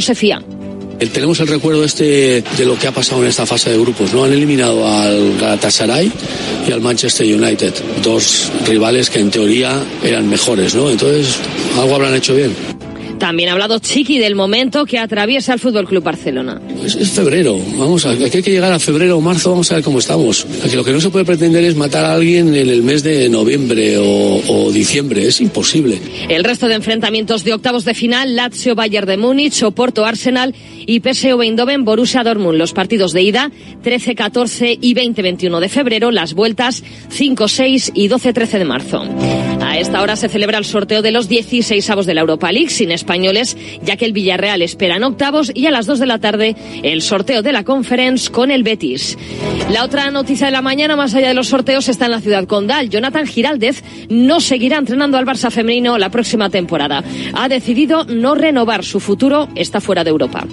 se fía. Tenemos el recuerdo este de lo que ha pasado en esta fase de grupos, ¿no? Han eliminado al Galatasaray y al Manchester United, dos rivales que en teoría eran mejores, ¿no? Entonces, algo habrán hecho bien. También ha hablado Chiqui del momento que atraviesa el Fútbol Club Barcelona. Es, febrero, vamos a, hay que llegar a febrero o marzo, vamos a ver cómo estamos. Aquí lo que no se puede pretender es matar a alguien en el mes de noviembre o, o diciembre, es imposible. El resto de enfrentamientos de octavos de final, Lazio Bayern de Múnich, Oporto Arsenal y PSV Eindhoven Borussia Dortmund. Los partidos de ida 13, 14 y 20, 21 de febrero, las vueltas 5, 6 y 12, 13 de marzo. A esta hora se celebra el sorteo de los 16 avos de la Europa League sin españoles, ya que el Villarreal espera en octavos y a las 2 de la tarde el sorteo de la Conference con el Betis. La otra noticia de la mañana, más allá de los sorteos, está en la ciudad condal. Jonathan Giraldez no seguirá entrenando al Barça femenino la próxima temporada. Ha decidido no renovar su futuro, está fuera de Europa.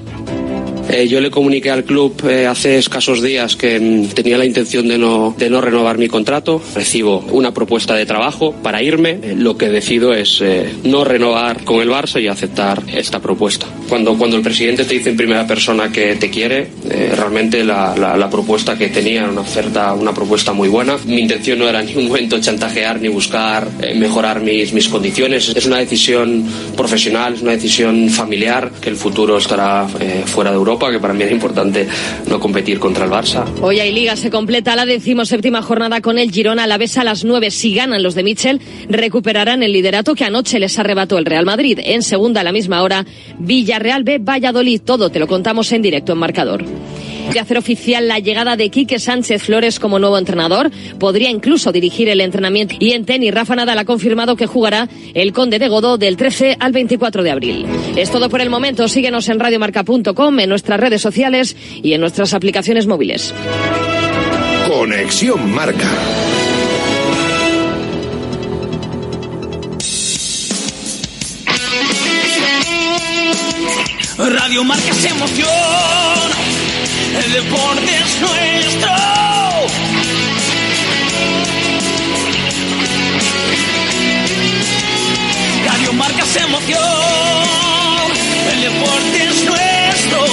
Eh, yo le comuniqué al club eh, hace escasos días que mm, tenía la intención de no, de no renovar mi contrato. Recibo una propuesta de trabajo para irme. Eh, lo que decido es no renovar con el Barça y aceptar esta propuesta. Cuando, cuando el presidente te dice en primera persona que te quiere, realmente la, la, propuesta que tenía era una oferta, una propuesta muy buena. Mi intención no era ni un momento chantajear ni buscar mejorar mis, mis condiciones. Es una decisión profesional, es una decisión familiar que el futuro estará fuera de Europa que para mí es importante no competir contra el Barça. Hoy hay liga, se completa la decimoséptima jornada con el Girona a la vez a las nueve. Si ganan los de Michel, recuperarán el liderato que anoche les arrebató el Real Madrid. En segunda a la misma hora, Villarreal B, Valladolid. Todo te lo contamos en directo en marcador de hacer oficial la llegada de Quique Sánchez Flores como nuevo entrenador. Podría incluso dirigir el entrenamiento. Y en tenis, Rafa Nadal ha confirmado que jugará el Conde de Godó del 13 al 24 de abril. Es todo por el momento. Síguenos en radiomarca.com, en nuestras redes sociales y en nuestras aplicaciones móviles. Conexión Marca. Radio Marca se emociona el deporte es nuestro. Radio Marcas Emoción, el deporte es nuestro.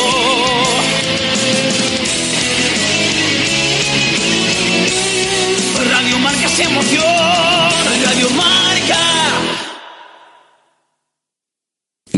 Radio Marcas Emoción,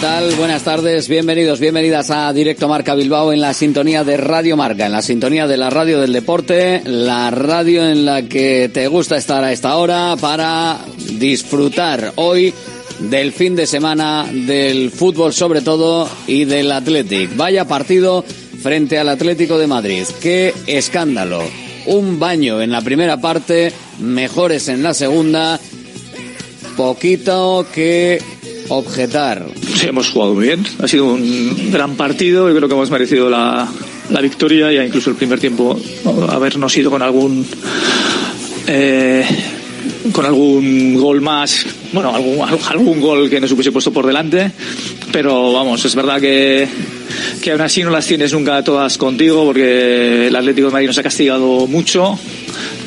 ¿Qué tal? Buenas tardes, bienvenidos, bienvenidas a Directo Marca Bilbao en la sintonía de Radio Marca, en la sintonía de la radio del deporte, la radio en la que te gusta estar a esta hora para disfrutar hoy del fin de semana del fútbol sobre todo y del Athletic. Vaya partido frente al Atlético de Madrid. Qué escándalo. Un baño en la primera parte, mejores en la segunda. Poquito que objetar. Hemos jugado muy bien. Ha sido un gran partido. Y creo que hemos merecido la, la victoria y incluso el primer tiempo habernos ido con algún eh, con algún gol más, bueno, algún, algún gol que nos hubiese puesto por delante, pero vamos, es verdad que, que aún así no las tienes nunca todas contigo porque el Atlético de Madrid nos ha castigado mucho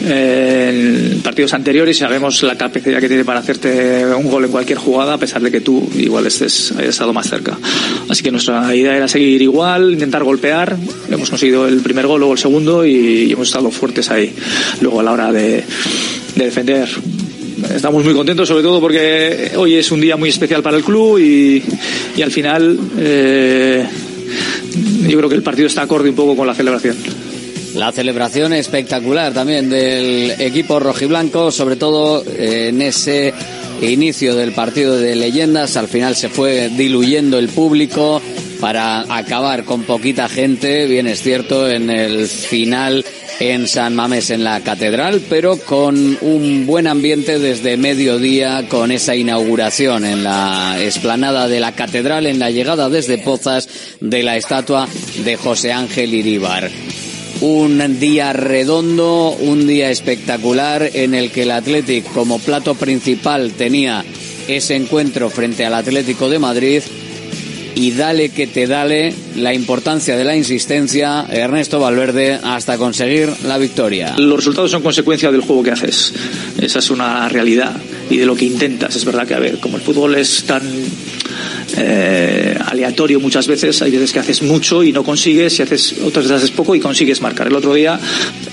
en partidos anteriores sabemos la capacidad que tiene para hacerte un gol en cualquier jugada a pesar de que tú igual estés hayas estado más cerca. Así que nuestra idea era seguir igual intentar golpear. Hemos conseguido el primer gol luego el segundo y, hemos estado fuertes ahí. Luego a la hora de, defender estamos muy contentos sobre todo porque hoy es un día muy especial para el club y, al final eh, yo creo que el partido está acorde un poco con la celebración. La celebración espectacular también del equipo rojiblanco, sobre todo eh, en ese inicio del partido de leyendas. Al final se fue diluyendo el público para acabar con poquita gente, bien es cierto, en el final en San Mamés en la catedral, pero con un buen ambiente desde mediodía con esa inauguración en la explanada de la catedral, en la llegada desde Pozas de la estatua de José Ángel Iríbar. Un día redondo, un día espectacular en el que el Athletic como plato principal tenía ese encuentro frente al Atlético de Madrid y dale que te dale la importancia de la insistencia Ernesto Valverde hasta conseguir la victoria. Los resultados son consecuencia del juego que haces. Esa es una realidad y de lo que intentas. Es verdad que, a ver, como el fútbol es tan eh, aleatorio muchas veces, hay veces que haces mucho y no consigues, y haces, otras veces haces poco y consigues marcar. El otro día,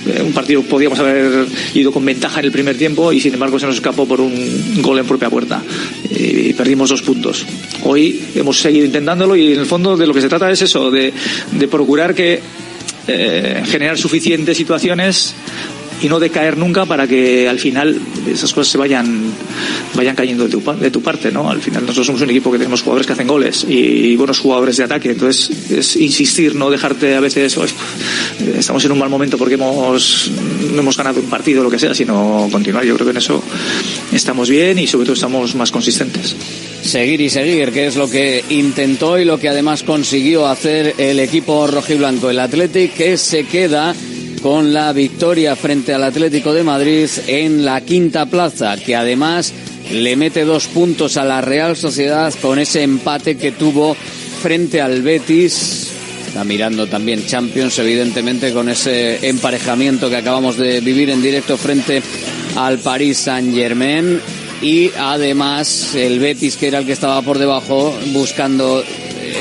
eh, un partido podíamos haber ido con ventaja en el primer tiempo y sin embargo se nos escapó por un gol en propia puerta y perdimos dos puntos. Hoy hemos seguido intentándolo y en el fondo de lo que se trata es eso, de, procurar que eh, generar suficientes situaciones y no decaer nunca para que al final esas cosas se vayan vayan cayendo de tu, de tu parte, ¿no? Al final nosotros somos un equipo que tenemos jugadores que hacen goles y, buenos jugadores de ataque, entonces es insistir, no dejarte a veces estamos en un mal momento porque hemos no hemos ganado un partido o lo que sea, sino continuar. Yo creo que en eso estamos bien y sobre todo estamos más consistentes seguir y seguir, que es lo que intentó y lo que además consiguió hacer el equipo rojiblanco, el Athletic, que se queda con la victoria frente al Atlético de Madrid en la quinta plaza, que además le mete dos puntos a la Real Sociedad con ese empate que tuvo frente al Betis. Está mirando también Champions, evidentemente, con ese emparejamiento que acabamos de vivir en directo frente al Paris Saint Germain. Y además el Betis, que era el que estaba por debajo, buscando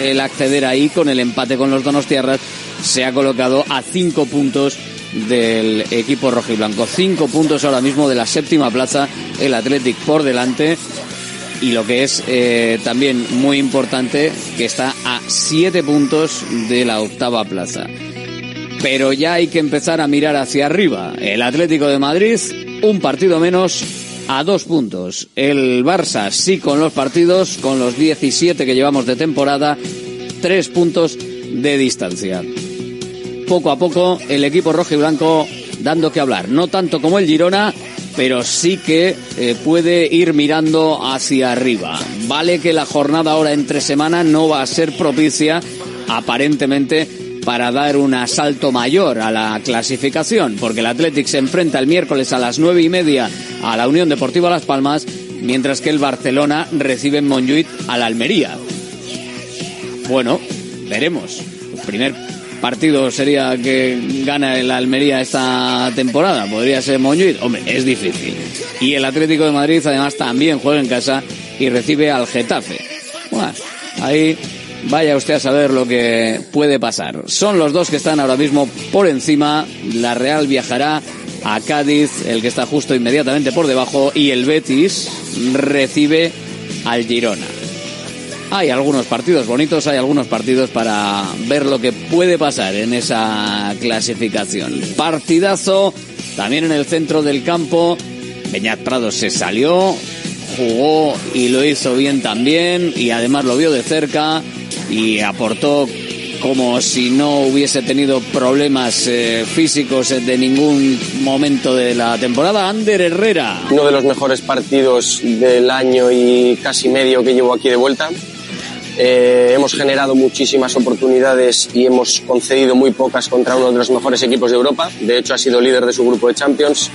el acceder ahí con el empate con los Donostiarras, se ha colocado a cinco puntos del equipo rojiblanco. Cinco puntos ahora mismo de la séptima plaza, el Athletic por delante. Y lo que es eh, también muy importante, que está a siete puntos de la octava plaza. Pero ya hay que empezar a mirar hacia arriba. El Atlético de Madrid, un partido menos, a dos puntos. El Barça sí con los partidos, con los 17 que llevamos de temporada, tres puntos de distancia poco a poco el equipo rojo y blanco dando que hablar. No tanto como el Girona, pero sí que eh, puede ir mirando hacia arriba. Vale que la jornada ahora entre semana no va a ser propicia, aparentemente, para dar un asalto mayor a la clasificación, porque el Athletic se enfrenta el miércoles a las nueve y media a la Unión Deportiva Las Palmas, mientras que el Barcelona recibe en Montjuic al Almería. Bueno, veremos. primer partido sería que gana el Almería esta temporada? Podría ser Moñuit. Hombre, es difícil. Y el Atlético de Madrid además también juega en casa y recibe al Getafe. Ahí vaya usted a saber lo que puede pasar. Son los dos que están ahora mismo por encima. La Real viajará a Cádiz, el que está justo inmediatamente por debajo, y el Betis recibe al Girona hay algunos partidos bonitos, hay algunos partidos para ver lo que puede pasar en esa clasificación. Partidazo también en el centro del campo. Peñat Prado se salió, jugó y lo hizo bien también y además lo vio de cerca y aportó como si no hubiese tenido problemas eh, físicos de ningún momento de la temporada. Ander Herrera. Uno de los mejores partidos del año y casi medio que llevo aquí de vuelta. Eh, hemos generado muchísimas oportunidades y hemos concedido muy pocas contra uno de los mejores equipos de Europa. De hecho, ha sido líder de su grupo de Champions.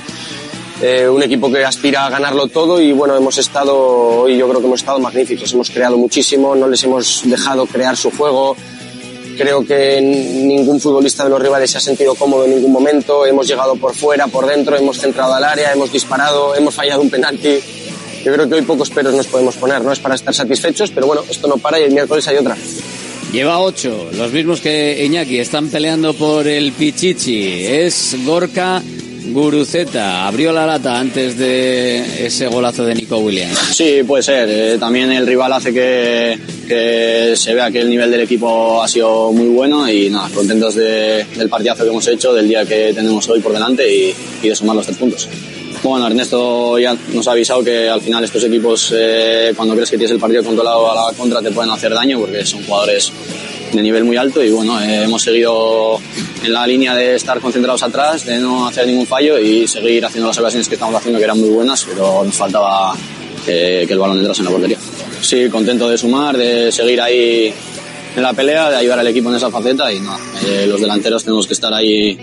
Eh, un equipo que aspira a ganarlo todo y bueno, hemos estado, hoy yo creo que hemos estado magníficos. Hemos creado muchísimo, no les hemos dejado crear su juego. Creo que ningún futbolista de los rivales se ha sentido cómodo en ningún momento. Hemos llegado por fuera, por dentro, hemos centrado al área, hemos disparado, hemos fallado un penalti yo creo que hoy pocos peros nos podemos poner, no es para estar satisfechos, pero bueno, esto no para y el miércoles hay otra. Lleva ocho, los mismos que Iñaki, están peleando por el Pichichi. Es Gorka Guruceta abrió la lata antes de ese golazo de Nico Williams. Sí, puede ser. Eh, también el rival hace que, que, se vea que el nivel del equipo ha sido muy bueno y nada, contentos de, del partidazo que hemos hecho, del día que tenemos hoy por delante y, y de sumar los tres puntos. Bueno, Ernesto ya nos ha avisado que al final estos equipos, eh, cuando crees que tienes el partido controlado a la contra, te pueden hacer daño porque son jugadores de nivel muy alto y bueno, eh, hemos seguido en la línea de estar concentrados atrás, de no hacer ningún fallo y seguir haciendo las ocasiones que estamos haciendo que eran muy buenas, pero nos faltaba que, que el balón entrase en la portería. Sí, contento de sumar, de seguir ahí en la pelea, de ayudar al equipo en esa faceta y nada, eh, los delanteros tenemos que estar ahí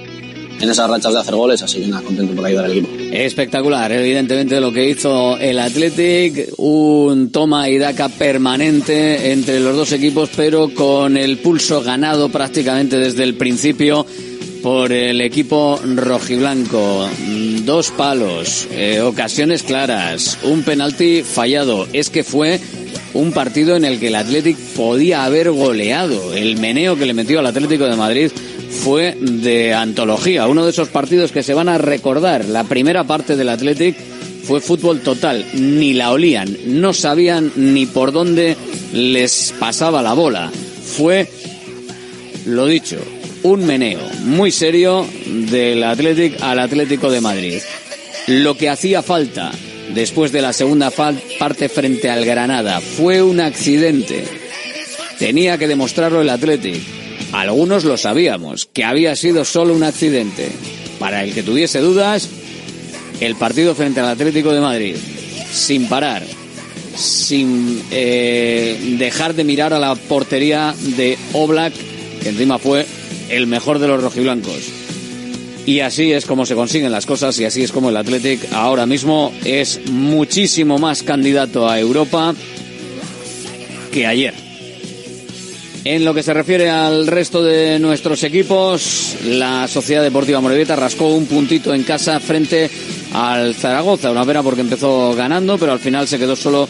en esas rachas de hacer goles, así que nada, contento por ayudar al equipo. Espectacular, evidentemente lo que hizo el Athletic, un toma y daca permanente entre los dos equipos, pero con el pulso ganado prácticamente desde el principio por el equipo rojiblanco. Dos palos, eh, ocasiones claras, un penalti fallado. Es que fue un partido en el que el Athletic podía haber goleado. El meneo que le metió al Atlético de Madrid fue de antología, uno de esos partidos que se van a recordar. La primera parte del Athletic fue fútbol total, ni la olían, no sabían ni por dónde les pasaba la bola. Fue, lo dicho, un meneo muy serio del Athletic al Atlético de Madrid. Lo que hacía falta después de la segunda parte frente al Granada fue un accidente. Tenía que demostrarlo el Athletic algunos lo sabíamos, que había sido solo un accidente. Para el que tuviese dudas, el partido frente al Atlético de Madrid, sin parar, sin eh, dejar de mirar a la portería de Oblak, que encima fue el mejor de los rojiblancos. Y así es como se consiguen las cosas y así es como el Athletic ahora mismo es muchísimo más candidato a Europa que ayer. En lo que se refiere al resto de nuestros equipos, la Sociedad Deportiva Morevieta rascó un puntito en casa frente al Zaragoza. Una pena porque empezó ganando, pero al final se quedó solo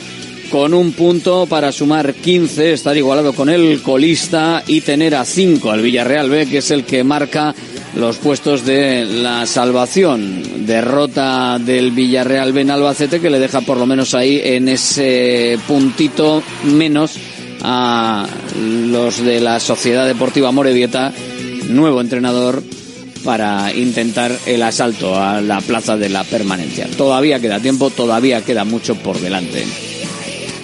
con un punto para sumar 15, estar igualado con el colista y tener a 5 al Villarreal B, que es el que marca los puestos de la salvación. Derrota del Villarreal B en Albacete que le deja por lo menos ahí en ese puntito menos a los de la Sociedad Deportiva Morevieta, nuevo entrenador para intentar el asalto a la plaza de la permanencia. Todavía queda tiempo, todavía queda mucho por delante.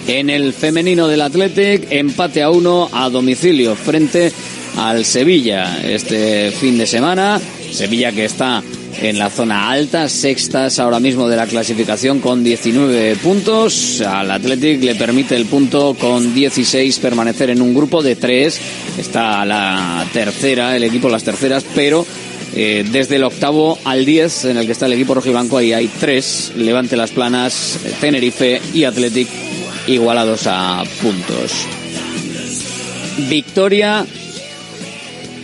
En el femenino del Athletic, empate a uno a domicilio frente al Sevilla este fin de semana. Sevilla que está en la zona alta, sextas ahora mismo de la clasificación con 19 puntos. Al Athletic le permite el punto con 16 permanecer en un grupo de tres. Está la tercera, el equipo las terceras, pero eh, desde el octavo al 10 en el que está el equipo rojiblanco ahí hay tres. Levante las planas, Tenerife y Athletic igualados a puntos. Victoria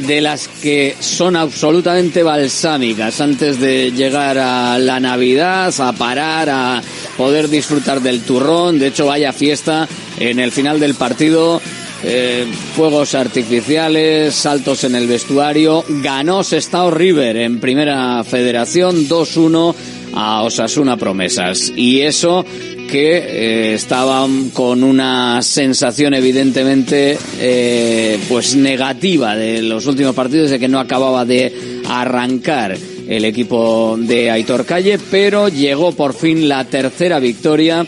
de las que son absolutamente balsámicas antes de llegar a la Navidad, a parar, a poder disfrutar del turrón. De hecho, vaya fiesta en el final del partido. Eh, fuegos artificiales, saltos en el vestuario. Ganó Sestao River en primera federación 2-1 a Osasuna Promesas. Y eso que eh, estaban con una sensación evidentemente eh, pues negativa de los últimos partidos de que no acababa de arrancar el equipo de Aitor Calle, pero llegó por fin la tercera victoria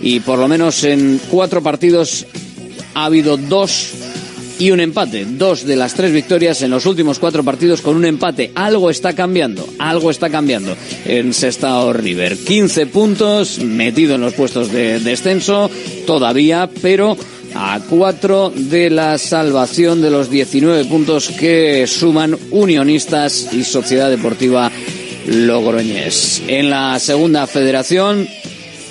y por lo menos en cuatro partidos ha habido dos y un empate. Dos de las tres victorias en los últimos cuatro partidos con un empate. Algo está cambiando, algo está cambiando en Sestao River. 15 puntos, metido en los puestos de descenso todavía, pero a cuatro de la salvación de los 19 puntos que suman Unionistas y Sociedad Deportiva Logroñés. En la segunda federación,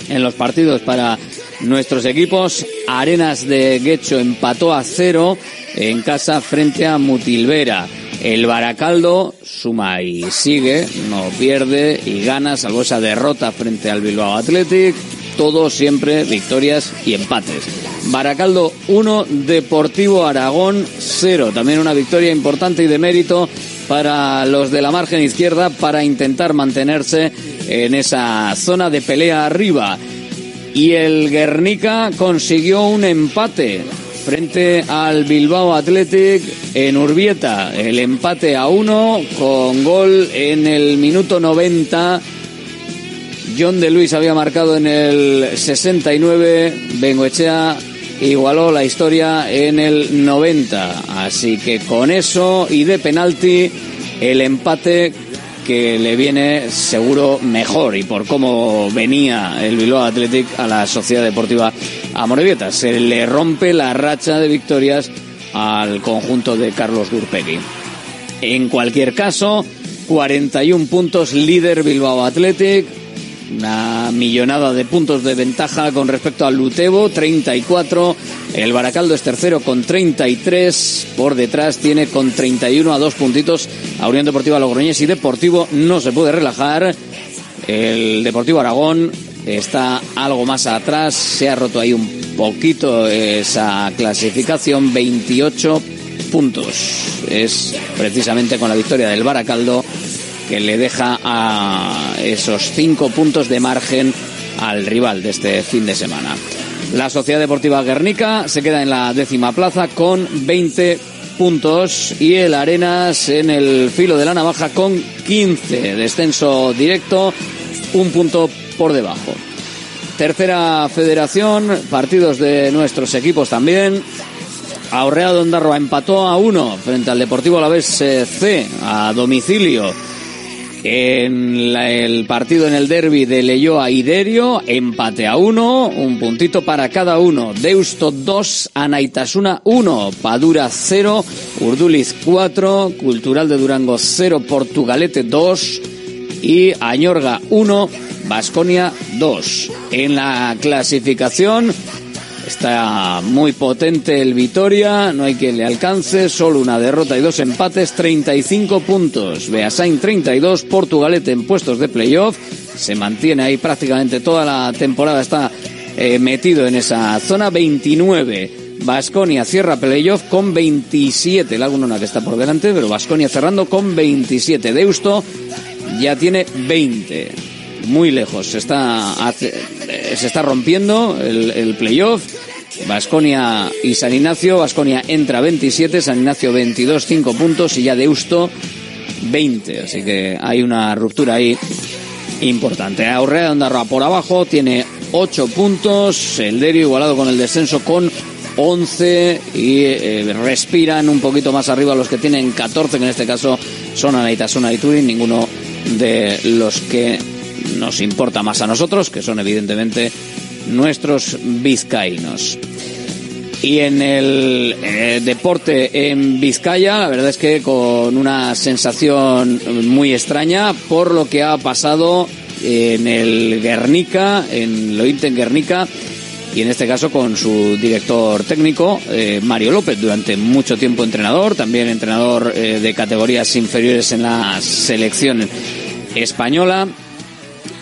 en los partidos para nuestros equipos, Arenas de Guecho empató a cero en casa frente a Mutilvera. El Baracaldo suma y sigue, no pierde y gana, salvo esa derrota frente al Bilbao Athletic. Todo siempre victorias y empates. Baracaldo 1, Deportivo Aragón 0. También una victoria importante y de mérito para los de la margen izquierda para intentar mantenerse en esa zona de pelea arriba. Y el Guernica consiguió un empate frente al Bilbao Athletic en Urbieta. El empate a uno con gol en el minuto 90. John de Luis había marcado en el 69. Bengoechea igualó la historia en el 90. Así que con eso y de penalti, el empate que le viene seguro mejor y por cómo venía el Bilbao Athletic a la Sociedad Deportiva Amorebieta. Se le rompe la racha de victorias al conjunto de Carlos Durpegui. En cualquier caso, 41 puntos líder Bilbao Athletic, una millonada de puntos de ventaja con respecto al Lutebo, 34. El Baracaldo es tercero con 33. Por detrás tiene con 31 a dos puntitos a Unión Deportiva Logroñés y Deportivo no se puede relajar. El Deportivo Aragón está algo más atrás, se ha roto ahí un poquito esa clasificación, 28 puntos. Es precisamente con la victoria del Baracaldo que le deja a esos cinco puntos de margen al rival de este fin de semana. La Sociedad Deportiva Guernica se queda en la décima plaza con 20 puntos y el Arenas en el filo de la navaja con 15. Descenso directo, un punto por debajo. Tercera federación, partidos de nuestros equipos también. Aurrea Ondarroa empató a uno frente al Deportivo Alavés C a domicilio en el partido en el derby de Leyoa y Derio, empate a uno, un puntito para cada uno. Deusto 2, Anaitasuna 1, Padura 0, Urduliz 4, Cultural de Durango 0, Portugalete 2 y Añorga 1, Basconia 2. En la clasificación Está muy potente el Vitoria, no hay que le alcance, solo una derrota y dos empates, 35 puntos. Beasain 32, Portugalete en puestos de playoff, se mantiene ahí prácticamente toda la temporada, está eh, metido en esa zona, 29. Basconia cierra playoff con 27, Laguna que está por delante, pero Basconia cerrando con 27. Deusto ya tiene 20 muy lejos. Se está, eh, se está rompiendo el playoff. Vasconia y San Ignacio. Vasconia entra 27, San Ignacio 22, 5 puntos y ya Deusto 20. Así que hay una ruptura ahí importante. Aurrea de Ondarroa por abajo tiene 8 puntos. El Derio igualado con el descenso con 11 y eh, respiran un poquito más arriba los que tienen 14, que en este caso son Anaitasuna y Turin, ninguno de los que nos importa más a nosotros, que son evidentemente nuestros vizcaínos. Y en el eh, deporte en Vizcaya, la verdad es que con una sensación muy extraña por lo que ha pasado en el Guernica, en Lointe Guernica, y en este caso con su director técnico, eh, Mario López, durante mucho tiempo entrenador, también entrenador eh, de categorías inferiores en la selección española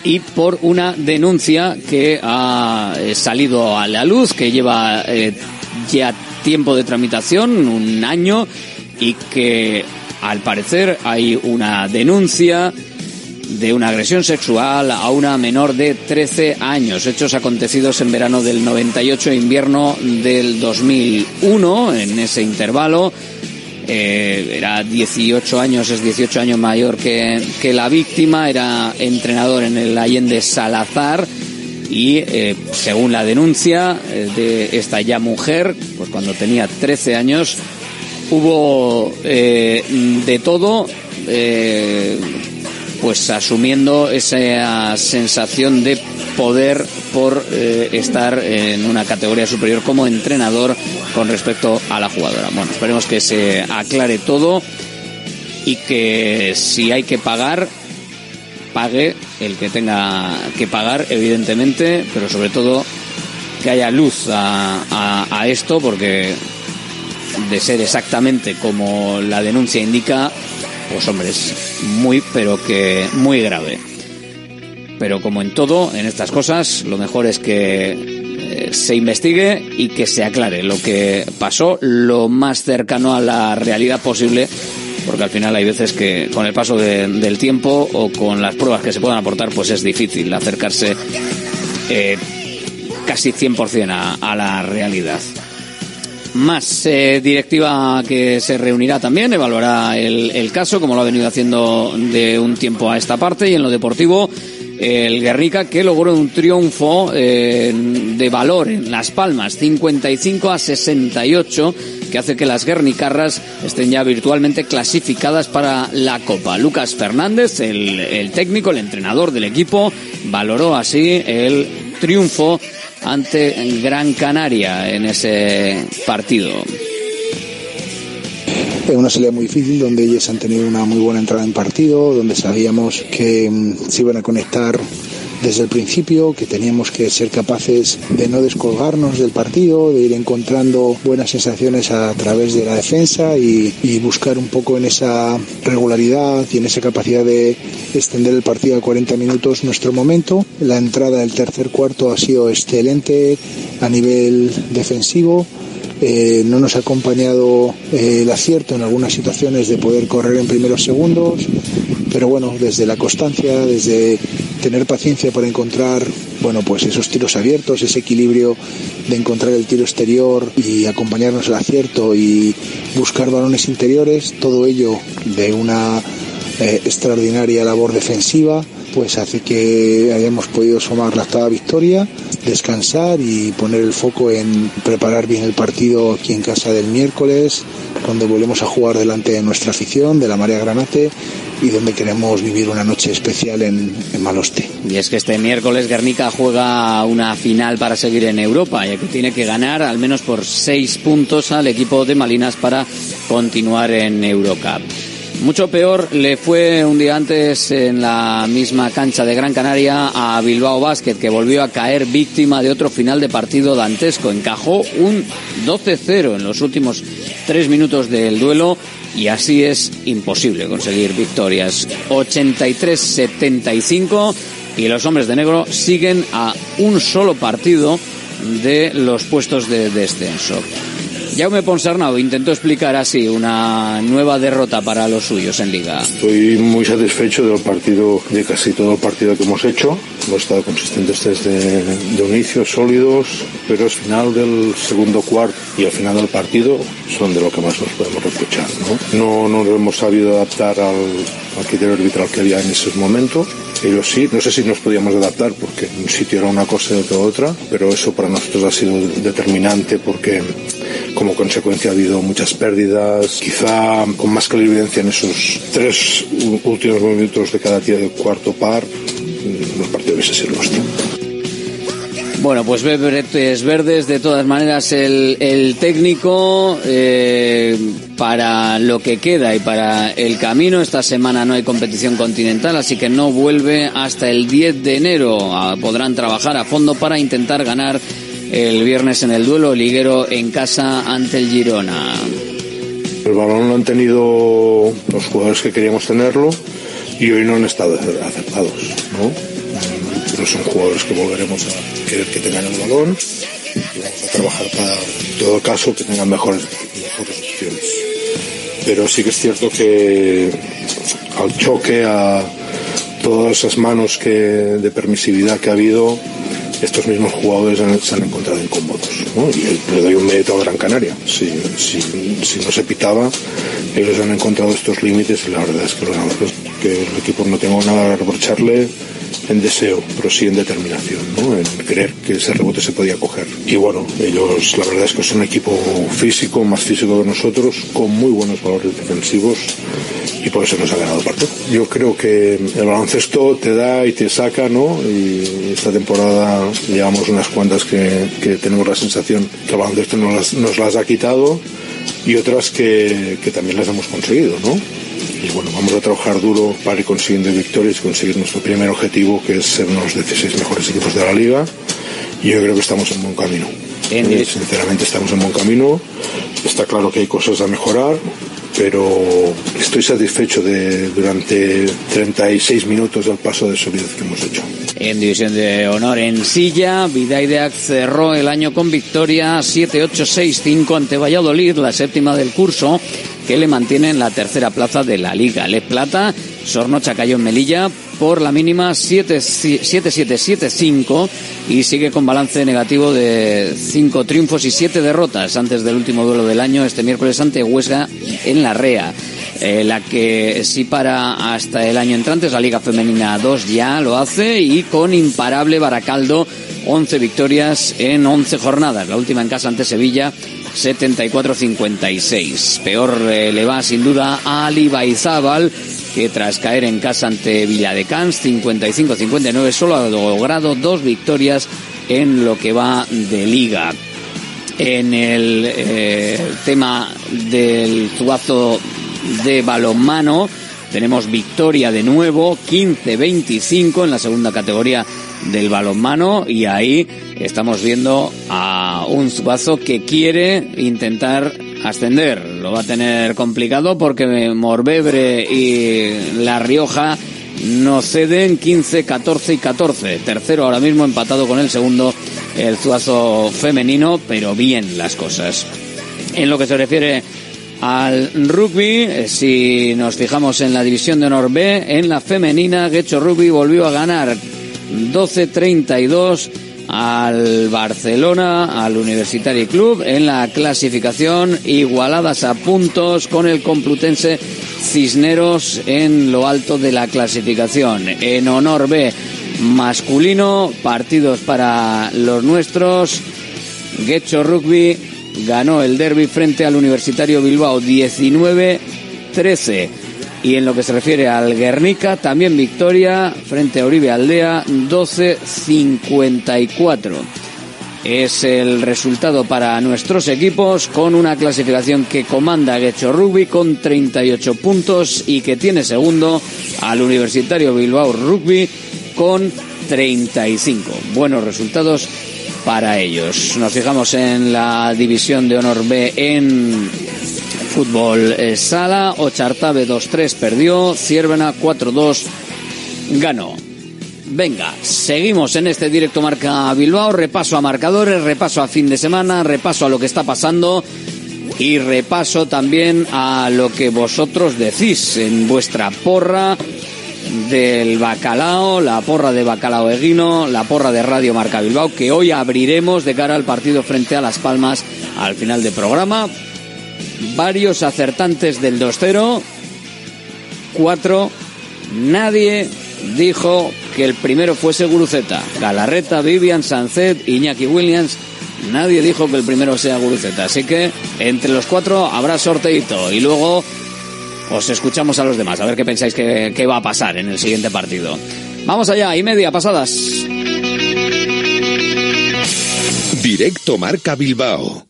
y por una denuncia que ha eh, salido a la luz, que lleva eh, ya tiempo de tramitación, un año, y que al parecer hay una denuncia de una agresión sexual a una menor de 13 años, hechos acontecidos en verano del 98 invierno del 2001, en ese intervalo eh, era 18 años, es 18 años mayor que, que la víctima, era entrenador en el Allende Salazar y eh, según la denuncia eh, de esta ya mujer, pues cuando tenía 13 años, hubo de todo, pues asumiendo esa sensación de poder por eh, estar en una categoría superior como entrenador con respecto a la jugadora. Bueno, esperemos que se aclare todo y que si hay que pagar, pague el que tenga que pagar, evidentemente, pero sobre todo que haya luz a, a esto porque de ser exactamente como la denuncia indica, pues hombre, es muy, pero que muy grave. Pero como en todo, en estas cosas, lo mejor es que eh, se investigue y que se aclare lo que pasó lo más cercano a la realidad posible porque al final hay veces que con el paso de, del tiempo o con las pruebas que se puedan aportar, pues es difícil acercarse eh, casi 100% a, a la realidad. Más eh, directiva que se reunirá también, evaluará el, el caso, como lo ha venido haciendo de un tiempo a esta parte, y en lo deportivo el Guernica que logró un triunfo eh, de valor en Las Palmas, 55 a 68, que hace que las guernicarras estén ya virtualmente clasificadas para la Copa. Lucas Fernández, el, el técnico, el entrenador del equipo, valoró así el triunfo ante Gran Canaria en ese partido. Es una salida muy difícil donde ellos han tenido una muy buena entrada en partido, donde sabíamos que mm, se iban a conectar desde el principio, que teníamos que ser capaces de no descolgarnos del partido, de ir encontrando buenas sensaciones a través de la defensa y, buscar un poco en esa regularidad y en esa capacidad de extender el partido a 40 minutos nuestro momento. La entrada del tercer cuarto ha sido excelente a nivel defensivo. Eh, no nos ha acompañado eh, el acierto en algunas situaciones de poder correr en primeros segundos, pero bueno, desde la constancia, desde tener paciencia para encontrar, bueno, pues esos tiros abiertos, ese equilibrio de encontrar el tiro exterior y acompañarnos el acierto y buscar balones interiores, todo ello de una eh, extraordinaria labor defensiva pues hace que hayamos podido sumar la octava victoria, descansar y poner el foco en preparar bien el partido aquí en casa del miércoles, donde volvemos a jugar delante de nuestra afición, de la Marea Granate y donde queremos vivir una noche especial en, en, Maloste. Y es que este miércoles Guernica juega una final para seguir en Europa, ya que tiene que ganar al menos por seis puntos al equipo de Malinas para continuar en Eurocup. Mucho peor le fue un día antes en la misma cancha de Gran Canaria a Bilbao Basket, que volvió a caer víctima de otro final de partido dantesco. Encajó un 12-0 en los últimos tres minutos del duelo y así es imposible conseguir victorias. 83-75 y los hombres de negro siguen a un solo partido de los puestos de descenso. Jaume Ponsarnau intentó explicar así una nueva derrota para los suyos en Liga. Estoy muy satisfecho del partido, de casi todo el partido que hemos hecho. Hemos estado consistentes desde de inicios sólidos, pero el final del segundo cuarto y el final del partido son de lo que más nos podemos reprochar. No, no nos hemos sabido adaptar al, al criterio arbitral que había en esos momentos. Pero sí, no sé si nos podíamos adaptar porque un sitio era una cosa y otro otra, pero eso para nosotros ha sido determinante porque como consecuencia ha habido muchas pérdidas, quizá con más clarividencia en esos tres últimos minutos de cada día de cuarto par, el partido hubiese sido nuestro. Bueno, pues Bretes Verdes, de todas maneras, el, el técnico eh, para lo que queda y para el camino. Esta semana no hay competición continental, así que no vuelve hasta el 10 de enero. Ah, podrán trabajar a fondo para intentar ganar el viernes en el duelo liguero en casa ante el Girona. El balón lo han tenido los jugadores que queríamos tenerlo y hoy no han estado acertados, ¿no? Pero son jugadores que volveremos a querer que tengan el balón y vamos a trabajar para, en todo caso, que tengan mejores, mejores opciones. Pero sí que es cierto que al choque, a todas esas manos que, de permisividad que ha habido, estos mismos jugadores se han encontrado incómodos. ¿no? Y le doy un mérito a Gran Canaria. Si, no se pitaba, ellos han encontrado estos límites y la verdad es que, que el equipo no tengo nada que reprocharle en deseo, pero sí en determinación, ¿no? en creer que ese rebote se podía coger. Y bueno, ellos la verdad es que son un equipo físico, más físico que nosotros, con muy buenos valores defensivos y por eso nos ha ganado el partido. Yo creo que el baloncesto te da y te saca, ¿no? Y esta temporada llevamos unas cuantas que, que tenemos la sensación que el baloncesto nos las, nos las ha quitado y otras que, que también las hemos conseguido, ¿no? y bueno, vamos a trabajar duro para ir consiguiendo victorias y conseguir nuestro primer objetivo, que es ser uno de los 16 mejores equipos de la liga. Y yo creo que estamos en buen camino. Bien, sinceramente estamos en buen camino. Está claro que hay cosas a mejorar, pero estoy satisfecho de durante 36 minutos del paso de solidez que hemos hecho. En división de honor en Silla, Vidaideac cerró el año con victoria 7-8-6-5 ante Valladolid, la séptima del curso, que le mantiene en la tercera plaza de la Liga. Le Plata, Sornocha cayó en Melilla por la mínima 7-7-7-5 y sigue con balance negativo de 5 triunfos y 7 derrotas antes del último duelo del año este miércoles ante Huesga en la Rea. Eh, la que sí para hasta el año entrante es la Liga Femenina 2 ya lo hace y con imparable Baracaldo 11 victorias en 11 jornadas. La última en casa ante Sevilla 74-56. Peor eh, le va sin duda a Ali Baizábal que tras caer en casa ante Villadecans 55-59 solo ha logrado dos victorias en lo que va de liga. En el eh, tema del zuazo de balonmano. Tenemos victoria de nuevo, 15-25 en la segunda categoría del balonmano y ahí estamos viendo a un Zubazo que quiere intentar ascender. Lo va a tener complicado porque Morbebre y La Rioja no ceden 15, 14 y 14. Tercero ahora mismo empatado con el segundo, el Zuazo femenino, pero bien las cosas. En lo que se refiere al rugby. Eh, si nos fijamos en la división de honor B, en la femenina, Guecho Rugby volvió a ganar 12-32 al Barcelona, al Universitari Club, en la clasificación igualadas a puntos con el Complutense Cisneros en lo alto de la clasificación. En honor B masculino, partidos para los nuestros. Guecho Rugby ganó el derby frente al Universitario Bilbao 19-13. Y en lo que se refiere al Guernica, también victoria frente a Uribe Aldea 12-54. Es el resultado para nuestros equipos con una clasificación que comanda Guecho Rugby con 38 puntos y que tiene segundo al Universitario Bilbao Rugby con 35. Buenos resultados para ellos. Nos fijamos en la división de honor B en fútbol eh, sala. Ochartabe 2-3 perdió, Ciervena 4-2 ganó. Venga, seguimos en este directo Marca Bilbao. Repaso a marcadores, repaso a fin de semana, repaso a lo que está pasando y repaso también a lo que vosotros decís en vuestra porra del bacalao, la porra de bacalao eguino, la porra de Radio Marca Bilbao, que hoy abriremos de cara al partido frente a Las Palmas al final del programa. Varios acertantes del 2-0, cuatro, nadie dijo que el primero fuese Guruceta. Galarreta, Vivian, Sancet, Iñaki Williams, nadie dijo que el primero sea Guruceta. Así que entre los cuatro habrá sorteito y luego os escuchamos a los demás, a ver qué pensáis que, va a pasar en el siguiente partido. Vamos allá, y media pasadas. Directo Marca Bilbao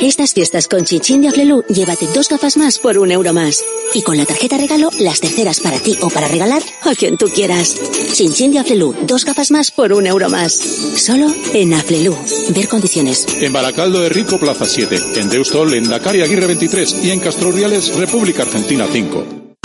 Estas fiestas con Chinchín de Aflelu, llévate dos gafas más por un euro más. Y con la tarjeta regalo, las terceras para ti o para regalar a quien tú quieras. Chinchín de Aflelu, dos gafas más por un euro más. Solo en Aflelu. Ver condiciones. En Baracaldo de Rico, Plaza 7. En Deustol, en Dakar Aguirre 23. Y en Castro República Argentina 5.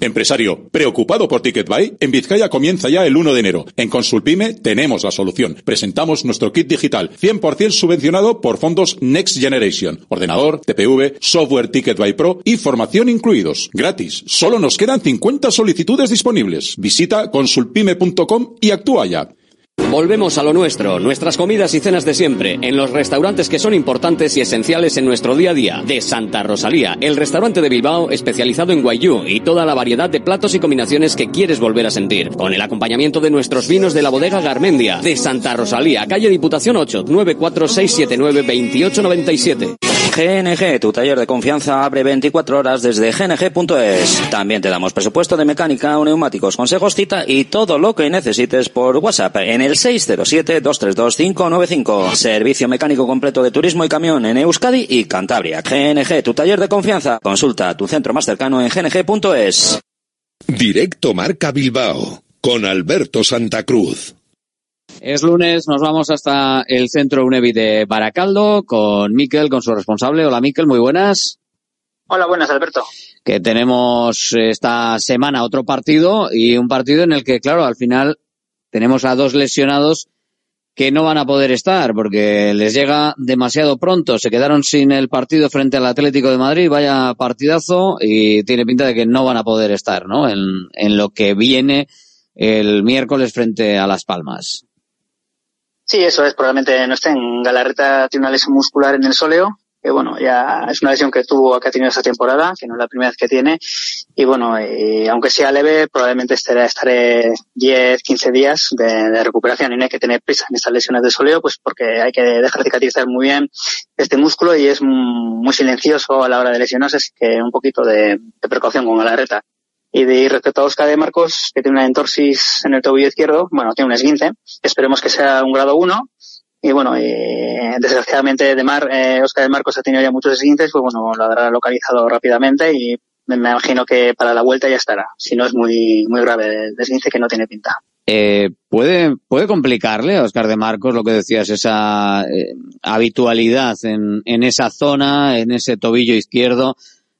Empresario, ¿preocupado por TicketBuy? En Vizcaya comienza ya el 1 de enero. En Consulpime tenemos la solución. Presentamos nuestro kit digital, 100% subvencionado por fondos Next Generation. Ordenador, TPV, software TicketBuy Pro y formación incluidos. Gratis. Solo nos quedan 50 solicitudes disponibles. Visita consulpime.com y actúa ya. Volvemos a lo nuestro, nuestras comidas y cenas de siempre, en los restaurantes que son importantes y esenciales en nuestro día a día. De Santa Rosalía, el restaurante de Bilbao especializado en guayú y toda la variedad de platos y combinaciones que quieres volver a sentir. Con el acompañamiento de nuestros vinos de la bodega Garmendia. De Santa Rosalía, calle Diputación 8, 94679 2897. GNG, tu taller de confianza abre 24 horas desde gng.es. También te damos presupuesto de mecánica, neumáticos, consejos, cita y todo lo que necesites por WhatsApp en el 607-232-595. Servicio mecánico completo de turismo y camión en Euskadi y Cantabria. GNG, tu taller de confianza. Consulta tu centro más cercano en gng.es. Directo Marca Bilbao con Alberto Santa Cruz. Es lunes, nos vamos hasta el centro UNEVI de Baracaldo con Miquel, con su responsable. Hola Miquel, muy buenas. Hola, buenas Alberto. Que tenemos esta semana otro partido y un partido en el que, claro, al final tenemos a dos lesionados que no van a poder estar porque les llega demasiado pronto. Se quedaron sin el partido frente al Atlético de Madrid, vaya partidazo, y tiene pinta de que no van a poder estar, ¿no? En, en lo que viene el miércoles frente a Las Palmas. Sí, eso es, probablemente no esté en Galarreta, tiene una lesión muscular en el sóleo, que bueno, ya es una lesión que tuvo, que ha tenido esta temporada, que no es la primera vez que tiene, y bueno, y aunque sea leve, probablemente estaré, estaré 10, 15 días de, recuperación y no hay que tener prisa en estas lesiones de soleo, pues porque hay que dejar cicatrizar muy bien este músculo y es muy silencioso a la hora de lesionarse, así que un poquito de, precaución con Galarreta. Y de respecto a Oscar de Marcos, que tiene una entorsis en el tobillo izquierdo, bueno, tiene un esguince, esperemos que sea un grado 1. Y bueno, eh, desgraciadamente de Mar, eh, Oscar de Marcos ha tenido ya muchos esguinces, pues bueno, lo habrá localizado rápidamente y me, imagino que para la vuelta ya estará. Si no es muy, muy grave el esguince que no tiene pinta. Eh, puede, puede complicarle a Oscar de Marcos lo que decías, esa eh, habitualidad en, en esa zona, en ese tobillo izquierdo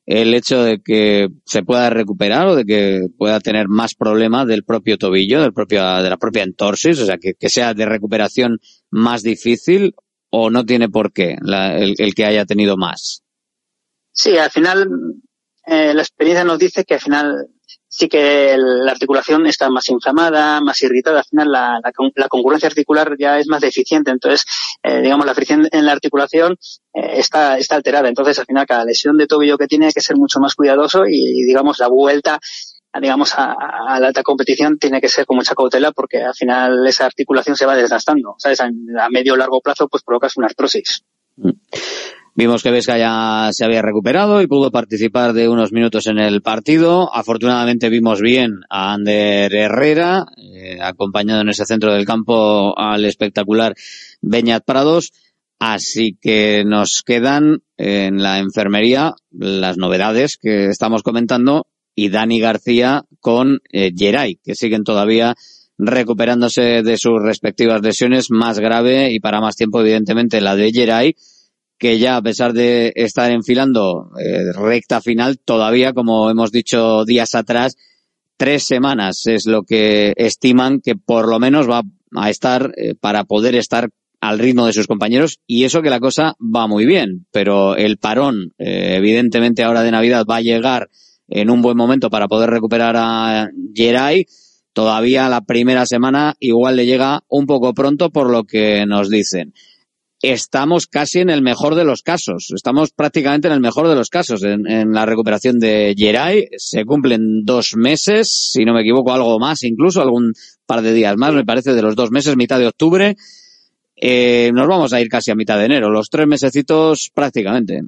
el hecho de que se pueda recuperar o de que pueda tener más problemas del propio tobillo, del propio, de la propia entorsis, o sea, que, que sea de recuperación más difícil o no tiene por qué la, el, que haya tenido más. Sí, al final eh, la experiencia nos dice que al final sí que la articulación está más inflamada, más irritada. Al final la, la, la concurrencia articular ya es más deficiente. Entonces, eh, digamos, la fricción en la articulación eh, está, está alterada. Entonces, al final, cada lesión de tobillo que tiene hay que ser mucho más cuidadoso y, digamos, la vuelta digamos, a, a, la alta competición tiene que ser con mucha cautela porque al final esa articulación se va desgastando. ¿Sabes? A, medio largo plazo, pues provocas una artrosis. Mm. Vimos que Vesca ya se había recuperado y pudo participar de unos minutos en el partido. Afortunadamente vimos bien a Ander Herrera, eh, acompañado en ese centro del campo al espectacular Beñat Prados. Así que nos quedan en la enfermería las novedades que estamos comentando y Dani García con eh, Geray, que siguen todavía recuperándose de sus respectivas lesiones más grave y para más tiempo, evidentemente, la de Geray que ya a pesar de estar enfilando eh, recta final, todavía, como hemos dicho días atrás, tres semanas es lo que estiman que por lo menos va a estar eh, para poder estar al ritmo de sus compañeros y eso que la cosa va muy bien, pero el parón, eh, evidentemente ahora de Navidad va a llegar en un buen momento para poder recuperar a Geray. Todavía la primera semana igual le llega un poco pronto por lo que nos dicen estamos casi en el mejor de los casos. Estamos prácticamente en el mejor de los casos en, la recuperación de Geray. Se cumplen dos meses, si no me equivoco, algo más, incluso algún par de días más, me parece, de los dos meses, mitad de octubre. Eh, nos vamos a ir casi a mitad de enero, los tres mesecitos prácticamente.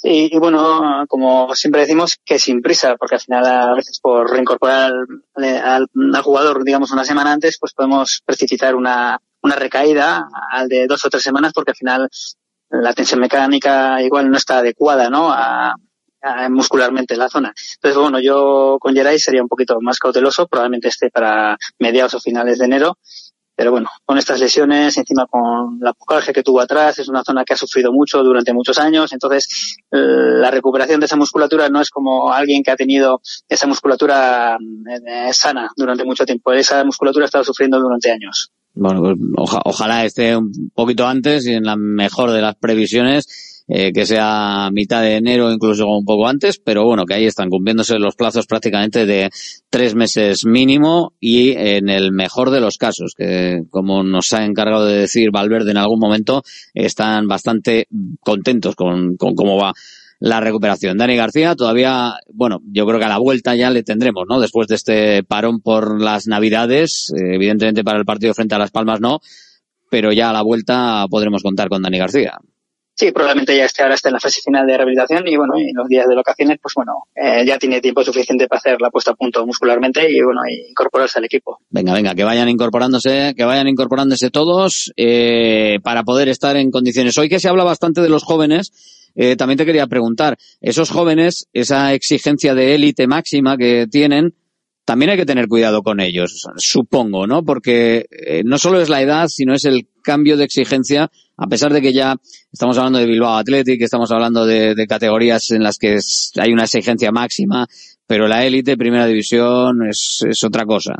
Sí, y bueno, como siempre decimos, que sin prisa, porque al final a veces por reincorporar al, jugador, digamos, una semana antes, pues podemos precipitar una, una recaída al de dos o tres semanas porque al final la tensión mecánica igual no está adecuada, ¿no? A, a, muscularmente en la zona. Entonces, bueno, yo con Geray sería un poquito más cauteloso, probablemente esté para mediados o finales de enero. Pero bueno, con estas lesiones, encima con la pucalgia que tuvo atrás, es una zona que ha sufrido mucho durante muchos años, entonces eh, la recuperación de esa musculatura no es como alguien que ha tenido esa musculatura eh, sana durante mucho tiempo, esa musculatura ha estado sufriendo durante años. Bueno, pues oja- ojalá esté un poquito antes y en la mejor de las previsiones, eh, que sea mitad de enero, incluso un poco antes, pero bueno, que ahí están cumpliéndose los plazos prácticamente de tres meses mínimo y en el mejor de los casos, que como nos ha encargado de decir Valverde en algún momento, están bastante contentos con, con cómo va la recuperación. Dani García, todavía, bueno, yo creo que a la vuelta ya le tendremos, ¿no? Después de este parón por las Navidades, eh, evidentemente para el partido frente a Las Palmas no, pero ya a la vuelta podremos contar con Dani García. Sí, probablemente ya esté ahora está en la fase final de rehabilitación y bueno, y los días de vacaciones, pues bueno, eh, ya tiene tiempo suficiente para hacer la puesta a punto muscularmente y bueno, incorporarse al equipo. Venga, venga, que vayan incorporándose, que vayan incorporándose todos eh, para poder estar en condiciones. Hoy que se habla bastante de los jóvenes, eh, también te quería preguntar, esos jóvenes, esa exigencia de élite máxima que tienen, también hay que tener cuidado con ellos, supongo, ¿no? Porque eh, no solo es la edad, sino es el cambio de exigencia, a pesar de que ya estamos hablando de Bilbao Athletic, estamos hablando de, categorías en las que hay una exigencia máxima, pero la élite, primera división, es, es otra cosa.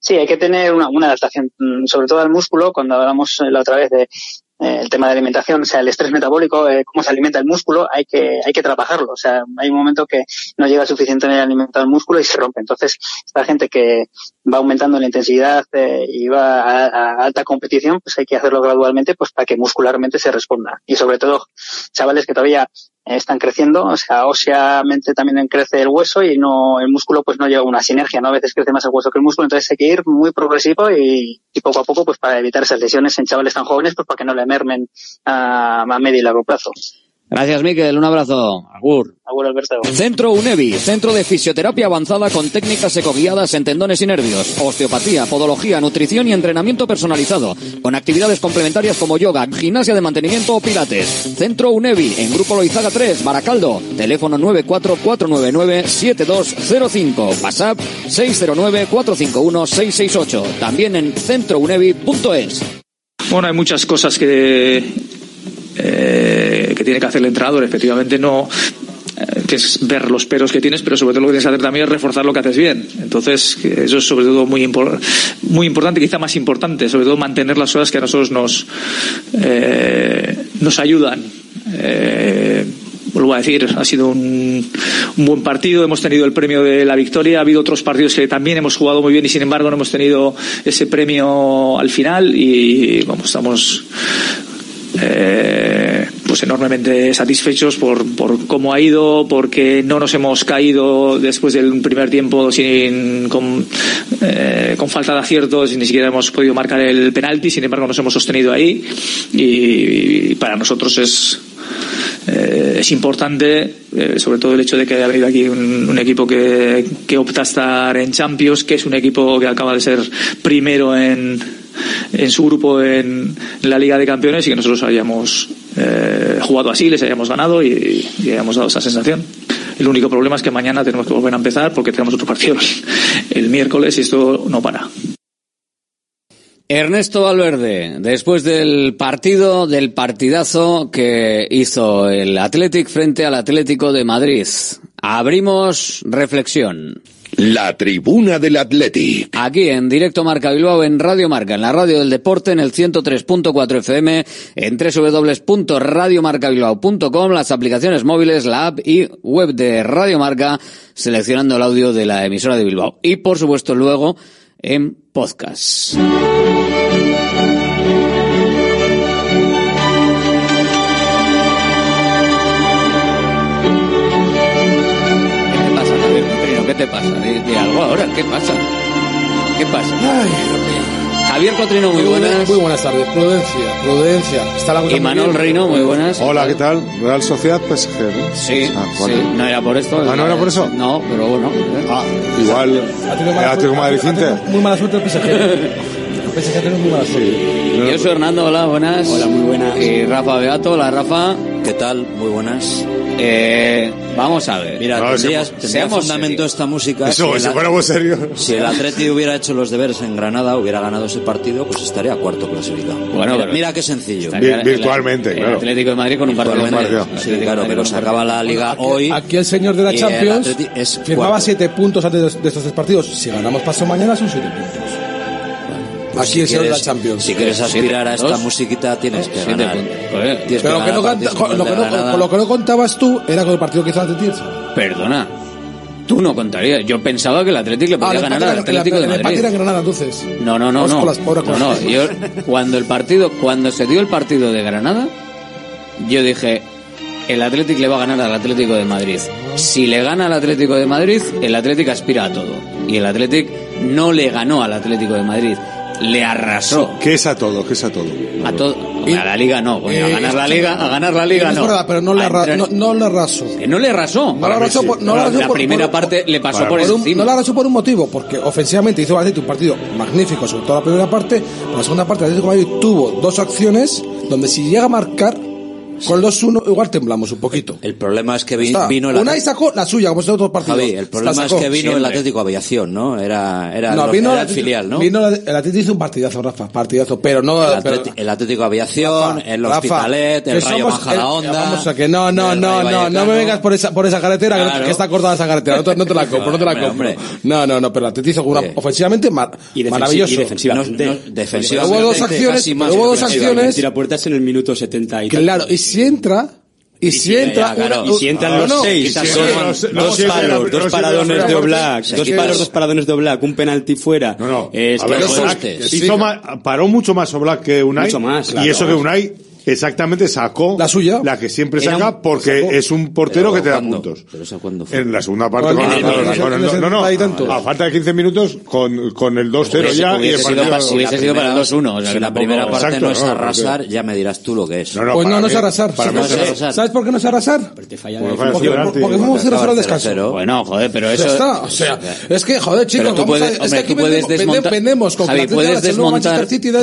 Sí, hay que tener una, una adaptación, mm, sobre todo al músculo, cuando hablamos eh, la otra vez de el tema de alimentación, o sea, el estrés metabólico, eh, cómo se alimenta el músculo, hay que, hay que trabajarlo. O sea, hay un momento que no llega suficientemente alimentado el músculo y se rompe. Entonces, esta gente que va aumentando la intensidad eh, y va a, a alta competición, pues hay que hacerlo gradualmente, pues para que muscularmente se responda. Y sobre todo, chavales que todavía están creciendo, o sea, óseamente también crece el hueso y no, el músculo pues no lleva una sinergia, ¿no? A veces crece más el hueso que el músculo, entonces hay que ir muy progresivo y, y poco a poco pues para evitar esas lesiones en chavales tan jóvenes, pues para que no le mermen a medio y largo plazo. Gracias, Miquel. Un abrazo. Agur. Agur, Alberto. Centro UNEVI, centro de fisioterapia avanzada con técnicas ecoguiadas en tendones y nervios, osteopatía, podología, nutrición y entrenamiento personalizado, con actividades complementarias como yoga, gimnasia de mantenimiento o pilates. Centro UNEVI, en Grupo Loizaga 3, Baracaldo, teléfono 944997205, WhatsApp 609451668, también en centrounevi.es. Bueno, hay muchas cosas que, eh, que tiene que hacer el entrenador. Efectivamente, no eh, que es ver los peros que tienes, pero sobre todo lo que tienes que hacer también es reforzar lo que haces bien. Entonces, eso es sobre todo muy, impor- muy importante, quizá más importante, sobre todo mantener las cosas que a nosotros nos, eh, nos ayudan. Eh, vuelvo a decir, ha sido un, un buen partido, hemos tenido el premio de la victoria, ha habido otros partidos que también hemos jugado muy bien y sin embargo no hemos tenido ese premio al final y vamos, estamos eh, pues enormemente satisfechos por, por cómo ha ido, porque no nos hemos caído después del primer tiempo sin con, eh, falta de aciertos y ni siquiera hemos podido marcar el penalti, sin embargo nos hemos sostenido ahí. Y, para nosotros es eh, es importante, sobre todo el hecho de que haya habido aquí un, un equipo que, que opta a estar en Champions, que es un equipo que acaba de ser primero en, en su grupo en, la Liga de Campeones y que nosotros hayamos eh, jugado así, les hayamos ganado y, y hayamos dado esa sensación. El único problema es que mañana tenemos que volver a empezar porque tenemos otro partido el miércoles y esto no para. Ernesto Valverde, después del partido, del partidazo que hizo el Athletic frente al Atlético de Madrid. Abrimos reflexión. La tribuna del Athletic. Aquí en directo Marca Bilbao, en Radio Marca, en la radio del deporte, en el 103.4 FM, en www.radiomarcabilbao.com, las aplicaciones móviles, la app y web de Radio Marca, seleccionando el audio de la emisora de Bilbao. Y por supuesto luego en podcast. Te pasa? Di algo ahora, ¿qué pasa? ¿Qué pasa? Javier Cotrino, muy buenas. Muy buenas tardes. Prudencia, prudencia. Está la cosa Y muy Manuel bien. Reino, muy buenas. Hola, ¿qué tal? Real Sociedad PSG, ¿no? Sí, Ah, bueno. sí, no era por esto. Ah, ¿no era por eso? No, pero bueno. Ah, igual. Ha tenido. Muy mala suerte el PSG. El. Yo soy Hernando, hola, buenas. Hola, muy buenas. Y Rafa Beato, hola Rafa. ¿Qué tal? Muy buenas. Eh, vamos a ver. Mira, No, tendría, seamos- tendría seamos fundamento serios. esta música. Eso, el si a- fuéramos serios. Si el Atleti hubiera hecho los deberes en Granada, hubiera ganado ese partido, pues estaría cuarto clasificado. Bueno, mira, pero- mira qué sencillo. Estaría el- el Atlético de Madrid con un partido Virtualmente. menos. Sí, Atlético de claro, Madrid pero con se un acaba la liga Aquí- hoy. Aquí el señor de la y el Champions Atleti es firmaba cuarto. siete puntos antes de, de estos tres partidos. Si ganamos paso mañana son siete puntos. Pues Aquí si el señor de la quieres- Champions. Si quieres aspirar a esta musiquita, tienes que ganar. que Pero lo que, no, el lo, que lo que contabas tú era con el partido que hizo Tirza. Perdona. Tú no contarías. Yo pensaba que el Atlético le Ah, podía el ganar al Atlético el de Madrid. en Granada entonces. No, no, no, no. con las- ahora con No, no, yo cuando el partido, cuando se dio el partido de Granada, yo dije, el Atlético le va a ganar al Atlético de Madrid. Si le gana al Atlético de Madrid, el Atlético aspira a todo. Y el Atlético no le ganó al Atlético de Madrid, le arrasó. ¿Qué es a todo? ¿Qué es a todo? A todo. A la liga no, a Eh, ganar la liga, a ganar la liga es no. verdad, pero no le, A arra- entrar- no, no le arrasó. Que no le arrasó. No le arrasó por, no le arrasó la por- primera por- parte le pasó por, un- encima. No le arrasó por un motivo, porque ofensivamente hizo Atlético un partido magnífico, sobre todo la primera parte, pero la segunda parte Atlético Madrid tuvo dos acciones donde si llega a marcar con el 2-1 igual temblamos un poquito. El problema es que vi- vino el Una y Atlético. sacó la suya, como en otros partidos. Javi, el problema es que vino el Siempre. Atlético Aviación, ¿no? Era, era, No, lo- vino, era el el filial, ¿no? Vino el el Atlético hizo un partidazo, Rafa, partidazo, pero no... el, pero- Atleti- el Atlético Aviación, Rafa, el Rafa, Hospitalet, el que Rayo la el- Onda. Vamos a que no, no, el no, Rayo no, no me vengas por esa, por esa carretera, que no- Claro. que, está cortada esa carretera, no te, no te la compro, no te la compro. No, no, no, pero el Atlético hizo una, ofensivamente mar- Y maravilloso. y defensivamente. No, no, defensivamente Hubo dos acciones, hubo dos que acciones, Tirapuertas en el minuto 70 y claro, y si entra, y, si entra, claro, una- y si entran no, los no, seis, si dos, palos, los dos paradones de Oblak, dos palos, dos paradones de Oblak, un penalti fuera. No, no. Es A que ver, joder, Oblak hizo ma- paró mucho más Oblak que Unai. Mucho más, Y claro. eso que Unai exactamente sacó la suya. La que siempre saca un- porque sacó. es un portero Pero que te da ¿cuándo? puntos. Pero eso cuándo fue. En la segunda parte. Con- el- no, no, 70 y tanto. a falta de 15 minutos con, con el 2-0 Hubiese- ya y el partido... hubiese sido para el 2-1. O sea, Si que la primera parte Exacto, no es no, arrasar, ya me dirás tú lo que es. pues no, no es arrasar. para ¿Sabes- mí es arrasar. ¿Sabes por qué no es arrasar? Porque falla Porque fuimos 0-0 al descanso. 0-0. Bueno, joder, pero eso... está, o sea, es que, joder, chicos, es que aquí puedes desmontar,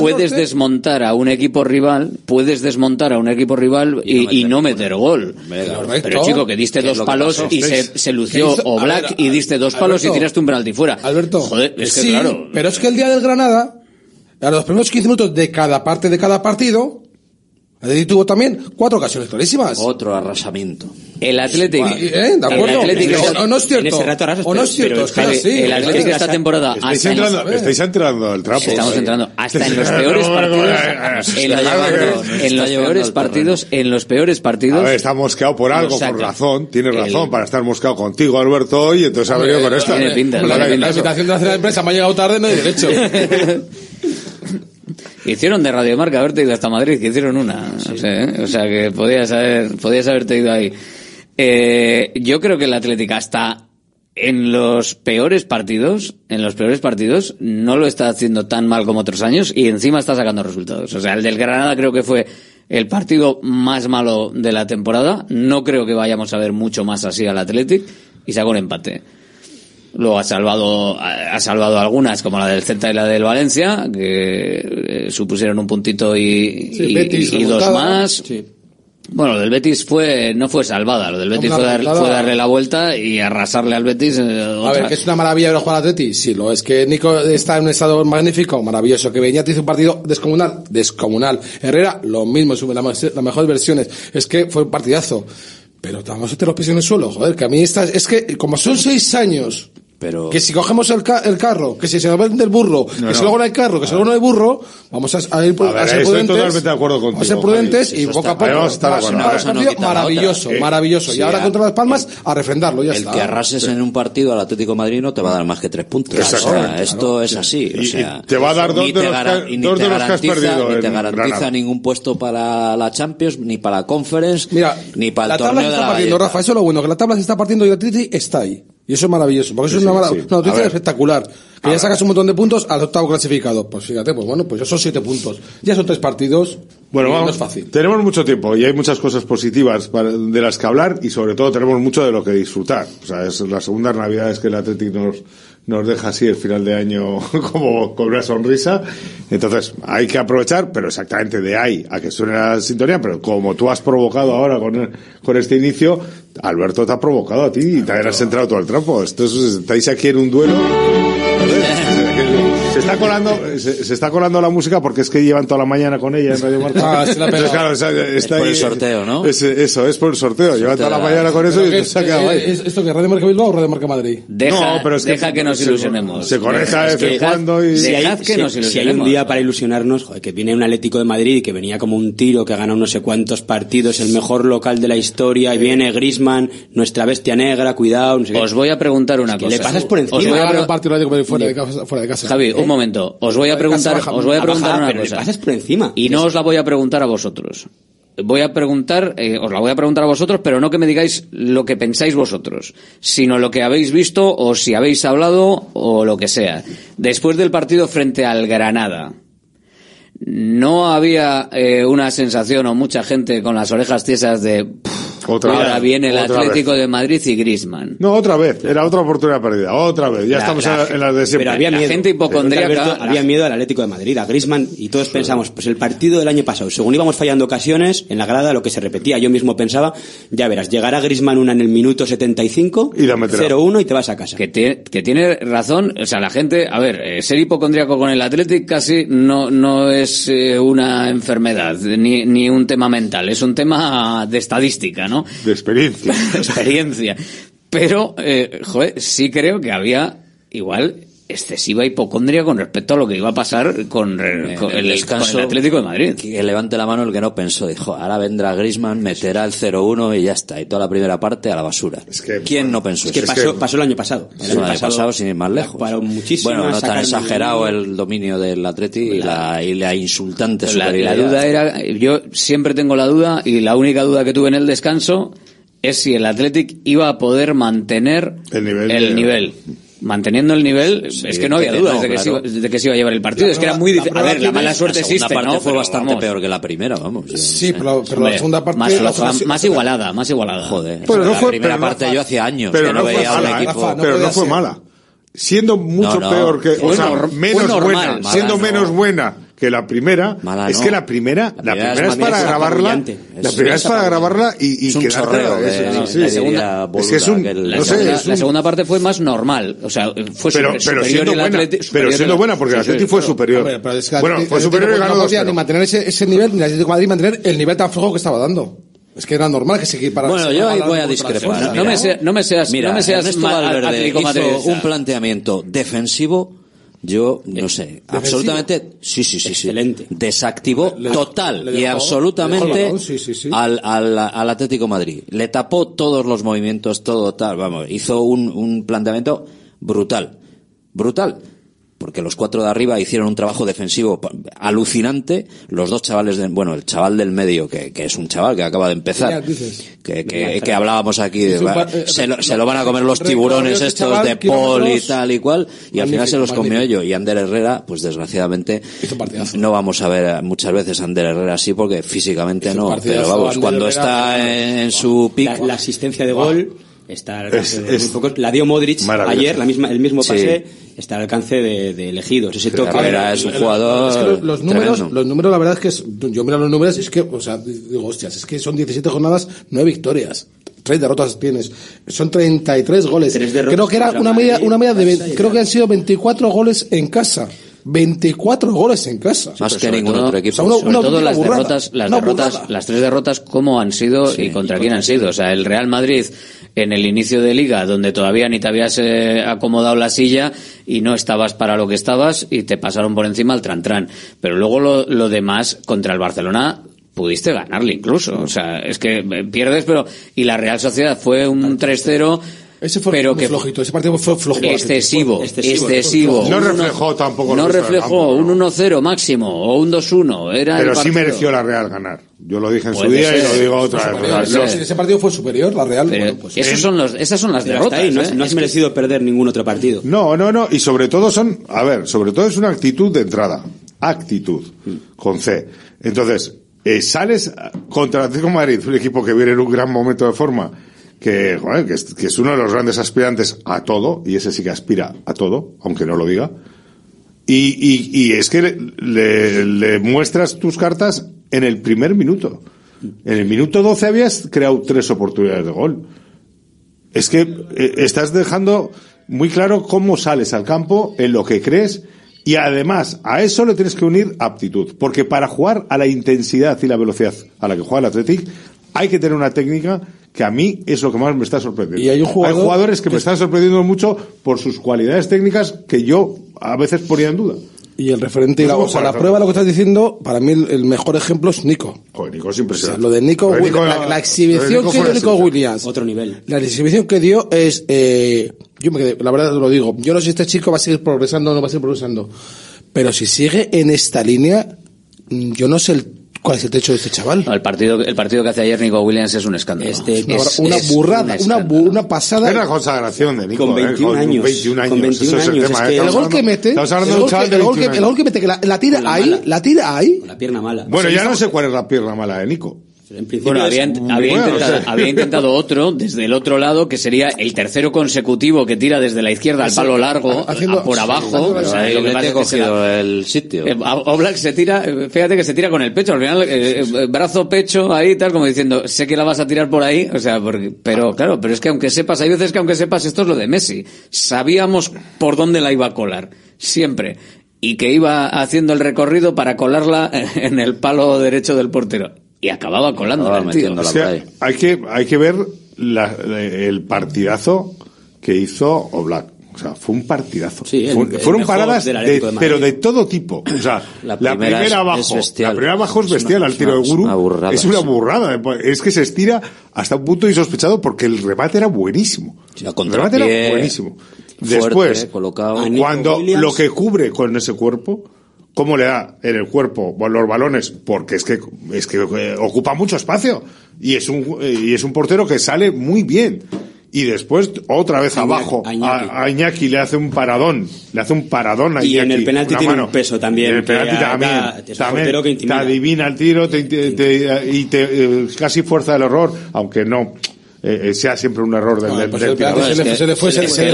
puedes desmontar a un equipo rival, puedes desmontar a un equipo rival y, y no meter gol. Pero chico, que diste ¿Qué es dos palos y se, se lució Oblak ver, y diste dos palos y tiraste un penalti fuera. Alberto, Joder, es que sí, claro. pero es que el día del Granada, a los primeros 15 minutos de cada parte de cada partido, el Atlético tuvo también cuatro ocasiones clarísimas. Otro arrasamiento. El Atlético. ¿Eh? ¿De acuerdo? El Atlético o, o no es cierto. en ese rato arrasas, o no es cierto, pero es sí. el Atlético esta temporada Estáis entrando, estáis entrando al trapo. Estamos sí. entrando hasta en los peores partidos, en, nos en los peores partidos, en los peores A partidos. ver, está mosqueado por algo, con razón. Tienes El- razón para estar mosqueado contigo, Alberto, hoy, entonces ha venido con esta. tiene pinta, La, invitación de la cena de prensa me ha llegado tarde, no hay derecho. Hicieron de Radio Marca haberte ido hasta Madrid, que hicieron una. O, sea, ¿eh? o sea, que podías haber, podías haberte ido ahí. Eh, yo creo que el Atlético hasta en los peores partidos, en los peores partidos, no lo está haciendo tan mal como otros años y encima está sacando resultados. O sea, el del Granada creo que fue el partido más malo de la temporada. No creo que vayamos a ver mucho más así al Athletic y sacó un empate. Luego ha salvado, ha salvado algunas, como la del Celta y la del Valencia, que eh, supusieron un puntito y, Sí, y- Betis, y dos más. Bueno, lo del Betis fue, no fue salvada, lo del Betis fue, dar- remontada. fue darle la vuelta y arrasarle al Betis. eh, A ver, que es una maravilla ver jugar al Atleti. Sí, lo es que Nico está en un estado magnífico, maravilloso. Que Beñat hizo un partido descomunal, descomunal. Herrera, lo mismo, la, las mejores versiones. Es que fue un partidazo. Pero vamos a los pies en el suelo, joder, que a mí esta, es que como son seis años, Pero que si cogemos el, ca- el carro, que si se nos vende el burro, que no. si luego no hay carro, que si luego no hay burro, vamos a, a ir A ver, a ser estoy prudentes. totalmente de acuerdo Vamos a ser contigo, prudentes Javi. y poco a poco. maravilloso. Eh, maravilloso. sí, y ahora contra las Palmas, a refrendarlo, ya el está. que arrases en un partido al Atlético de Madrid no te va a dar más que tres puntos. O sea, esto es así. O Y- y sea, te va a dar dos de los que- dos de los que has perdido Ni te garantiza ningún puesto para la Champions, ni para la Conference, Mira, ni para la el tabla torneo de está la. Rafa, eso es lo bueno, que la tabla se está partiendo y el Atleti está ahí. Y eso es maravilloso, porque eso es una, mara- sí. noticia espectacular. Que ya sacas un montón de puntos al octavo clasificado. Pues fíjate, pues bueno, pues ya son siete puntos. Ya son tres partidos. Bueno, y vamos. No es fácil. Tenemos mucho tiempo y hay muchas cosas positivas para- de las que hablar y sobre todo tenemos mucho de lo que disfrutar. O sea, es las segundas navidades que el Atlético nos, nos deja así el final de año como con una sonrisa. Entonces, hay que aprovechar, pero exactamente de ahí a que suene la sintonía, pero como tú has provocado ahora con, con este inicio, Alberto te ha provocado a ti y te habrás entrado todo el trapo. Esto es- estáis aquí en un duelo. Se está colando, se, se está colando la música porque es que llevan toda la mañana con ella en Radio Marca. Ah, se la. Entonces, claro, está por ahí- el sorteo, ¿no? es- eso, es por el sorteo. Llevan toda la mañana con eso y ¿Qué- se ha quedado ahí. ¿es- ¿Esto que Radio Marca Bilbao o Radio Marca Madrid? Deja, No, pero es que- deja que nos ilusionemos. se conecta de vez en cuando y- Si hay, que si- nos si hay un día para ilusionarnos, joder, que viene un Atlético de Madrid y que venía como un tiro, que ha ganado no sé cuántos partidos, el mejor local de la historia, y viene Grisman, nuestra bestia negra, cuidado, no sé qué. Os voy a preguntar una que cosa. le pasas por encima. Os voy a un partido fuera de casa. Fuera de casa. Javi, un momento. Os voy a preguntar, baja- os voy a preguntar una cosa. pasas por encima. Y no os la voy a preguntar a vosotros. Voy a preguntar, eh, os la voy a preguntar a vosotros, pero no que me digáis lo que pensáis vosotros, sino lo que habéis visto o si habéis hablado o lo que sea. Después del partido frente al Granada, no había eh, una sensación o mucha gente con las orejas tiesas de "Pff, Otra ahora vez, viene el Atlético vez. de Madrid y Griezmann. No, otra vez. Era otra oportunidad perdida. Otra vez. Ya La- estamos la- en, las de siempre. Pero había La miedo. gente hipocondríaca- Alberto, la- había miedo al Atlético de Madrid, a Griezmann, y todos pensamos, pues el partido del año pasado, según íbamos fallando ocasiones, en la grada lo que se repetía, yo mismo pensaba, ya verás, llegará Griezmann una en el minuto 75, Y la meterá. 0-1 y te vas a casa. que tiene, que tiene razón, o sea, la gente, a ver, eh, ser hipocondríaco con el Athletic casi no, no es eh, una enfermedad, ni, ni un tema mental, es un tema de estadística, ¿no? De experiencia. experiencia. Pero, eh, sí creo que había igual excesiva hipocondria con respecto a lo que iba a pasar con, con el, con el Atlético de Madrid. Que levante la mano el que no pensó. Dijo, ahora vendrá Grisman, meterá el 0-1 y ya está. Y toda la primera parte a la basura. ¿Quién no pensó Es que eso? pasó, pasó el año pasado. El El año pasado, sin ir más lejos. Bueno, no tan exagerado el dominio del Atleti y la, y la insultante la, la duda era, yo siempre tengo la duda y la única duda que tuve en el descanso es si el Athletic iba a poder mantener El nivel el de- nivel. Manteniendo el nivel, es que no había dudas no, de, que se claro. iba, de que se iba a llevar el partido. La es que era prueba- muy la difícil. A prueba ver, la mala suerte la segunda existe, parte ¿no? fue bastante vamos. peor que la primera, vamos. Sí, pero, pero Hombre, la segunda parte. más, la segunda- más igualada, más igualada. Joder. Pero no la fue- primera pero parte fue- yo hacía años Pero que no no, fue veía a un ¿eh? equipo. Pero no fue mala. Siendo mucho peor que, o Fue sea, fue menos buena, siendo no. menos buena que la primera, Mala es no. que la primera, la primera primera, es es para grabarla, la primera es para grabarla y, y Es un chorreo de- es- de- sí. de- segunda- es que es un, que La, no sé, segunda, es la un- segunda parte fue más normal. O sea, fue pero, super- pero superior siendo buena, Atleti- pero siendo buena porque el Atleti fue superior. Hombre, pero es que bueno, fue superior y ganó no dos podía ni mantener ese, ese nivel, ni el Atlético de Madrid mantener el nivel tan flojo que estaba dando. Es que era normal que se equipara. Bueno, yo ahí voy a la discrepar. No me sea- no me seas- Mira, no me seas Ernesto mal Valverde hizo un planteamiento defensivo. Yo no sé, absolutamente, sí, sí, sí, sí, Excelente. desactivó Le- total le y dejó- absolutamente el balón, sí, sí, sí. Al, al, al Atlético Madrid. Le tapó todos los movimientos, todo tal, vamos, hizo un, un planteamiento brutal, brutal. Porque los cuatro de arriba hicieron un trabajo defensivo alucinante. Los dos chavales, de, bueno, el chaval del medio, que, que es un chaval que acaba de empezar, que, que, que hablábamos aquí, de, eh, se, lo, se lo van a comer los tiburones estos chaval, de Paul y tal y cual, y al final se los comió magnífico. yo. Y Ander Herrera, pues desgraciadamente, no vamos a ver muchas veces a Ander Herrera así porque físicamente no, pero vamos, Ander cuando Herrera, está en su pico, la asistencia de gol está al alcance Es- de es muy pocos. La dio Modric ayer, la misma, el mismo Sí. pase está al alcance de, de elegidos. Ese toque. Herrera es un Es jugador que los, los números, tremendo. los números, la verdad es que es- yo miro los números y es que, o sea, digo, hostias, es que son 17 jornadas, 9 victorias. Tres derrotas tienes. Son 33 goles. Tres derrotas creo que era una media, Madrid, una media de, creo que han sido 24 goles en casa. 24 goles en casa. más que ningún todo- otro equipo. o sea, uno- Sobre una todo las burrada. derrotas, las derrotas, burrada. las tres derrotas cómo han sido y contra quién han sido. O sea, el Real Madrid en el inicio de liga, donde todavía ni te habías eh, acomodado la silla y no estabas para lo que estabas y te pasaron por encima al Trantran. Pero luego lo, lo demás contra el Barcelona pudiste ganarle incluso. O sea, es que eh, pierdes, pero y la Real Sociedad fue un 3-0 Ese fue pero muy que flojito, ese partido fue flojo. excesivo, Excesivo, excesivo. No reflejó tampoco No reflejó un 1-0 máximo o un 2-1. Era el Pero sí mereció la Real ganar. Yo lo dije en su día y lo digo otra vez. No, ese partido fue superior, la Real. Pero bueno, pues, esos son los, esas son las derrotas. ahí, no, ¿eh? no has merecido perder ningún otro partido. No, no, no. Y sobre todo son, a ver, sobre todo es una actitud de entrada. Actitud. Con C. Entonces, eh, sales contra el Atlético de Madrid, un equipo que viene en un gran momento de forma, que, es, que es uno de los grandes aspirantes a todo, y ese sí que aspira a todo, aunque no lo diga. Y, y, es que le, le- le muestras tus cartas en el primer minuto. En el minuto 12 habías creado tres oportunidades de gol. Es que eh, estás dejando muy claro cómo sales al campo, en lo que crees, y además a eso le tienes que unir aptitud. Porque para jugar a la intensidad y la velocidad a la que juega el Athletic, hay que tener una técnica que a mí es lo que más me está sorprendiendo. Y hay un jugador jugadores que, que me es- están sorprendiendo mucho por sus cualidades técnicas que yo a veces ponía en duda. Y el referente, y la, o sea, la prueba de lo que estás diciendo, para mí el, el mejor ejemplo es Nico. Joder, Nico es O sea, impresionante. lo de Nico, Nico la, la exhibición Nico que dio Nico. Williams. Otro nivel. La exhibición que dio es, eh, yo me quedé, la verdad lo digo, yo no sé si este chico va a seguir progresando o no va a seguir progresando, pero si sigue en esta línea, yo no sé el- cuál es el techo de este chaval. No, el partido, el partido que hace ayer Nico Williams es un escándalo. Este, Es- una, es burrada, un una, escándalo. bu- una pasada. Es la consagración de Nico. Con eh, 21 con años. 21 años. Con 21 Eso es el años, tema. es que eh. el Estamos gol que mete, Estamos hablando el de un gol chaval que, de el gol que- 21 el gol que mete, que la, la tira ahí, mala. la tira ahí. La pierna mala. Bueno, ya no sé cuál es la pierna mala de Nico. Bueno, había, había bueno, intentado, o sea. había intentado otro desde el otro lado, que sería el tercero consecutivo que tira desde la izquierda al palo largo, haciendo- a por sí, abajo. haciendo- o sea, lo que pasa es cogido el sitio. Eh, Oblak se tira, fíjate que se tira con el pecho, al final, eh, eh, brazo, pecho, ahí tal, como diciendo, sé que la vas a tirar por ahí, o sea, porque, pero claro, pero es que aunque sepas, hay veces que aunque sepas, esto es lo de Messi, sabíamos por dónde la iba a colar, siempre, y que iba haciendo el recorrido para colarla en el palo derecho del portero, y acababa colándola, el tío. O sea, hay que, hay que ver la- el partidazo que hizo Oblak. O sea, fue un partidazo. Sí, el- Fue- el fueron paradas, de- pero de todo tipo. O sea, la La primera, es- abajo, la primera abajo es bestial al tiro de es Guru. una burrada, es una burrada. Es que se estira hasta un punto insospechado porque el remate era buenísimo. Sí, a el remate era buenísimo. fuerte, Después, colocado. Cuando Williams. lo que cubre con ese cuerpo, cómo le da en el cuerpo los balones, porque es que es que eh, ocupa mucho espacio y es un y es un portero que sale muy bien. Y después otra vez Iñaki- abajo a Iñaki. a, a Iñaki le hace un paradón, le hace un paradón a Y en Iñaki, el penalti tiene mano. un peso también, Y en el penalti también, da- es un también portero que te adivina el tiro te- te- te- y te eh, casi fuerza el error, aunque no eh, eh, sea siempre un error del, del, pues del se le- se le fue- se se le-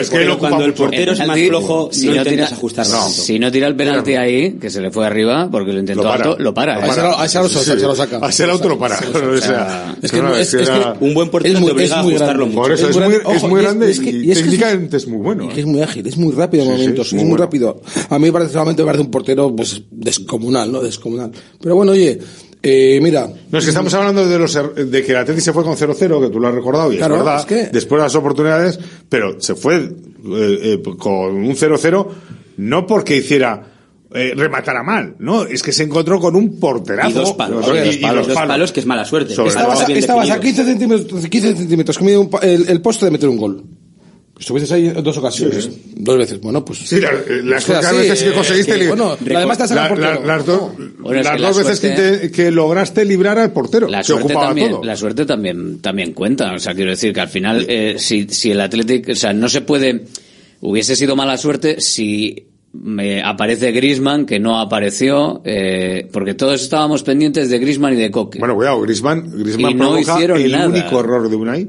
es que cuando el mucho. portero es más penalti, flojo, si no no tira- ajustarlo no. Si no tira el penalti ahí, que se le fue arriba, porque lo intentó Lo para. alto, lo para. A ese lo- saca, se lo saca. A ese auto lo para. Es que no, no, Un buen portero es muy- te obliga a ajustarlo grande. Por eso es, muy grande. es Ojo, muy y técnicamente es muy bueno. ¿eh? es muy ágil, es muy rápido en momentos, es muy rápido. A mí personalmente me parece un portero pues descomunal, ¿no? Descomunal. Pero bueno, oye, eh, mira, No, es que estamos hablando de los er- de que el Atleti se fue con 0-0, que tú lo has recordado, y Claro, es verdad, es que- después de las oportunidades, pero se fue eh, eh, con un 0-0 no porque hiciera eh, rematara mal, no, es que se encontró con un porterazo. Y dos palos. Y- Y y dos palos, dos palos, que es mala suerte. Sobre Estabas estabas a definidos. 15 centímetros, 15 centímetros que mide un pa- el, el poste de meter un gol. Estuviste ahí dos ocasiones, dos veces. Bueno, pues. Sí, la- las Es que pocas así, veces que eh, conseguiste bueno, la demás te la- la- portero. las dos, Bueno, es las dos la veces que, lograste librar al portero, La suerte, también, todo. la suerte también, también cuenta. O sea, quiero decir que al final, eh, si, si el Athletic, o sea, no se puede, hubiese sido mala suerte si me aparece Grisman, que no apareció, eh, porque todos estábamos pendientes de Grisman y de Coque. Bueno, cuidado, Griezmann, Griezmann Y no provoca hicieron el nada. único error de Unai.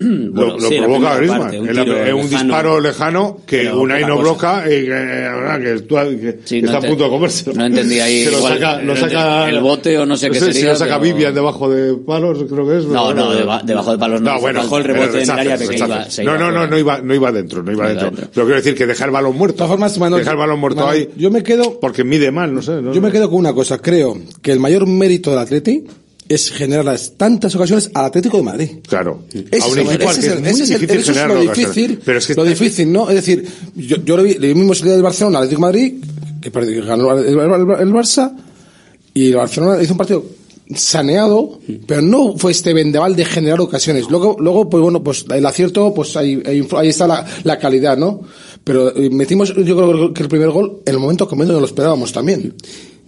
Bueno, lo, lo sí, provoca Griezmann. parte, un Es es un lejano. disparo lejano que Unai no bloca y que, eh, verdad, que, tú- que Sí, está no a punto de comerse. no entendí ahí Que lo igual, saca, lo no saca, el bote o no sé qué Si sería, lo saca pero- Vivian debajo de palos, creo que es. No, no, deba- debajo de palos no. No, bueno, el rebote en el área pequeña. no, no, no, no iba, no iba dentro, no iba No dentro. Pero quiero decir que deja el balón muerto. De todas formas, Manuel, deja el balón muerto ahí. Yo me quedo, Porque mide mal, no sé. no- yo me quedo con una cosa. Creo que el mayor mérito del Atleti es generar tantas ocasiones al Atlético de Madrid. Claro. Ese a un es equipo al ese que es el- ese es el- difícil eso es lo difícil, Pero es que lo difícil, ¿no? Es decir, yo, yo lo vi, el mismo salida del Barcelona, Atlético de Madrid, que ganó el, Barça, y el Barcelona hizo un partido saneado, pero no fue este vendaval de generar ocasiones. Luego, luego pues bueno, pues el acierto, pues ahí, ahí, ahí está la, la calidad, ¿no? Pero eh, metimos, yo creo que el primer gol en el momento que menos lo esperábamos también.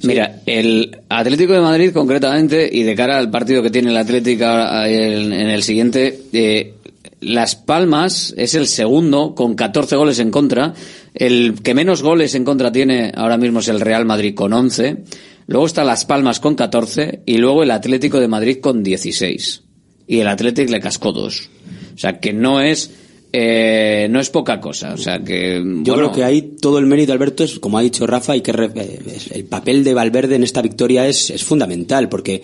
Mira, el Atlético de Madrid concretamente y de cara al partido que tiene el Atlético eh, en, el siguiente, eh, Las Palmas es el segundo con 14 goles en contra. El que menos goles en contra tiene ahora mismo es el Real Madrid con 11. Luego está Las Palmas con 14 y luego el Atlético de Madrid con 16. Y el Atlético le cascó dos. O sea que no es eh, no es poca cosa. O sea que. Yo creo que ahí todo el mérito, Alberto, es como ha dicho Rafa, y que eh, el papel de Valverde en esta victoria es, es fundamental, porque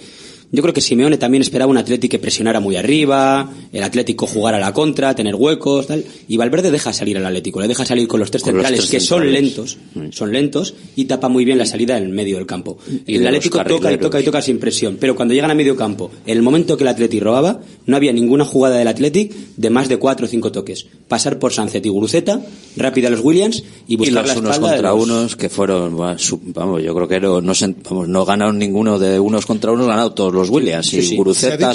yo creo que Simeone también esperaba un Atlético que presionara muy arriba, el Atlético jugara a la contra, tener huecos, tal. Y Valverde deja salir al Atlético, le deja salir con los tres centrales, que son lentos, son lentos, y tapa muy bien la salida en el medio del campo. El Atlético toca y toca y toca sin presión, pero cuando llegan a medio campo, en el momento que el Atlético robaba, no había ninguna jugada del Atlético de más de cuatro o cinco toques. Pasar por Sánchez y Guruceta, rápida a los Williams, y buscar y los unos contra unos que fueron, vamos, yo creo que no, no, no ganaron ninguno de unos contra unos, ganaron todos los Williams sí, y Guruceta,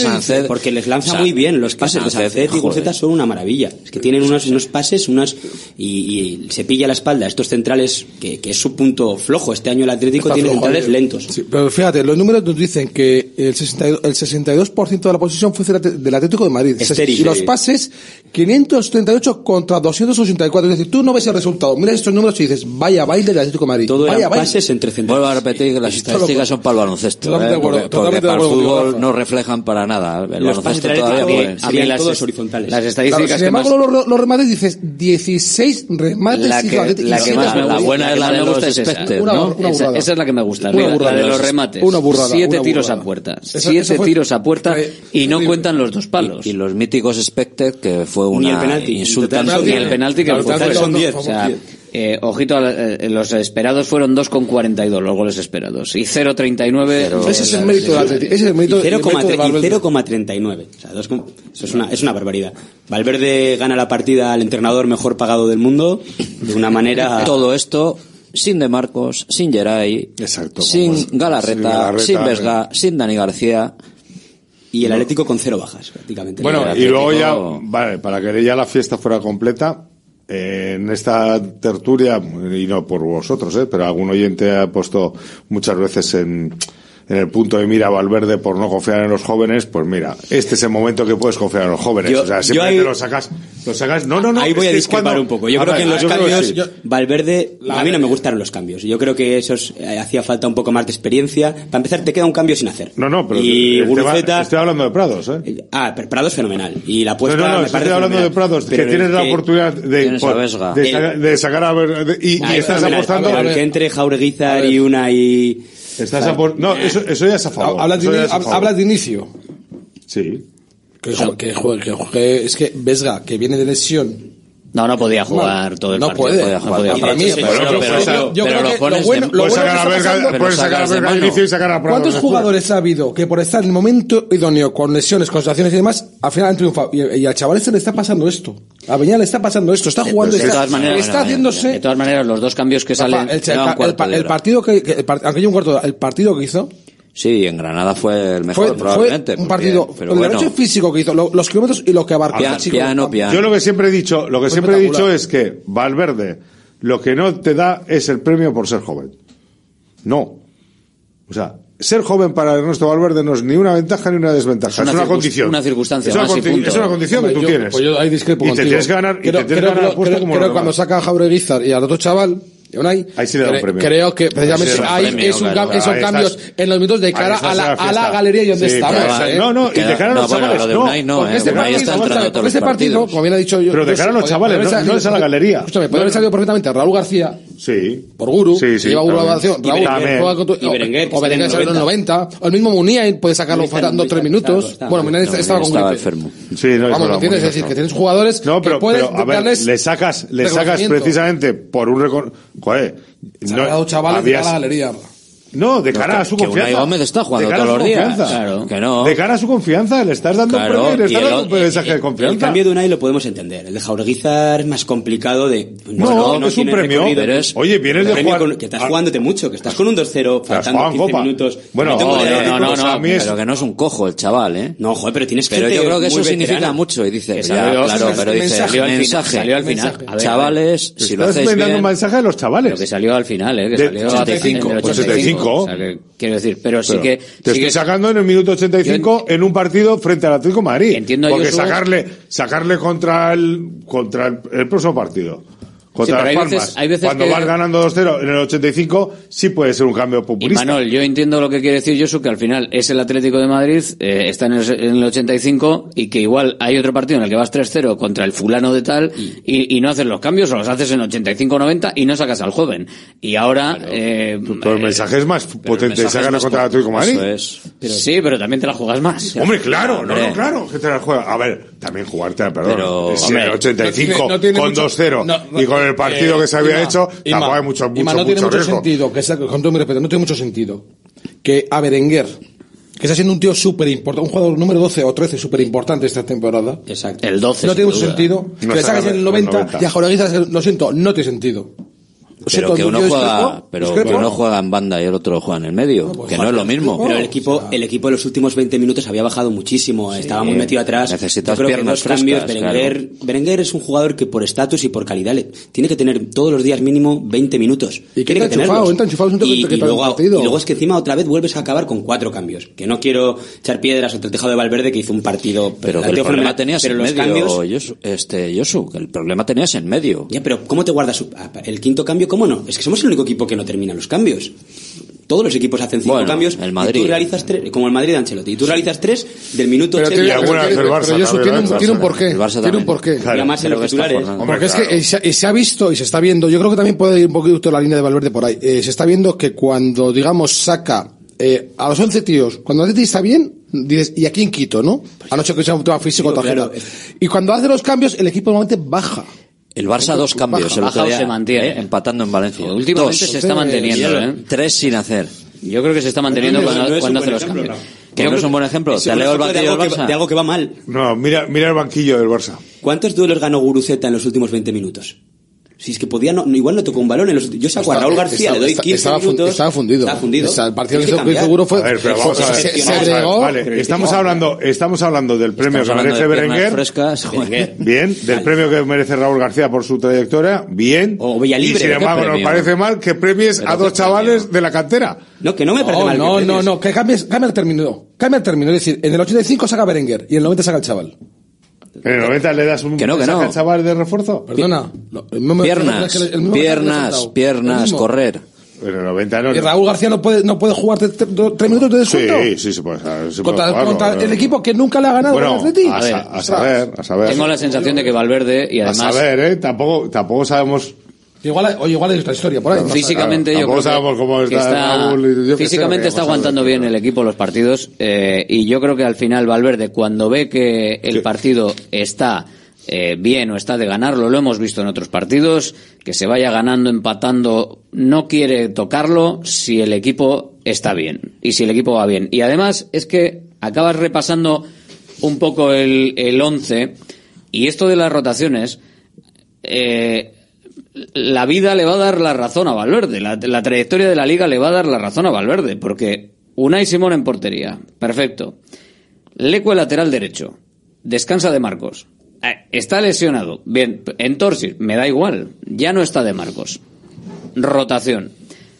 Porque les lanza muy bien los pases de Sánchez y Guruceta son una maravilla. Es que tienen unos, unos pases unas y, se pilla la espalda. Estos centrales, que, es su punto flojo. Este año el Atlético tiene centrales lentos. Pero fíjate, los números nos dicen que el 62%, el 62 de la posición fue del Atlético de Madrid. Estéril, y los pases, 538 contra 284. Es decir, tú no ves el resultado. Mira estos números y dices, vaya baile del Atlético de Madrid. Todo vaya baile. pases entre centrales. Vuelvo a repetir que las estadísticas son para el baloncesto. Totalmente eh, fútbol no reflejan para nada. El los pases todavía serían las, todos horizontales. Las estadísticas claro, sin embargo, que más... los, los, remates dices 16 remates la que, y la, que, más, la buena es la, la de los Specter, este, este, ¿no? Una, una esa, esa, es la que me gusta, una burrada, la de los remates. Una burrada, siete una tiros a puerta, esa, siete esa fue, tiros a puerta eh, y no cuentan los dos palos. Y, y los míticos Specter que fue una ni el penalti, insulta ni el penalti que fue son 10. Eh, ojito, eh, eh, los esperados fueron 2,42 los goles esperados y 0,39. Ese es el mérito del Atlético. Ese y 0,39. O sea, eso es una, barbaridad. Valverde gana la partida al entrenador mejor pagado del mundo de una manera. Todo esto sin De Marcos, sin Geray, sin, Galarreta, sin, Galarreta, sin Vesga, eh. sin Dani García. Y el Atlético con cero bajas, prácticamente. Bueno, y luego ya, vale, para que ya la fiesta fuera completa, en esta tertulia, y no por vosotros, ¿eh? pero algún oyente ha puesto muchas veces en en el punto de mira Valverde por no confiar en los jóvenes, pues mira, este es el momento que puedes confiar en los jóvenes. O sea, siempre ahí, te lo sacas, lo sacas. No, no, no. Ahí voy a discrepar un poco. Yo creo que en los cambios. Valverde, a mí no me gustaron los cambios. Yo creo que eso eh, hacía falta un poco más de experiencia. Para empezar, te queda un cambio sin hacer. No, no, pero. Y Guruceta, estoy hablando de Prados, ¿eh? ¿eh? Ah, pero Prados fenomenal. Y la puesta. No, no, no estoy hablando de Prados, que tienes la oportunidad de, por, de, el, de, sacar a y, ah, estás apostando. Entre Jaureguizar y una y. Estás a por... No, eso, eso, ya es a favor. Hablas de, inicio. Sí. Que, que, que, que, es que Vesga, que viene de lesión, no, no podía jugar no, todo el no partido. Puede, no podía jugar. Pero los pones... Bueno, de, puedes sacar a sacar a Verga inicio y sacar a Prado. ¿Cuántos jugadores ha habido que por estar en el momento idóneo, con lesiones, con situaciones y demás, al final han triunfado? Y, y al chaval este le está pasando esto. A Beñal le está pasando esto. Está eh, jugando... Pues, de todas está, maneras, está haciéndose... De todas maneras, los dos cambios que salen... El, partido que... que hay un cuarto... El partido que hizo Sí, en Granada fue el mejor, fue, probablemente. Fue un partido, porque, pero el bueno, físico que hizo, los kilómetros y lo que abarcó. Pian, piano, piano. Yo lo que siempre he dicho, lo que siempre he dicho es que Valverde lo que no te da es el premio por ser joven. No. O sea, ser joven para Ernesto Valverde no es ni una ventaja ni una desventaja. Es una, condición. Una circunstancia. Es una, condición que tú tienes. Pues y te tienes que ganar, y te tienes que ganar creo, como cuando saca a y al otro chaval, de Unai. Ahí sí le da un premio. Creo que precisamente sí ahí premio, es claro. esos cambios estás, en los minutos de cara a la, a la, galería y donde sí, estamos. Claro, ¿eh? No, no, y de cara a los bueno, chavales. Lo de Unai no, eh, este, Unai está entrando todos este partido, como bien ha dicho yo. Pero de cara a los chavales, no es a la galería. Escúchame, puede haber salido perfectamente Raúl García Sí. Por Guru. Sí, sí. Lleva Guru a la evaluación. Raúl, juega con tu. O Berenguer sale en los 90. O el mismo Muniain puede sacarlo faltando tres minutos. Bueno, Muniain estaba con enfermo. Sí, no, Vamos, ¿me entiendes? Es decir, que tienes jugadores no, pero, que puedes pero, a ver, le sacas, le sacas precisamente por un record... Joder. No, chavales habías... de la galería. No, de cara no, que, a su confianza. Unai Gómez está jugando todos los días. Claro. Que no. De cara a su confianza, le estás dando claro, un premio, le estás el, dando un mensaje de confianza. El cambio de Unai lo podemos entender. El de Jaureguizar es más complicado de. No, no, no es un premio. Es, Oye, vienes de jugar. Con, que estás jugándote mucho, que estás con un 2-0, faltando 15 copa. minutos. Bueno, no, no, no, no, no es... pero que no es un cojo el chaval, ¿eh? No, joder, pero tienes que. Pero yo creo que eso significa mucho. Y dice, pues claro, pero dice, mensaje. Salió al final. Chavales, si lo hacéis bien. un mensaje a los chavales. Lo que salió al final, ¿eh? Que salió a 85. 85. O sea, que- quiero decir, pero sí que... te sí estoy que- sacando en el minuto 85 en un partido frente al Atlético de Madrid. Entiendo, Porque sacarle, sacarle contra el, contra el, el próximo partido contra sí, las hay Veces, hay veces Cuando que... vas ganando 2-0 en el 85, sí puede ser un cambio populista. Y Manuel, yo entiendo lo que quiere decir Josu, que al final es el Atlético de Madrid, eh, está en el, en el, 85 y que igual hay otro partido en el que vas 3-0 contra el fulano de tal mm. y, y, no haces los cambios o los haces en 85-90 y no sacas al joven. Y ahora... Pero, eh, pero el eh, mensaje es más potente, se gana contra el Atlético de Madrid. Es. Pero, sí, pero también te la juegas más. Hombre, claro, hombre. no, claro, que te la juegas. A ver, también jugártela, perdón. Pero, hombre, en el 85 no tiene, no tiene con 2-0 y con el partido eh, que se había hecho, tampoco hay mucho, mucho, no tiene mucho sentido, que con todo mi respeto, no tiene mucho sentido que a Berenguer que está siendo un tío súper importante, un jugador número 12 o 13 súper importante esta temporada. Exacto. El 12. No tiene mucho sentido. No que le en el 90, 90. y a Jorge lo siento, no tiene sentido pero que uno juega, pero que uno juega en banda y el otro juega en el medio, que no es lo mismo. Pero el equipo, o el equipo de los últimos 20 minutos había bajado muchísimo, estaba muy metido atrás. Necesitas Yo creo piernas que dos cambios. Berenguer. Berenguer, es un jugador que por estatus y por calidad le, tiene que tener todos los días mínimo 20 minutos. Y tiene que tenerlos. Enchufado, y, que luego, y luego es que encima otra vez vuelves a acabar con cuatro cambios. Que no quiero echar piedras ante el tejado de Valverde que hizo un partido. Pero, pero el problema tenías en medio, cambios, este Yosu, el problema tenías en medio. Ya, pero cómo te guardas el quinto cambio ¿Cómo no? Es que somos el único equipo que no termina los cambios. Todos los equipos hacen cinco bueno, cambios. El Madrid. Y tú realizas tres, como el Madrid de Ancelotti. Y tú realizas tres del minuto pero 80. Tiene, Barça, pero tiene, un, tiene un porqué. Tiene un porqué. Claro, y además en los titulares. Porque claro. es que eh, se, se, ha visto y se está viendo. Yo creo que también puede ir un poquito la línea de Valverde por ahí. Eh, se está viendo que cuando, digamos, saca eh, a los 11 tíos, cuando Atleti está bien, dices, ¿y a quién quito, no? Pues Anoche que sea un tema físico, tajero. Claro. Y cuando hace los cambios, el equipo normalmente baja. El Barça dos cambios, el otro se mantiene. Eh, eh. empatando en Valencia. Últimamente dos. se está manteniendo. Eh. Tres sin hacer. Yo creo que se está manteniendo cuando, hace los cambios. No. Que es un buen ejemplo. Te leo el banquillo de algo, que, de algo que va mal. No, mira, mira el banquillo del Barça. ¿Cuántos duelos ganó Guruceta en los últimos 20 minutos? Si es que podía, no, igual no tocó un balón. En los, yo saco está, a Raúl García, está, le doy 15. Estaba fundido. Estaba fundido. Está, el partido seguro fue. A ver, pero vamos a ver. Se, se agregó. Vale, estamos, hablando, estamos hablando del premio que merece Berenguer. Bien, del premio que merece Raúl García por su trayectoria. Bien. O Villalibre. Y sin embargo, nos parece mal que premies a dos chavales de la cantera. No, que no me parece mal. No, no, no. Que cambia el término. Cambia el término. Es decir, en el 85 saca Berenguer y en el 90 saca el chaval. Pero ahorita le das un que no, que no. chaval de refuerzo. Perdona. No, piernas, piernas, piernas, correr. En el 90 no, y Raúl García no puede, no puede jugar tres, tres minutos de descuento. Sí, sí, se puede. Se puede contra, jugar, contra no, el equipo que nunca le ha ganado bueno, el a, a, saber, a saber. Tengo la sensación de que Valverde y además. A saber, ¿eh? Tampoco, tampoco sabemos Igual, oye, igual hay otra historia por ahí. Físicamente yo está, físicamente está aguantando bien el equipo los partidos eh, y yo creo que al final Valverde cuando ve que el partido está eh, bien o está de ganarlo, lo hemos visto en otros partidos, que se vaya ganando, empatando, no quiere tocarlo si el equipo está bien y si el equipo va bien. Y además es que acabas repasando un poco el, el once y esto de las rotaciones. Eh, la vida le va a dar la razón a Valverde, la, la, trayectoria de la liga le va a dar la razón a Valverde, porque Unai Simón en portería, perfecto. Leco lateral derecho, descansa de Marcos. Eh, está lesionado, bien, en torsis, me da igual, ya no está de Marcos. Rotación.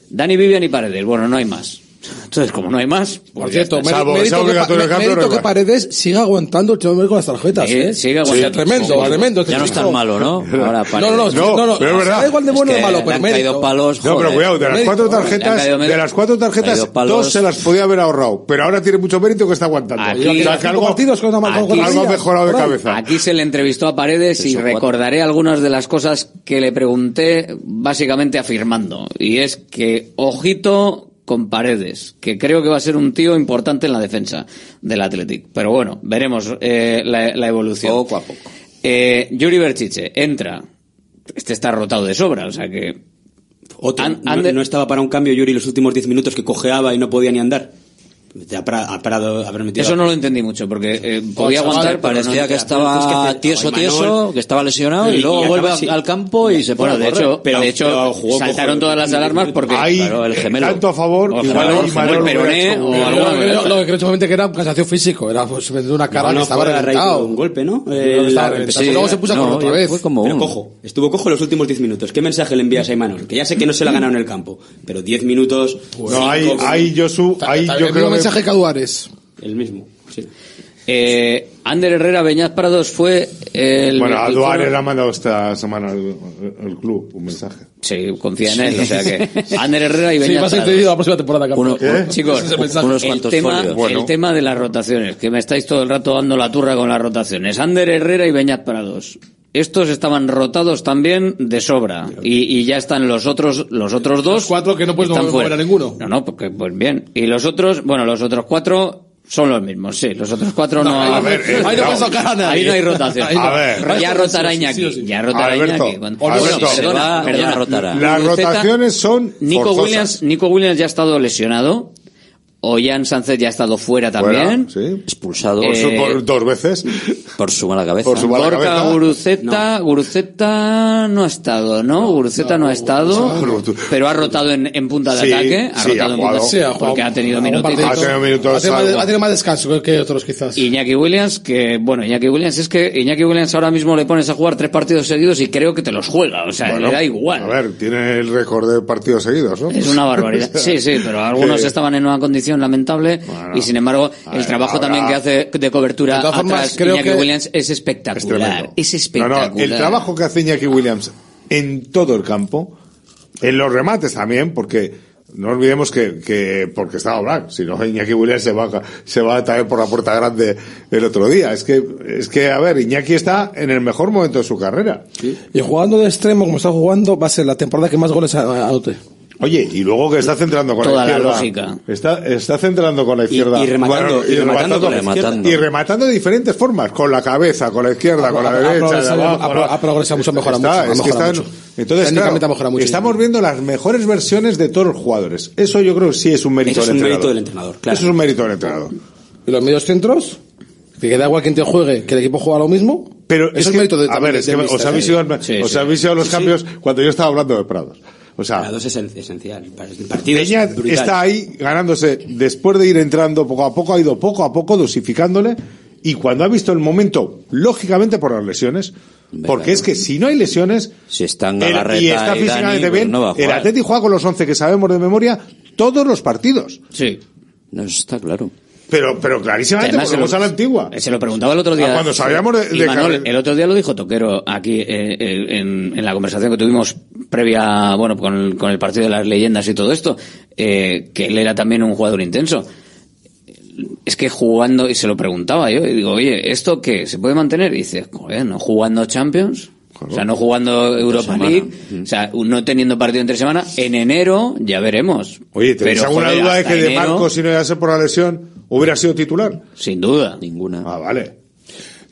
Dani Vivian y Paredes, bueno, no hay más. Entonces, como no hay más, pues Por cierto, Salvo que que. Paredes siga aguantando el con las tarjetas, ¿eh? Sí, sigue aguantando. Sí, tremendo, tremendo. Ya no es tan malo, ¿no? Ahora No, no, no, no, no, pero verdad. de No, pero cuidado, de las cuatro tarjetas, de las cuatro tarjetas, dos se las podía haber ahorrado, pero ahora tiene mucho mérito que está aguantando. Aquí se le entrevistó a Paredes y recordaré algunas de las cosas que le pregunté, básicamente afirmando. Y es que, ojito, con Paredes, que creo que va a ser un tío importante en la defensa del Athletic. Pero bueno, veremos eh, la, evolución. Poco a poco. Eh, Yuri Berchiche entra. Este está rotado de sobra, o sea que. Otro. No, estaba para un cambio Yuri los últimos 10 minutos que cojeaba y no podía ni andar eso no lo entendí mucho porque eh, podía aguantar parecía no, que estaba es que, tieso tieso que estaba lesionado y, y luego y vuelve al campo y se pone bueno, de, hecho pero, de hecho pero jugó, saltaron todas las alarmas porque hay claro, el gemelo. tanto a favor o igual el gemelo, peroné o algo. lo que creo solamente que era un cansancio físico era pues una cara que estaba reventado. un golpe no eh, luego se puso con otra vez. como cojo estuvo cojo los últimos 10 minutos. Qué mensaje le envías a Imanol que ya sé que no se la ha ganado en el campo pero 10 minutos no hay hay Josu ahí yo creo mismo, sí. Eh, Ander Herrera Beñat Prados fue el. Bueno, a el- Duarte le ha mandado esta semana el, el club un mensaje. Sí, confía en él, o sea que. Ander Herrera y Sí, vas a Prados. entendido la próxima temporada, campeón. ¿Qué? Chicos, es el mensaje. unos el cuantos tema. Bueno. el tema de las rotaciones, que me estáis todo el rato dando la turra con las rotaciones. Ander Herrera y Beñat Prados. Estos estaban rotados también de sobra. Y, y ya están los otros, los otros dos. Los cuatro que no puedes fuera. a ninguno. No, no, porque, pues bien. Y los otros, bueno, los otros cuatro son los mismos, sí. Los otros cuatro no, no- ver, eh, ahí no a nadie. Ahí no hay rotación. Ahí no. A ver. Ya rotará Sí, sí, Iñaki. sí, sí. Ya rotará Alberto, Iñaki. Alberto. Bueno, Se perdona, perdona. rotará. Las rotaciones son Nico forzosas. Williams, Nico Williams ya ha estado lesionado. Ollán Sánchez ya ha estado fuera Fuera, también. sí. Expulsado Por su- Eh, por dos veces. por su mala cabeza. Por su mala Gorka cabeza. Guruceta, Guruceta no ha estado, ¿no? Guruceta no, ha estado, pero ha rotado en, en punta de Sí, ataque, ha sí, rotado ha en punta jugado. Sí, ha jugado porque ha tenido algún minutitos. Ha tenido minutos, Ha tenido más- algo. ha tenido más descanso que- otros, quizás. Iñaki Williams, que bueno, Iñaki Williams es que Iñaki Williams ahora mismo le pones a jugar tres partidos seguidos y creo que te los juega, o sea, Bueno, le da igual. A ver, tiene el récord de partidos seguidos, ¿no? Es una barbaridad. Sí, sí, pero algunos estaban en una condición lamentable y sin embargo el ver, trabajo ahora- también que hace de cobertura De todas formas, atrás creo Iñaki que- Williams es Es espectacular. Es, espectacular. no, el trabajo que hace Iñaki Williams en todo el campo, en los remates también, porque no olvidemos que, que porque estaba Black, si no Iñaki Williams se va, a- se va también por la puerta grande el otro día. Es que, es que, a ver, Iñaki está en el mejor momento de su carrera. Y jugando de extremo, como está jugando, va a ser la temporada que más goles anote. Oye, y luego que está centrando con Toda la la izquierda. lógica. Está, está centrando con la izquierda. y rematando, y rematando con la izquierda. Y rematando de diferentes formas, con la cabeza, con la izquierda, con la Ha- ha derecha, ha pro- ha progresado mucho, ha mejorado Está, mucho, es que mejorado está- mucho. Entonces, Técnicamente claro, mucho. estamos viendo las mejores versiones de todos los jugadores. Eso yo creo que sí es un mérito Eso es del un entrenador. mérito del entrenador, claro. Eso es un mérito del entrenador. Y los medios centros, que da igual quien te juegue, que el equipo juega lo mismo. Pero eso es que, mérito de, a ver, es que del os míster, habéis ¿eh? ido, Sí, os sí. a los Sí, cambios cuando yo estaba hablando de Prados. O sea, Prados es el- esencial. El partido es brutal. está ahí ganándose después de ir entrando poco a poco, ha ido poco a poco dosificándole y cuando ha visto el momento, lógicamente por las lesiones, porque es que si no hay lesiones Si están el- y está y físicamente Dani, pues bien, no va a el. Atleti juega con los 11 que sabemos de memoria todos los partidos. Sí. No, eso está claro. Pero, pero clarísimamente, porque vamos a la antigua. Se lo preguntaba el otro día. Ah, cuando sabíamos de- de Manuel, el otro día lo dijo Toquero aquí eh, eh, en, en la conversación que tuvimos previa, bueno, con el, con el partido de las leyendas y todo esto, eh, que él era también un jugador intenso. Es que jugando, y se lo preguntaba yo, y digo, oye, ¿esto qué? ¿Se puede mantener? Y dice, joder, ¿no jugando Champions? O sea, no jugando Europa. League, o sea, no teniendo partido entre semana, en enero ya veremos. Oye, ¿tenéis Pero, alguna joder, duda de que de enero, Marcos, si no iba a ser por la lesión, hubiera sido titular? Sin duda. Ninguna. Ah, vale.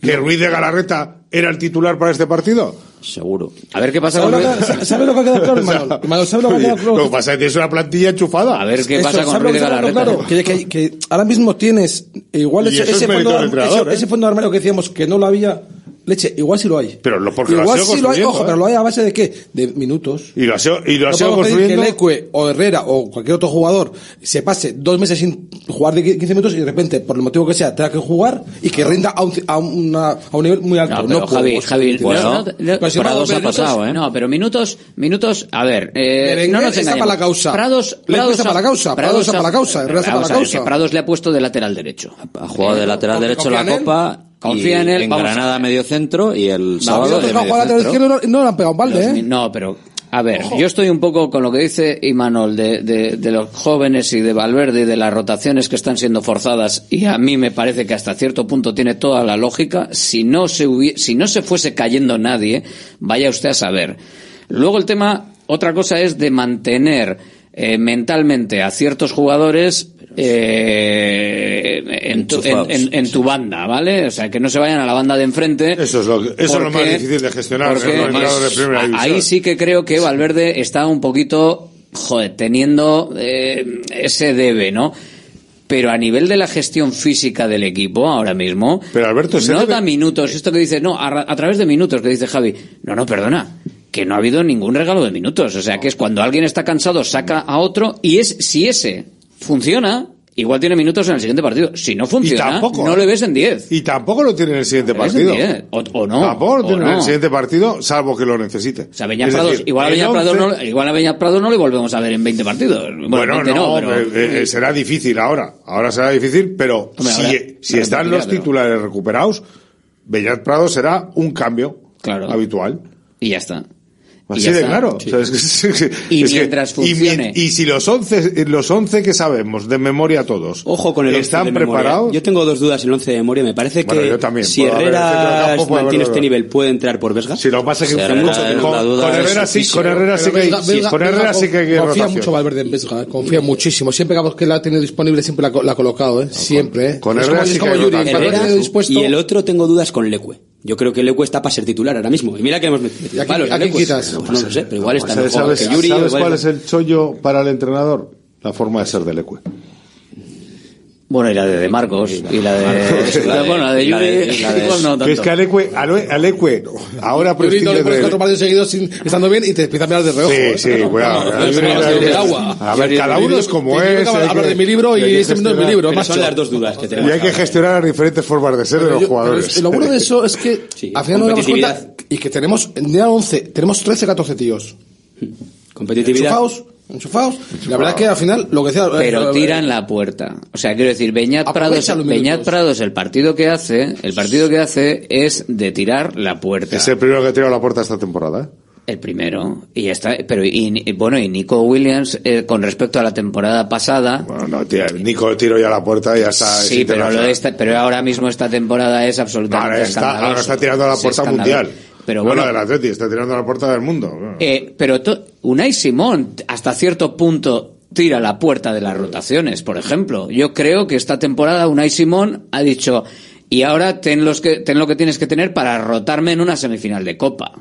¿Que Ruiz de Galarreta era el titular para este partido? Seguro. A ver qué pasa con ¿Sabes lo, Ruiz. que, ¿Sabes lo que ha quedado claro, Manuel? Manuel, ¿sabes lo que ha quedado claro? lo que pasa es que tienes una plantilla enchufada. A ver qué Eso, pasa con ¿sabes lo Ruiz de Galarreta. claro? Que, que- que ahora mismo tienes igual ese, es ese fondo, del entrenador, ese- ¿eh? ese fondo de armario que decíamos que no lo había leche, igual sí lo hay. Pero lo- porque lo igual ido sí lo hay, construyendo, ojo, ¿eh? pero lo hay a base de qué? De minutos. Y lo has ido, y lo No has ido podemos pedir que construyendo. Leque o Herrera o cualquier otro jugador se pase dos meses sin jugar de 15 minutos y de repente, por el motivo que sea, tenga que jugar y que rinda a un, a una- a un nivel muy alto. No, No, pero Javi, podemos, Javi, ¿entiendes? no, no, no, Pero si Prados ha pasado, minutos, ¿eh? No, pero minutos, minutos, a ver, eh, no nos está engañemos. para la causa. Prados, Le Prados está para la causa, Prados está para la causa, Herrera está para vamos la a ver, causa. que Prados le ha puesto de lateral derecho. Ha jugado de lateral derecho la. Copa. Confía en él, En vamos a Granada ver. medio centro y el Los sábado de medio no, no le han pegado un balde, Los ¿eh? No, pero, a ver, yo estoy un poco con lo que dice Imanol de, de, de los jóvenes y de Valverde y de las rotaciones que están siendo forzadas y a mí me parece que hasta cierto punto tiene toda la lógica. Si no se hubie- si no se fuese cayendo nadie, vaya usted a saber. Luego el tema, otra cosa es de mantener eh, mentalmente a ciertos jugadores eh, en, tu, en, Enchufados. en- en tu banda, ¿vale? O sea, que no se vayan a la banda de enfrente. Eso es lo, que- eso es lo más difícil de gestionar de. Ahí sí que creo que Valverde está un poquito, joder, teniendo eh, ese debe, ¿no? Pero a nivel de la gestión física del equipo ahora mismo, Pero Alberto, no debe- da minutos. Esto que dice, no, a, a través de minutos, que dice Javi. No, no, perdona. Que no ha habido ningún regalo de minutos. O sea, que es cuando alguien está cansado, saca a otro y es si ese funciona, igual tiene minutos en el siguiente partido. Si no funciona, no le ves en 10. Y tampoco lo tiene en el siguiente partido. O, no. Tampoco en el siguiente partido, salvo que lo necesite. O sea, igual, a Beña Prado no, igual a Beña no le volvemos a ver en 20 partidos. Bueno, bueno no, eh, eh, eh, será difícil ahora. Ahora será difícil, pero si, si están los titulares recuperados, Beñat Prado será un cambio habitual. Y ya está. Así de claro. Y mientras funcione. Y, si los 11, los 11 que sabemos de memoria todos. Ojo con el ¿Están de preparados? Memoria. Yo tengo dos dudas en el 11 de memoria. Me parece bueno, que yo también. si Herrera mantiene este nivel, puede entrar por Vesga. Si lo pasa que con, Herrera sí, con Herrera sí que con Herrera sí que confía mucho Valverde en Vesga, eh. confía muchísimo. Siempre que la ha tenido disponible siempre la ha colocado, eh. Ah, siempre. Eh. Con Herrera sí que y el otro tengo dudas con Leque. Yo creo que Lecu está para ser titular ahora mismo. Y mira que hemos metido palos. ¿A quién? Pues no, lo sé, pero igual pues está ¿Sabes, que Yuri, ¿sabes cuál es el chollo para el entrenador? La forma de ser de Lecu. Bueno, y la de De Marcos, y la de... bueno, la de Yuri, no tanto. Que es que Alecue, Alecue, ahora por Yuri, le pones cuatro partidos seguidos estando bien y te empieza a mirar de reojo. Sí, sí, cuidado. A ver, cada uno es como es. Hablar de mi libro y ese no es mi este, libro. Son las dos dudas que tenemos. Y hay que gestionar las diferentes formas de ser de los jugadores. Lo bueno de eso es que, al final nos damos cuenta, y que tenemos, en día 11, tenemos 13, 14 tíos. Hmm. Competitividad enchufados. La verdad es que al final lo que sea. Eh, pero eh, eh, tiran la puerta. O sea, quiero decir, Beñat Prados, el partido que hace, el partido que hace es de tirar la puerta. Es el primero que tira la puerta esta temporada. El primero. Y ya está. Pero, y, bueno, y Nico Williams, con respecto a la temporada pasada. Bueno, no, tía, Nico tiró ya la puerta y ya está. Sí, pero, ahora mismo esta temporada es absolutamente. Ahora está, ahora está tirando a la puerta mundial. Bueno, bueno del Atleti, está tirando la puerta del mundo. Pero to Unai Simón hasta cierto punto tira la puerta de las rotaciones, por ejemplo. Yo creo que esta temporada Unai Simón ha dicho y ahora ten, los que, ten lo que tienes que tener para rotarme en una semifinal de Copa.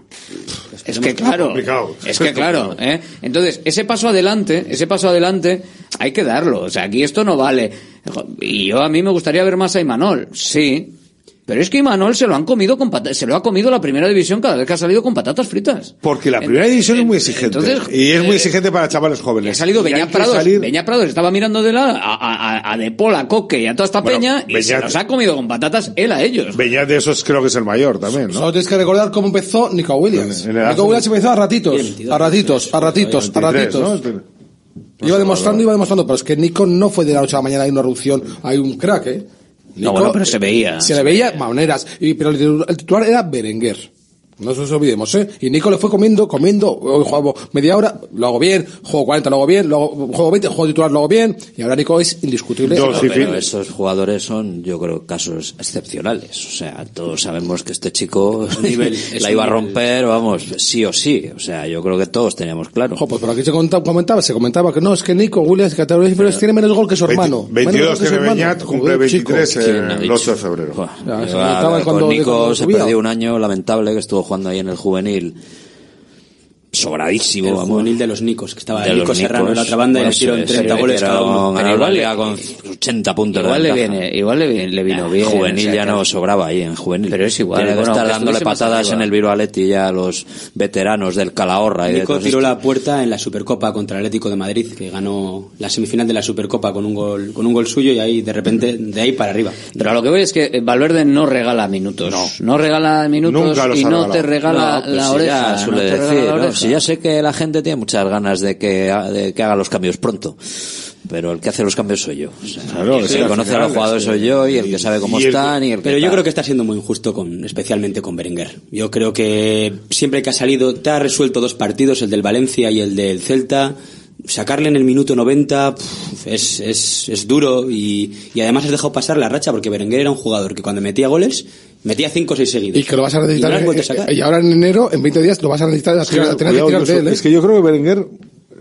Es que claro, es que claro. ¿eh? Entonces, ese paso adelante, ese paso adelante hay que darlo. O sea, aquí esto no vale. Y yo a mí me gustaría ver más a Imanol, sí, pero es que Imanol se lo han comido con se lo ha comido la primera división cada vez que ha salido con patatas fritas. Porque la primera división es muy exigente. Y es muy eh, exigente para chavales jóvenes. Ha salido Beñat Prados, salir... Prados estaba mirando de la a, a, a De Pola, Coque y a toda esta peña y se los ha comido con patatas él a ellos. Beñat de esos creo que es el mayor también, ¿no? Solo tienes que recordar cómo empezó Nico Williams. Nico Williams empezó a ratitos, a ratitos, a ratitos, a ratitos. Iba pues demostrando, iba demostrando, pero es que Nico no fue de la noche a la mañana hay una erupción, hay un crack, ¿eh? No, bueno, pero se veía. Se le veía maneras, y, pero el titular era Berenguer. No nos olvidemos, ¿eh? Y Nico le fue comiendo, comiendo, juego media hora, lo hago bien, juego 40, lo hago bien, lo hago, juego 20, juego titular, lo hago bien, y ahora Nico es indiscutible. No, sí, pero esos jugadores son, yo creo, casos excepcionales. O sea, todos sabemos que este chico nivel, la iba a romper, vamos, sí o sí. O sea, yo creo que todos teníamos claro. Ojo, pues por aquí se comentaba, se comentaba que no, es que Nico Williams, que tiene menos gol que su hermano. 22 tiene Beñat, cumple 23 el 8 de febrero. Ya, se ya, se con Nico cuando se perdió un año lamentable que estuvo jugando ahí en el juvenil sobradísimo. El juvenil de los Nicos, que estaba de Nico Serrano en la otra banda y le pues, tiraron eh, 30 goles cada uno. Igual le, con puntos igual le viene, Igual le, le vino ah, bien. Juvenil ya no sobraba ahí, en juvenil. Pero es igual. Tiene bueno, dándole patadas en el Viroaletti ya a los veteranos del Calahorra. Eh, y Nico tiró la puerta en la Supercopa contra el Atlético de Madrid, que ganó la semifinal de la Supercopa con un gol, con un gol suyo y ahí de repente, de ahí para arriba. Pero a lo que voy es que Valverde no regala minutos. No, regala minutos y pues no te regala la oreja ya sé que la gente tiene muchas ganas de que, de haga los cambios pronto, pero el que hace los cambios soy yo. O claro, el que, conoce a los jugadores soy yo y el que sabe cómo están y el que Pero yo creo que está siendo muy injusto con, especialmente con Berenguer. Yo creo que siempre que ha salido, te ha resuelto dos partidos, el del Valencia y el del Celta sacarle en el minuto 90 puf, es, es, es, duro y, y, además has dejado pasar la racha porque Berenguer era un jugador que cuando metía goles metía 5 o 6 seguidos. Y que lo vas a necesitar. Y, no en, a eh, eh, y, ahora en enero, en 20 días, lo vas a necesitar. Claro, a tener cuidado, que de él, ¿eh? Es que yo creo que Berenguer,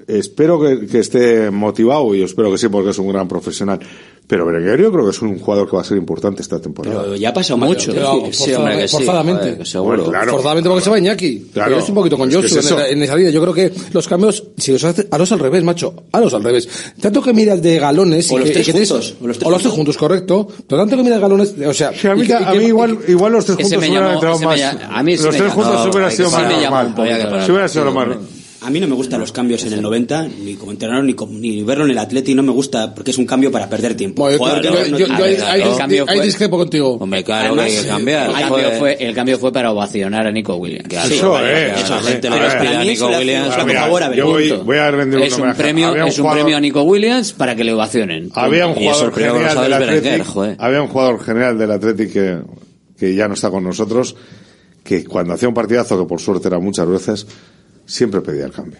espero que, que, esté motivado y espero que sí, porque es un gran profesional. Pero Berenguerio creo que es un jugador que va a ser importante esta temporada. Pero ya ha pasado mucho. forzadamente. forzadamente porque se va Iñaki. Claro. Pero es un poquito con Josu es en, en, esa línea. Yo creo que los cambios, si los haces, a los al revés, macho. A los al revés. Tanto que miras de galones. O y los que, tres juntos. O los tres, o los juntos. juntos, correcto. Pero tanto que miras galones, o sea. Sí, a mí, y mí igual, igual los tres juntos hubieran entrado más. A mí Los tres juntos hubiera sido más normal. Hubiera sido lo más. A mí no me gustan los cambios en el 90, ni como entrenador, ni, como- ni verlo en el Atleti, no me gusta porque es un cambio para perder tiempo. Bueno, yo- yo- yo- yo discrepo contigo. Hombre, claro Además, que hay que eh, cambiar. el cambio, fue, el cambio fue para ovacionar a Nico Williams. Claro, Eso es. Eso, la gente le respira a Nico Williams. Mira, favor a yo voy, a rendir Es un homenaje. premio, Había es un jugador- premio a Nico Williams para que le ovacionen. Había un jugador sabe del joder. había un jugador general del Athletic que, que ya no está con nosotros, que cuando hacía un partidazo, que por suerte era muchas veces, siempre pedía el cambio.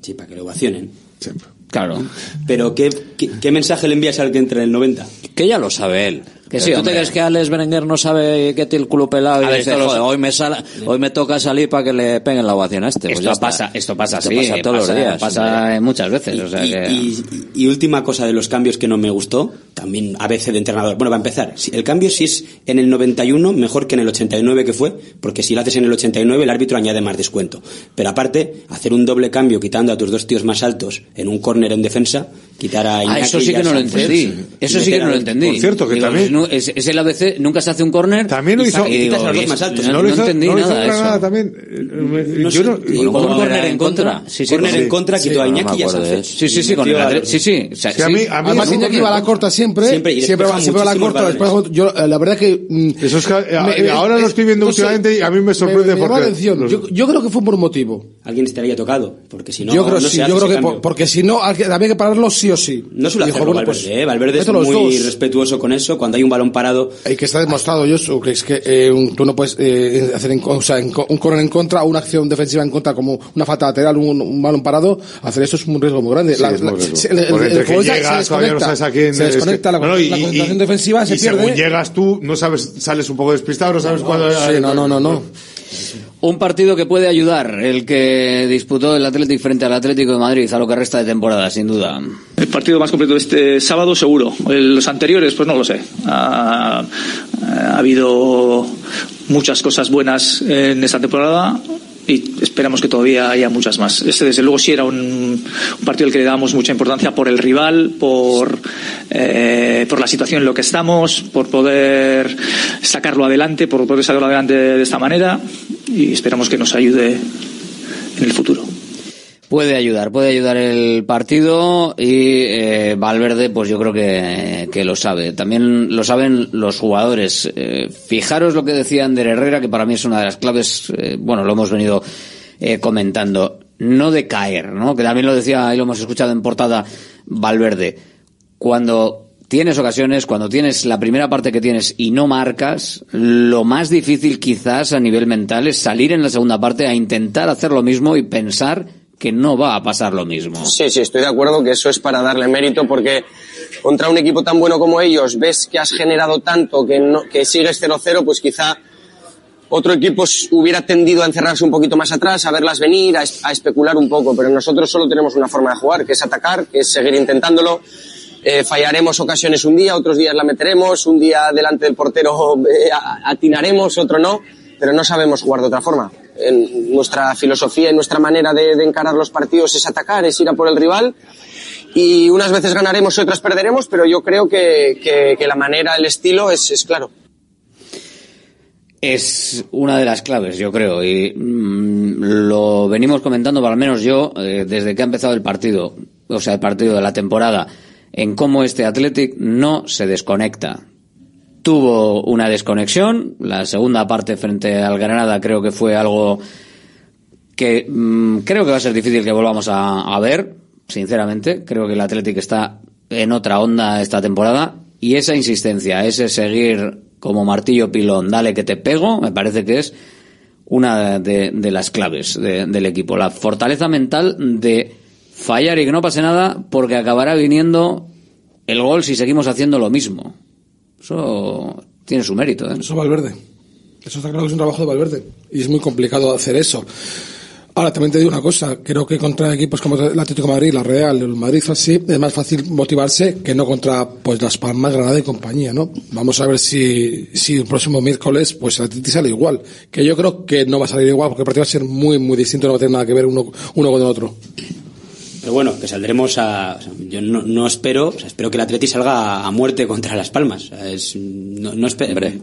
Sí, para que lo ovacionen. Siempre. Claro. Pero ¿qué, qué, qué mensaje le envías al que entra en el 90? Que ya lo sabe él. Que sí, ¿Tú hombre. te crees que Alex Berenguer no sabe que tiene el culo pelado y A ver, dice, esto lo- "Joder, hoy me, sala- hoy me toca salir para que le peguen la ovación a este? Pues esto pasa, esto pasa Esto pasa todos pasa, los días. pasa muchas veces. o sea y, que- y- y última cosa de los cambios que no me gustó, también a veces de entrenador. Bueno, para empezar, si- el cambio si es en el 91 mejor que en el 89 que fue, porque si lo haces en el 89 el árbitro añade más descuento. Pero aparte, hacer un doble cambio quitando a tus dos tíos más altos en un córner en defensa, quitar a Ah, Iñaki eso sí que no lo entendí. y Eso sí que no lo entendí. Por cierto, que Digo, también- no, es, es el ABC, nunca se hace un córner. También lo hizo- y quitas a los digo, dos más altos. No, No no lo hizo, entendí no lo hizo nada eso. también. Eh, No yo no- y Con como un córner era en contra. Sí, sí, Córner con- en contra, sí, quitó a no Iñaki y a Sánchez. Sí, sí, sí, con el Sí, sí. Sí, a sí. mí- a mí Además, Iñaki va a la corta siempre, Siempre, va, a la corta. después, yo, eh, la verdad que... mm, Eso es que eh, ahora lo estoy viendo no últimamente y a mí me sorprende porque Yo, creo que fue por un motivo. Alguien estaría tocado, porque si no, yo creo, no sí, que porque si no había que pararlo sí o sí. No suele hacerlo bueno, Valverde, pues, ¿eh? Valverde es meto los muy dos. respetuoso con eso. Cuando hay un balón parado, Hay que estar demostrado, yo que es que eh, un- tú no puedes eh, hacer en, co- o sea, en co- un corner en contra o una acción defensiva en contra como una falta lateral, un, un balón parado, hacer eso es un riesgo muy grande. Sí, es muy riesgo. Porque entre que futbolista llegas, todavía no sabes a quién- se es que- desconecta la, No, no, y- la y- concentración defensiva, se y pierde. según llegas tú, no sabes, sales un poco despistado, no sabes cuándo... Sí, no, no, no, no. Un partido que puede ayudar, el que disputó el Atlético frente al Atlético de Madrid a lo que resta de temporada, sin duda. Partido más completo este sábado, seguro. Los anteriores, pues no lo sé. Ha, ha habido muchas cosas buenas en esta temporada y esperamos que todavía haya muchas más. Este, desde luego, sí era un, un partido al que le dábamos mucha importancia por el rival, por, eh, por la situación en la que estamos, por poder sacarlo adelante, por poder sacarlo adelante de esta manera y esperamos que nos ayude en el futuro. Puede ayudar, puede ayudar el partido y eh, Valverde, pues yo creo que, que lo sabe. También lo saben los jugadores. Eh, fijaros lo que decía Ander Herrera, que para mí es una de las claves, eh, bueno, lo hemos venido eh, comentando, no de caer, ¿no? Que también lo decía y lo hemos escuchado en portada Valverde. Cuando tienes ocasiones, cuando tienes la primera parte que tienes y no marcas, lo más difícil quizás a nivel mental es salir en la segunda parte a intentar hacer lo mismo y pensar que no va a pasar lo mismo. Sí, sí, estoy de acuerdo que eso es para darle mérito porque contra un equipo tan bueno como ellos ves que has generado tanto que, no, que sigues 0-0, pues quizá otro equipo hubiera tendido a encerrarse un poquito más atrás, a verlas venir, a, es- a especular un poco, pero nosotros solo tenemos una forma de jugar, que es atacar, que es seguir intentándolo. Eh, fallaremos ocasiones un día, otros días la meteremos, un día delante del portero eh, atinaremos, otro no, pero no sabemos jugar de otra forma. En nuestra filosofía y nuestra manera de, encarar los partidos es atacar, es ir a por el rival y unas veces ganaremos y otras perderemos, pero yo creo que, la manera, el estilo es, claro. Es una de las claves, yo creo, y mm, lo venimos comentando, al menos yo, eh, desde que ha empezado el partido, o sea, el partido de la temporada, en cómo este Athletic no se desconecta. Tuvo una desconexión, la segunda parte frente al Granada creo que fue algo que mm, creo que va a ser difícil que volvamos a, a ver, sinceramente. Creo que el Athletic está en otra onda esta temporada y esa insistencia, ese seguir como martillo pilón, dale que te pego, me parece que es una de, de las claves de- del equipo. La fortaleza mental de fallar y que no pase nada porque acabará viniendo el gol si seguimos haciendo lo mismo. Eso tiene su mérito. ¿eh? Eso es Valverde. Eso está claro que es un trabajo de Valverde. Y es muy complicado hacer eso. Ahora, también te digo una cosa. Creo que contra equipos como el Atlético Madrid, la Real, el Madrid así, es más fácil motivarse que no contra pues las Palmas, Granada y compañía, ¿no? Vamos a ver si, si el próximo miércoles pues el Atlético sale igual. Que yo creo que no va a salir igual porque el partido va a ser muy, muy distinto, no va a tener nada que ver uno, uno con el otro. Pero bueno, que saldremos a. o sea, yo no, no espero, o sea, espero que el Atleti salga a muerte contra Las Palmas. O sea, es, no, no espe-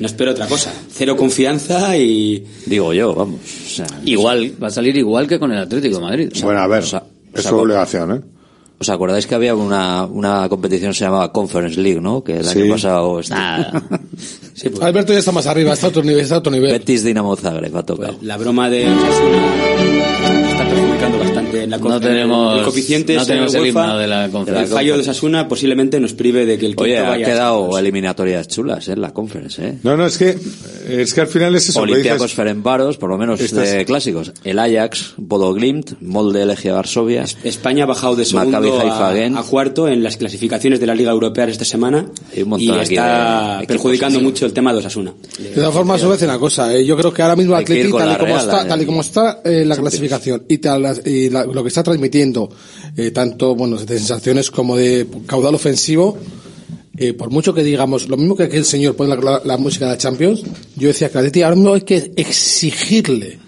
No espero otra cosa. Cero confianza y... Digo yo, vamos. o sea, Igual, va a salir igual que con el Atlético de Madrid. Bueno, a ver, o sea, es su obligación, ¿eh? ¿Os acordáis que había una, una competición que se llamaba Conference League, ¿no? Que el Sí. año pasado... Sí, pues, Alberto ya está más arriba, está a otro nivel. Está a otro nivel. Betis Dinamo Zagreb ha tocado. la broma de Osasuna está perjudicando bastante en la No tenemos- el coeficiente no es tenemos el UEFA, himno de la conferencia. El fallo de Osasuna posiblemente nos prive de que el Oye, ha quedado eliminatorias chulas, ¿eh? En la Conference, ¿eh? No, no, es que, es que al final es eso. Olympiacos Ferencváros, por lo menos Estas- de clásicos. El Ajax, Bodo Glimt, Molde Legia Varsovia. España ha bajado de segundo a, a cuarto en las clasificaciones de la Liga Europea esta semana Hay un y está de perjudicando mucho el tema de Osasuna. De todas formas, os voy a decir una cosa. eh, Yo creo que ahora mismo Atleti, con tal y como está, eh. tal y como está eh, la clasificación y, tal- y la- lo que está transmitiendo, eh, tanto bueno de sensaciones como de caudal ofensivo, eh, por mucho que digamos, lo mismo que aquel señor pone la, la- la música de la Champions, yo decía que Atleti ahora mismo hay que exigirle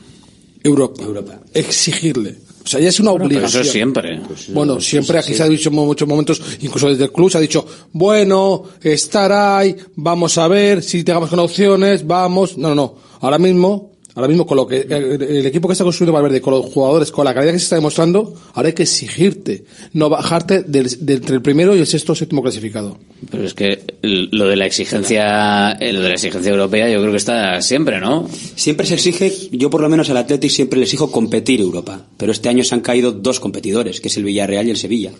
Europa. Europa. Exigirle. O sea, ya es una Pero obligación. eso siempre. Bueno, siempre aquí se ha dicho en muchos momentos, incluso desde el club se ha dicho, bueno, estar ahí, vamos a ver si tengamos con opciones, vamos. No, no, no. Ahora mismo, ahora mismo con lo que el, el equipo que está construyendo Valverde, con los jugadores, con la calidad que se está demostrando, ahora hay que exigirte, no bajarte del, del- entre el primero y el sexto o séptimo clasificado. Pero es que lo de la exigencia, eh, lo de la exigencia europea, yo creo que está siempre, ¿no? Siempre se exige, yo por lo menos al Athletic siempre le exijo competir Europa, pero este año se han caído dos competidores, que es el Villarreal y el Sevilla.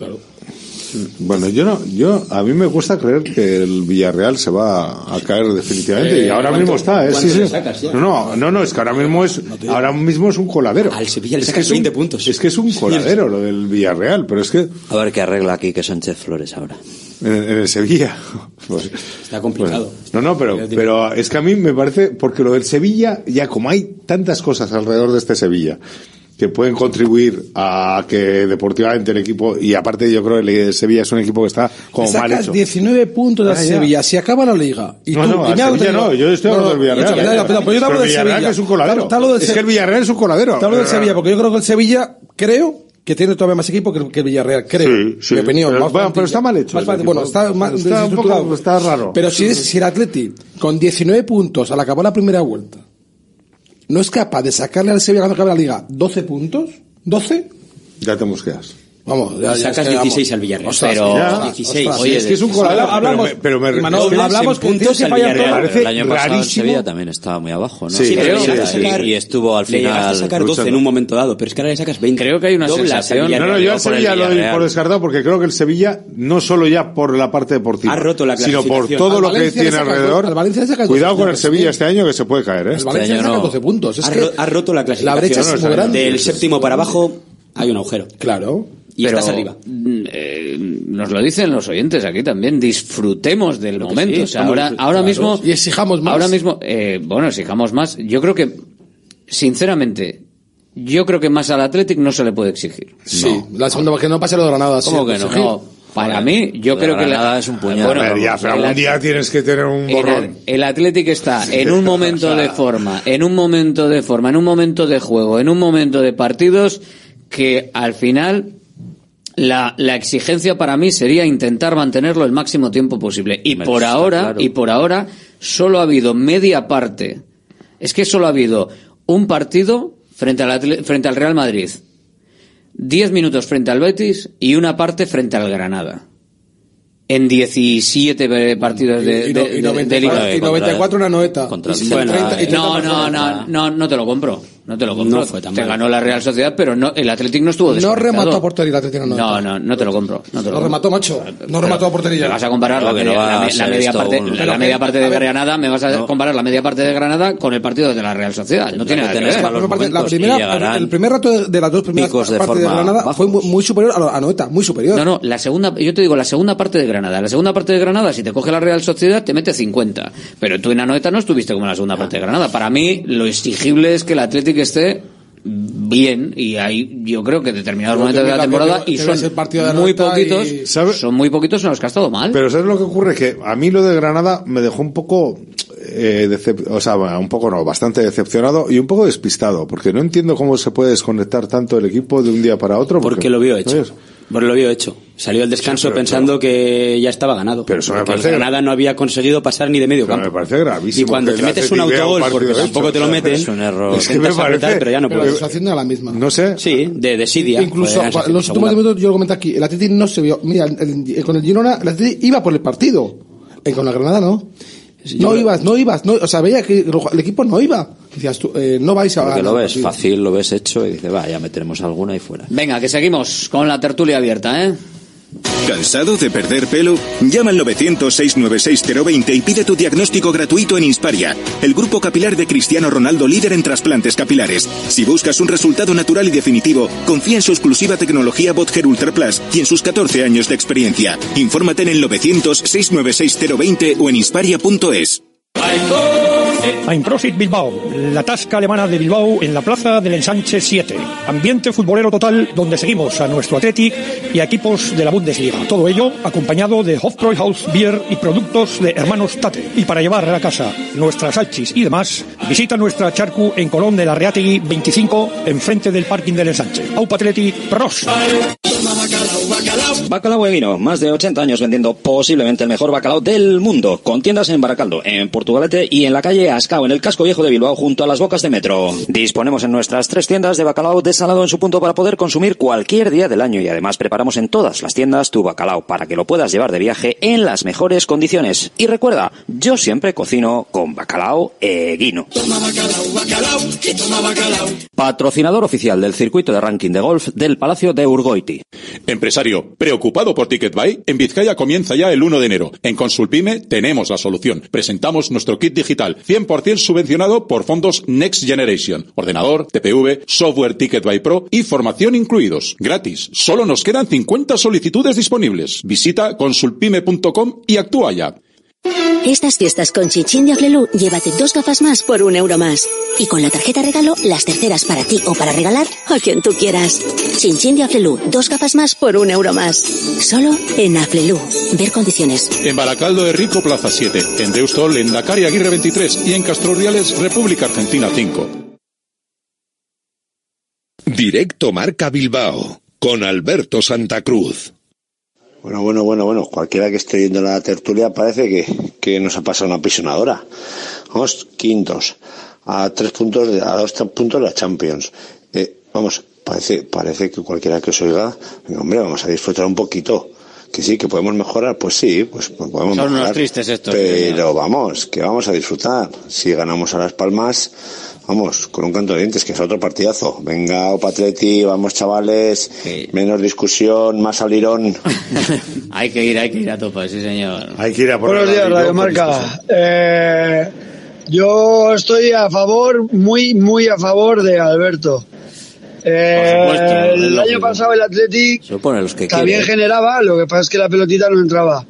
Bueno, yo no, yo, a mí me cuesta creer que el Villarreal se va a caer definitivamente Eh, y ahora ¿cuánto- mismo está, ¿eh? Sí, sí. sacas? No, no, no, no, es que ahora mismo es, ahora mismo es un coladero. Al Sevilla le Es que sacas es un- 20 puntos. Es que es un coladero lo del Villarreal, pero es que A ver qué arregla aquí que Sánchez Flores ahora. en, en el Sevilla. pues, Está complicado. pues, no, no, pero, pero es que a mí me parece, porque lo del Sevilla, ya como hay tantas cosas alrededor de este Sevilla que pueden contribuir a que deportivamente el equipo, y aparte yo creo que el Sevilla es un equipo que está como mal hecho. 19 puntos de Ah. Sevilla, si acaba la liga. Y no, tú, no, y nada, Sevilla no, yo estoy hablando del Villarreal. ya, ya, pero- pero yo te hablo del Villarreal Sevilla. que es un coladero. Hablo del Es Se- que el Villarreal es un coladero. Te hablo del Sevilla, porque yo creo que el Sevilla, creo que tiene todavía más equipo que, el Villarreal, creo. Sí, sí. Mi opinión. Pero- bueno, pero está mal hecho Más bueno, está, más Está un poco- está raro. Pero si, es, si el Atleti, con 19 puntos al acabar la primera vuelta, no es capaz de sacarle al Sevilla cuando acabe la liga 12 puntos, 12, Ya te mosqueas. Vamos, Y sacas 16 al Villarreal. Ostras, pero ya, 16. ostras, Oye, es que es un coladero. hablamos, pero me, pero me es que- hablamos que en que puntos al fallar todo. Villarreal. parece el año pasado rarísimo. Sevilla también estaba muy abajo, ¿no? Sí, Sí, creo pero que sí. sacar- y estuvo al le llegaste a final sacar 12 luchando. en un momento dado, pero es que ahora le sacas 20. Creo que hay una Doblas al sensación- No, no, yo al Sevilla lo doy por descartado porque creo que el Sevilla, no solo ya por la parte deportiva, Ha roto la sino por todo lo que tiene alrededor. Cuidado con el Sevilla ¿eh? este año que se puede caer, ¿eh? El Valencia año saca no. 12 puntos. Que ha roto la clasificación. la brecha es muy grande. Del séptimo para abajo hay un agujero. Claro. Y Pero, estás arriba. mm, eh, nos lo dicen los oyentes aquí también, disfrutemos del momento. sí, o sea, estamos ahora, ahora mismo, Y exijamos más. ahora mismo, eh, bueno, exijamos más. Yo creo que, sinceramente, yo creo que más al Athletic no se le puede exigir. Sí, la segunda, que no pase lo de Granada. ¿Cómo sí, que no? exigir. No, Para mí, yo creo que Granada la- es un puñal. Bueno, A ver, ya, pero el algún día tienes que tener un el, borrón. el Athletic está en un momento de forma, en un momento de forma, en un momento de juego, en un momento de partidos que al final la, la exigencia para mí sería intentar mantenerlo el máximo tiempo posible. Y por ahora, claro. y por ahora, solo ha habido media parte. Es que solo ha habido un partido frente al, Atle- frente al Real Madrid, diez minutos frente al Betis y una parte frente al Granada. En 17 partidos de, Y, de, no- y de- de 94, liga. y 94 una noeta. Contra el Y Celta. 30 y 30 No, no, no, no, no te lo compro. No te lo compro. No fue tan Te mal. ganó la Real Sociedad, pero no, el Atlético no estuvo No remató a portería el Atlético, no. No, no, no te lo compro. No, te lo remató, macho. No remató a portería. Me vas a comparar la, media, no va la a me- la ser media esto parte, un- la, media parte de ver. Granada, me vas a No. comparar la media parte de Granada con el partido de la Real Sociedad. No tiene nada que tener ver. La primera, el primer rato de, de las dos primeras de partes de, Granada bajos. fue muy, muy superior a, la- a Noeta, muy superior. No, no, la segunda, yo te digo, la segunda parte de Granada. La segunda parte de Granada, si te coge la Real Sociedad, te mete 50. Pero tú en Anoeta no estuviste como en la segunda parte de Granada. Para mí, lo exigible es que el Atlético esté bien y ahí yo creo que determinados Creo que momentos de la temporada que- y son ves el partido de muy poquitos son muy poquitos en los que ha estado mal Pero ¿sabes lo que ocurre? Que a mí lo de Granada me dejó un poco, eh, decep- o sea, un poco no, bastante decepcionado y un poco despistado, porque no entiendo cómo se puede desconectar tanto el equipo de un día para otro. Porque lo vio hecho. ¿sabes? Pues lo había hecho. Salió al descanso Sí, pensando que ya estaba ganado. Pero eso me el parece gra- Granada no había conseguido pasar ni de medio campo. me parece gravísimo Y cuando te el metes un autogol, porque partido tampoco hecho, te lo meten, es un error. Es que me intentas apretar, parece- pero ya no Pero la puedes. situación era la misma. No sé. Sí, de desidia. Incluso los últimos minutos yo lo comenté aquí, el Atleti no se vio. Mira, el- el- con el Girona, el Atleti iba por el partido. Y con la Granada no. yo no ibas, no ibas, no, o sea, veía que el equipo no iba. Decías tú, eh, no vais a ganar lo ves partido. fácil, lo ves hecho y dices, va, ya meteremos alguna y fuera. Venga, que seguimos con la tertulia abierta, ¿eh? ¿Cansado de perder pelo? Llama al 900-696-020 y pide tu diagnóstico gratuito en Insparia, el grupo capilar de Cristiano Ronaldo líder en trasplantes capilares. Si buscas un resultado natural y definitivo, confía en su exclusiva tecnología Botger Ultra Plus y en sus 14 años de experiencia. Infórmate en el 900-696-020 o en insparia.es. Einprosit Bilbao, la tasca alemana de Bilbao en la plaza del Ensanche 7. Ambiente futbolero total donde seguimos a nuestro Athletic y a equipos de la Bundesliga. Todo ello acompañado de Hofbräuhaus Beer y productos de Hermanos Tate. Y para llevar a casa nuestras salchis y demás, visita nuestra charcu en Colón de la Reategui 25, enfrente del parking del Ensanche. Aupa Athletic, pros. Bacalao Eguino, más de 80 años vendiendo posiblemente el mejor bacalao del mundo, con tiendas en Baracaldo, en Y en la calle Ascao, en el casco viejo de Bilbao, junto a las bocas de metro. Disponemos en nuestras tres tiendas de bacalao desalado en su punto para poder consumir cualquier día del año y además preparamos en todas las tiendas tu bacalao para que lo puedas llevar de viaje en las mejores condiciones. Y recuerda, yo siempre cocino con bacalao Eguino. Patrocinador oficial del circuito de ranking de golf del Palacio de Urgoiti. Empresario, ¿preocupado por TicketBuy? En Vizcaya comienza ya el 1 de enero. En Consulpime tenemos la solución. Presentamos nuestro kit digital, 100% subvencionado por fondos Next Generation. Ordenador, TPV, software TicketBuy Pro y formación incluidos. Gratis. Solo nos quedan 50 solicitudes disponibles. Visita consulpime.com y actúa ya. Estas fiestas con Chinchin de Aflelu, llévate dos gafas más por un euro más. Y con la tarjeta regalo, las terceras para ti o para regalar a quien tú quieras. Chinchin de Aflelu, dos gafas más por un euro más. Solo en Aflelu. Ver condiciones. En Baracaldo de Rico, Plaza 7. En Deustol, en Dakar y Aguirre 23. Y en Castro Urdiales, República Argentina 5. Directo Marca Bilbao con Alberto Santa Cruz. Bueno, bueno, bueno, bueno. Cualquiera que esté viendo la tertulia parece que, que nos ha pasado una pisonadora. Vamos, quintos. A tres puntos, a dos puntos de la Champions. Eh, vamos, parece, parece que cualquiera que os oiga, hombre, vamos a disfrutar un poquito. Que sí, que podemos mejorar, pues sí, pues podemos Son unos mejorar. tristes estos, Pero vamos, que vamos a disfrutar. Si ganamos a Las Palmas, vamos, con un canto de dientes, que es otro partidazo. Venga, Opatleti, vamos chavales, menos discusión, más alirón. Hay que ir, hay que ir a tope, sí señor. Hay que ir a Buenos días, Radio Marca. Eh, yo estoy a favor, muy, muy a favor de Alberto. Eh, supuesto, el año pasado el Athletic los que también generaba, lo que pasa es que la pelotita no entraba.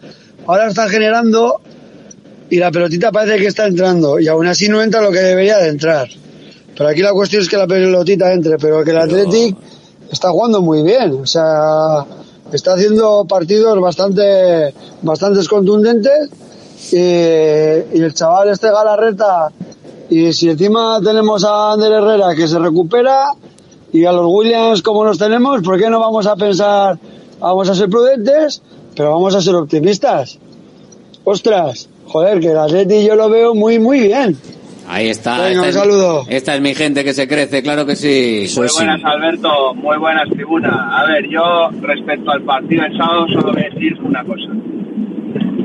Ahora está generando y la pelotita parece que está entrando y aún así no entra lo que debería de entrar. Pero aquí la cuestión es que la pelotita entre, pero que el Athletic está jugando muy bien, o sea, está haciendo partidos bastante, bastantes contundentes y, y el chaval este Galarreta y si encima tenemos a Ander Herrera que se recupera y a los Williams como los tenemos, ¿por qué no vamos a pensar, vamos a ser prudentes, pero vamos a ser optimistas? Ostras, joder, que el Atleti yo lo veo muy, muy bien. Ahí está. Venga, esta un es- saludo. Esta es mi gente que se crece, claro que sí. Muy buenas, Alberto. Muy buenas, tribuna. A ver, yo respecto al partido del sábado solo voy a decir una cosa.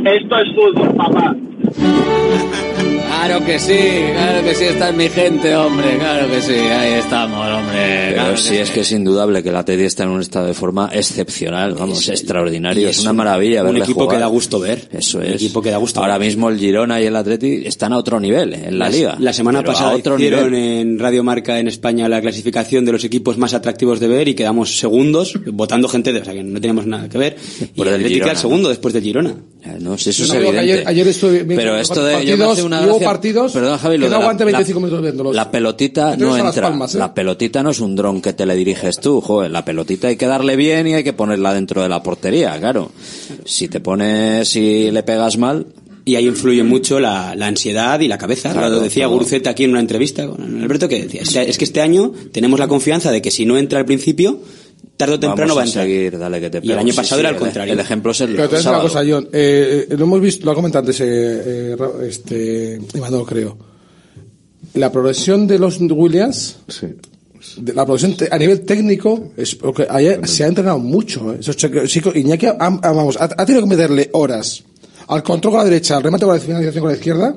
Esto es fútbol, papá. Claro que sí, claro que sí, esta es mi gente, hombre, claro que sí, ahí estamos, hombre. Pero claro que sí, es que es indudable que la Teddy está en un estado de forma excepcional, vamos, Es- extraordinario. y Es, es una un- maravilla un verle equipo jugar. que da gusto ver. Eso Un es. equipo que da gusto Ahora ver. mismo el Girona y el Atleti están a otro nivel en la, liga. La semana pasada otro hicieron nivel. en Radio Marca en España la clasificación de los equipos más atractivos de ver y quedamos segundos, votando gente de, o sea que no teníamos nada que ver. Y Por el el Girona, queda el segundo después del Girona. No sé, eso es no evidente. ayer, ayer estuve viendo Pero los esto de yo me hace una y gracia- partidos Perdón, Javi, lo que no la- aguante la- 25 minutos viéndolos. La pelotita no entra. palmas, ¿eh? La pelotita no es un dron que te le diriges tú, joder. La pelotita hay que darle bien y hay que ponerla dentro de la portería, claro. Si te pones y le pegas mal. Y ahí influye mucho la, la ansiedad y la cabeza. Claro, lo decía todo. Guruceta aquí en una entrevista con Alberto que decía, "O sea, es que este año tenemos la confianza de que si no entra al principio, tarde o temprano Vamos va a seguir, dale que te y el año Sí, pasado sí, era el el- contrario. el ejemplo es el Pero te voy a decir una cosa, John. Eh, eh, lo hemos visto, lo ha comentado antes, eh, eh, este, Imanol, creo. La progresión de los Williams, de la progresión te- a nivel técnico, es porque ayer se ha entrenado mucho. eh. Esos chicos- chicos- Iñaki, ha, ha- vamos, ha, ha tenido que meterle horas al control con la derecha, al remate con la finalización con la izquierda.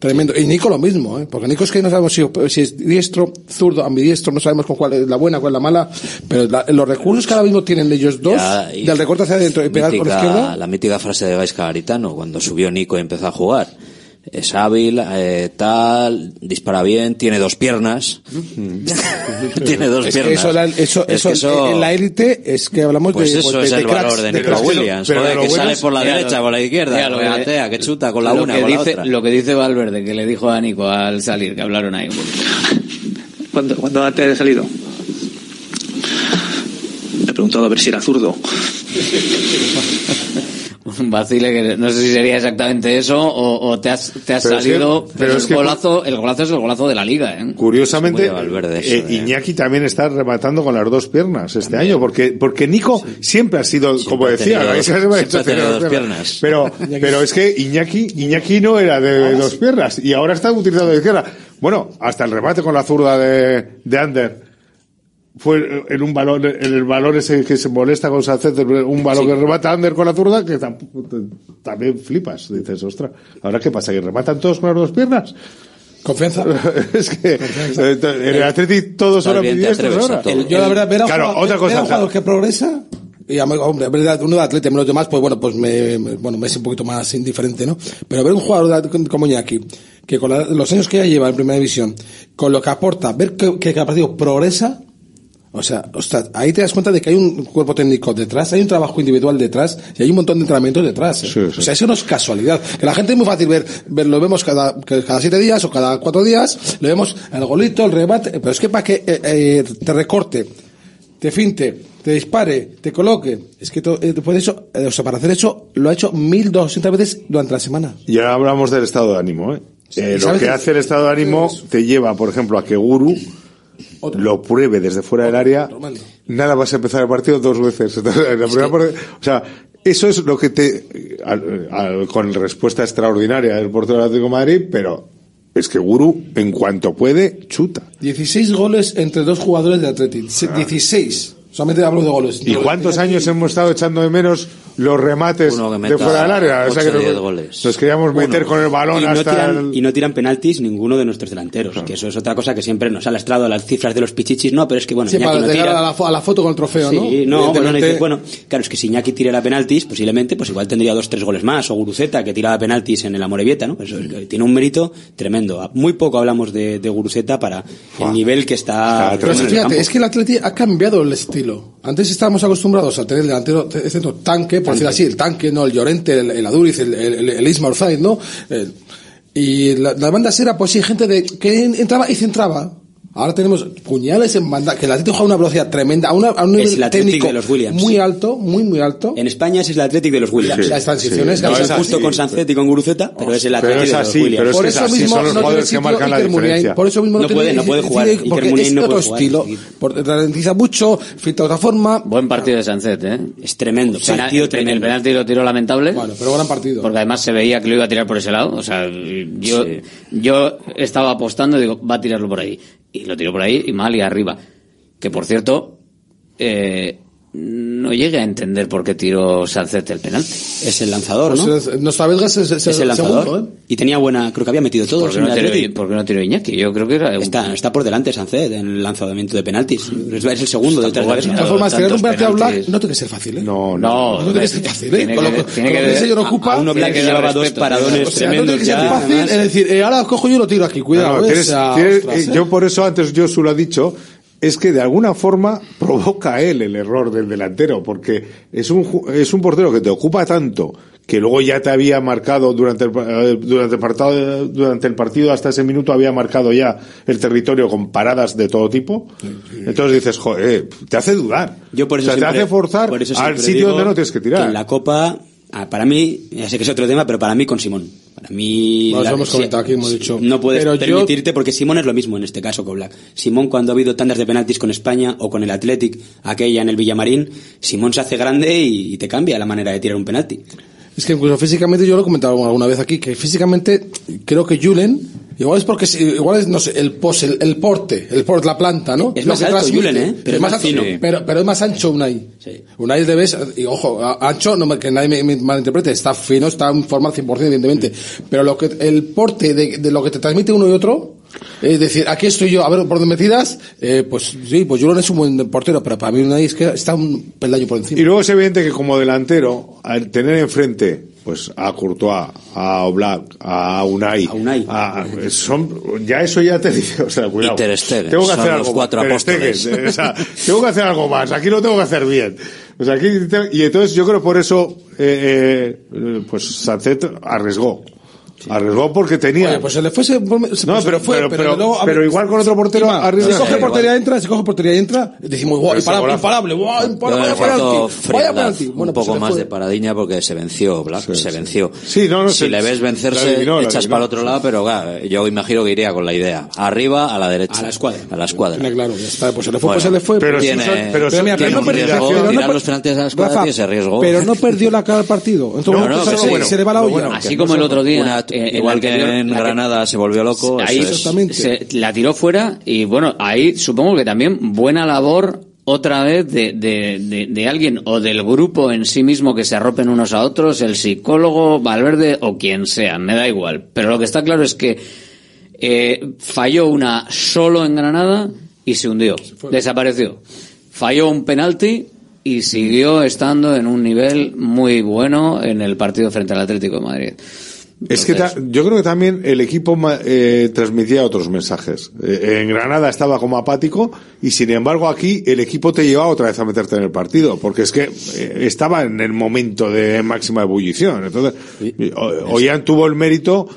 Tremendo. Y Nico lo mismo, ¿eh? porque Nico es que no sabemos si, si es diestro, zurdo, ambidiestro, no sabemos con cuál es la buena, cuál es la mala, pero la- los recursos que ahora mismo tienen ellos dos, Ya, del recorte hacia adentro y pegar con la izquierda, La mítica frase de Gaisca Garitano, cuando subió Nico y empezó a jugar. Es hábil, eh, tal, dispara bien, tiene dos piernas. tiene dos Es que piernas. eso, la- eso, Es eso, que en la élite es que hablamos Pues de, eso de- es de el cracks, valor de Nico cracks. Williams, Pero joder, que bueno sale es- por la derecha, lo- por la izquierda, mira, lo que- regatea, que chuta con la una, que con la dice, otra. Lo que dice Valverde, que le dijo a Nico al salir, que hablaron ahí. Cuando, cuando antes de salido. Le he preguntado a ver si era zurdo. Un vacile que no sé si sería exactamente eso o, o te has, te has Pero es que- salido. pero pero es el, que- golazo, el golazo es el golazo de la liga, ¿eh? Curiosamente, Valverde eso, eh, ¿eh? Iñaki también está rematando con las dos piernas este año, porque porque Nico siempre ha sido, como decía, tenido dos- siempre ha siempre ha tenido tenido dos piernas. Pero, pero es que Iñaki, Iñaki no era de dos piernas y ahora está utilizando de izquierda. Bueno, hasta el remate con la zurda de, de Ander fue en un balón, en el balón ese que se molesta con Sánchez, un balón que remata Ander con la zurda, que tampoco- también flipas. Dices, ostras, ¿ahora qué pasa? ¿Que rematan todos con las dos piernas? Confianza. es que eh, en el Athletic todos son a ahora. yo la verdad, ver a, un Claro, jugador, otra ver a cosa. un jugador que progresa, y a mí, hombre, es verdad, uno de atleta y los demás, pues bueno, pues me, me- bueno, me es un poquito más indiferente, ¿no? Pero ver un jugador de- como Iñaki, que con la- los años que ya lleva en primera división, con lo que aporta, ver que, que cada partido progresa, o sea, ostras, ahí te das cuenta de que hay un cuerpo técnico detrás, hay un trabajo individual detrás y hay un montón de entrenamientos detrás. ¿eh? O sea, eso no es casualidad. Que la gente es muy fácil ver, ver lo vemos cada, cada siete días o cada cuatro días, lo vemos el golito, el rebate, pero es que para que eh, eh, te recorte, te finte, te dispare, te coloque, es que to- eh, después de eso, eh, o sea, para hacer eso, lo ha hecho 1200 veces durante la semana. Y ahora hablamos del estado de ánimo. ¿eh? Eh, ¿Y lo que hace el estado de ánimo te lleva, por ejemplo, a que Guru lo pruebe desde fuera del área. Nada vas a empezar el partido dos veces. Entonces, la primera parte- o sea, eso es lo que te. al- al- con respuesta extraordinaria del portero del Atlético de Madrid, pero es que Guru, en cuanto puede, chuta. 16 goles entre dos jugadores de Athletic. Se- 16. Solamente hablo de goles. ¿Y cuántos años hemos estado echando de menos los remates de fuera del área? O sea, ocho que o diez nos, goles. nos queríamos meter con el balón y no, hasta tiran, el- y no tiran penaltis ninguno de nuestros delanteros, que eso es otra cosa que siempre nos ha lastrado las cifras de los pichichis, no, pero es que bueno, Sí, Iñaki para no llegar a la, fo- a la foto con el trofeo, ¿no? Sí, no, bueno, no bueno, claro, es que si Iñaki tirara penaltis, posiblemente, pues igual tendría dos, tres goles más, o Guruceta, que tiraba penaltis en el Amorebieta, ¿no? Eso es que tiene un mérito tremendo. Muy poco hablamos de, de Guruceta para el nivel que está. Pero fíjate, es que el Atleti ha cambiado el estilo. Antes estábamos acostumbrados a tener el delantero el centro tanque, por decir así, el tanque, no el Llorente, el, el Aduriz, el, el, el Isma Orzaiz, ¿no? Y la, la banda era, pues sí, gente de, que en- entraba y centraba. Ahora tenemos puñales en banda, que el Atlético juega a una velocidad tremenda, a, una, a un Es nivel el técnico de los Williams. muy alto, muy, muy alto. En España ese es el Atlético de los Williams. Sí, las transiciones, No no, es justo así. con Sancet y con Guruceta, pero es el Atlético de los Williams. por eso mismo no tiene sitio Iker Muniain, por eso mismo no, No tiene puede, no puede jugar, Iker porque Muniain es no otro puede jugar, estilo, sí. por- ralentiza mucho, filtra de otra forma. Buen partido de Sancet, ¿eh? Es tremendo. Partido el, tremendo. el penalti lo tiró lamentable. Bueno, pero gran partido. Porque además se veía que lo iba a tirar por ese lado. O sea, yo, Sí. yo estaba apostando y digo, va a tirarlo por ahí. Y lo tiró por ahí y mal y arriba. Que por cierto, eh, no llegué a entender por qué tiró Sancet el penalti. Es el lanzador, ¿no? Pues es- nuestra belga es, es- es es el lanzador. segundo, ¿eh? Y tenía buena, creo que había metido todos ¿Por qué, en no el tiró, por qué no tiró Iñaki? Yo creo que era un- Está, está por delante Sancet en el lanzamiento de penaltis. Es es el segundo detrás de Tampoco De todas formas, tirar un penalti a Black no tiene que ser fácil, ¿eh? No, No, No tiene que ser fácil, ¿eh? tiene Con lo que- ese señor ocupa. A uno Black que llevaba dos paradones o sea, no tiene tremendos que ser ya. fácil, es decir, eh, ahora cojo yo y lo tiro aquí, cuidado, No, no, ¿eh? eh, yo por eso antes Josu lo ha dicho, es que de alguna forma provoca él el error del delantero, porque es un, es un portero que te ocupa tanto que luego ya te había marcado durante el, eh, durante el partido, durante el partido hasta ese minuto había marcado ya el territorio con paradas de todo tipo. Entonces dices, joder, te hace dudar. Yo por eso o sea, siempre- te hace forzar al sitio donde no tienes que tirar. en la Copa, ah, para mí, ya sé que es otro tema, pero para mí con Simón. Para mí... La- hemos comentado aquí, hemos dicho. No puedes Pero yo- permitirte, porque Simón es lo mismo en este caso con Black. Simón cuando ha habido tandas de penaltis con España o con el Athletic, aquella en el Villamarín, Simón se hace grande y, y te cambia la manera de tirar un penalti. Es que incluso físicamente, yo lo he comentado alguna vez aquí, que físicamente creo que Julen, igual es porque, igual es, no sé, el pos, el, el porte, el porte, la planta, ¿no? Es Lo más que alto. Julen, ¿eh? Pero es más alto, fino. Pero, pero es más ancho Unai. Unai le ves, y ojo, ancho, no que nadie me, me malinterprete, está fino, está en forma al 100%, evidentemente. Pero lo que, el porte de, de lo que te transmite uno y otro, es decir, aquí estoy yo, a ver, por donde me tiras, eh, pues sí, pues Julen es un buen portero, pero para mí Unai es que está un peldaño por encima. Y luego es evidente que como delantero, al tener enfrente pues a Courtois, a Oblak, a Unai, a- son, ya eso ya te dice, o sea, cuidado. Y Ter Stegen, tengo que son hacer algo cuatro Ter Stegen, apóstoles. eh, o sea, tengo que hacer algo más, aquí lo tengo que hacer bien. O sea, aquí y entonces yo creo por eso, eh, eh, pues Sancet arriesgó. Arriesgó porque tenía. Oye, pues se le fue, se, se- No, se pero- le fue, pero- pero- luego, a pero igual con otro portero. Si coge portería entra, si coge portería entra, decimos, ese imparable, imparable, Yo imparable, le vaya penalti, vaya frialdad, penalti. un Bueno, pues poco se más de paradiña porque se venció, Black, se venció. Sí, no, no, si se- le ves la vencerse, la echas para el otro lado, pero claro, yo imagino que iría con la idea. Arriba, a la derecha. A la escuadra. A la escuadra. Tiene claro, ya está, pues se le fue, pues se le fue. pero pues- tiene- pero, mira, no perdió- tirar los penaltis a la escuadra tiene ese riesgo. Pero no perdió la cara al partido. En todo No, momento no, se, que sí. se le va la olla. Así como el otro día. Eh, en igual que anterior- en que- Granada se volvió loco. ahí eso es. se la tiró fuera y bueno, ahí supongo que también buena labor otra vez de, de, de, de alguien o del grupo en sí mismo que se arropen unos a otros, el psicólogo, Valverde o quien sea, me da igual. Pero lo que está claro es que eh, falló una solo en Granada y se hundió, desapareció. Falló un penalti y siguió estando en un nivel muy bueno en el partido frente al Atlético de Madrid. Es que ta- yo creo que también el equipo eh, transmitía otros mensajes. Eh, en Granada estaba como apático y sin embargo aquí el equipo te llevaba otra vez a meterte en el partido porque es que eh, estaba en el momento de máxima ebullición. Entonces, o- Ollán tuvo el mérito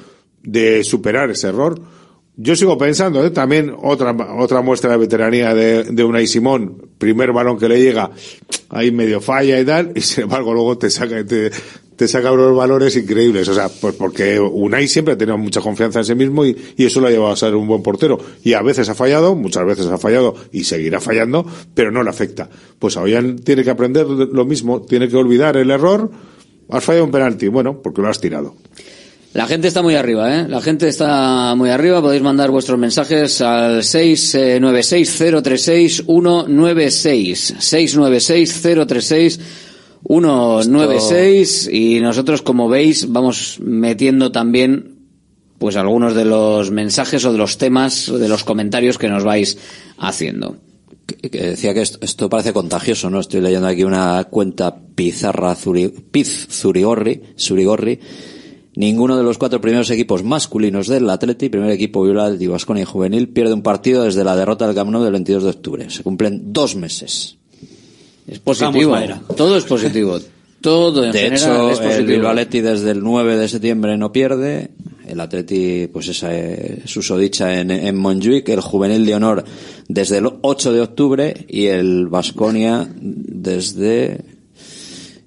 de superar ese error. Yo sigo pensando, ¿eh? también otra otra muestra de veteranía de, de Unai Simón, primer balón que le llega, ahí medio falla y tal, y sin embargo luego te saca, te, te saca unos valores increíbles. O sea, pues porque Unai siempre ha tenido mucha confianza en sí mismo y, eso lo ha llevado a ser un buen portero. Y a veces ha fallado, muchas veces ha fallado y seguirá fallando, pero no le afecta. Pues Ollán tiene que aprender lo mismo, tiene que olvidar el error. Has fallado un penalti, bueno, porque lo has tirado. La gente está muy arriba, ¿eh? La gente está muy arriba. Podéis mandar vuestros mensajes al 696-036-196. 696-036-196. Y nosotros, como veis, vamos metiendo también pues algunos de los mensajes o de los temas, o de los comentarios que nos vais haciendo. que que decía que esto, esto parece contagioso, ¿no? Estoy leyendo aquí una cuenta Pizarra Zuri, Piz Zurigorri, Surigorri. Ninguno de los cuatro primeros equipos masculinos del Atleti, primer equipo Viola y Vasconia Juvenil, pierde un partido desde la derrota del Camp Nou del 22 de octubre. Se cumplen dos meses. Es positivo. Todo es positivo. Todo en De general hecho, es positivo. el Bilbao Atleti desde el 9 de septiembre no pierde. El Atleti, pues esa es susodicha en, en Montjuic. El Juvenil de Honor desde el 8 de octubre. Y el Vasconia desde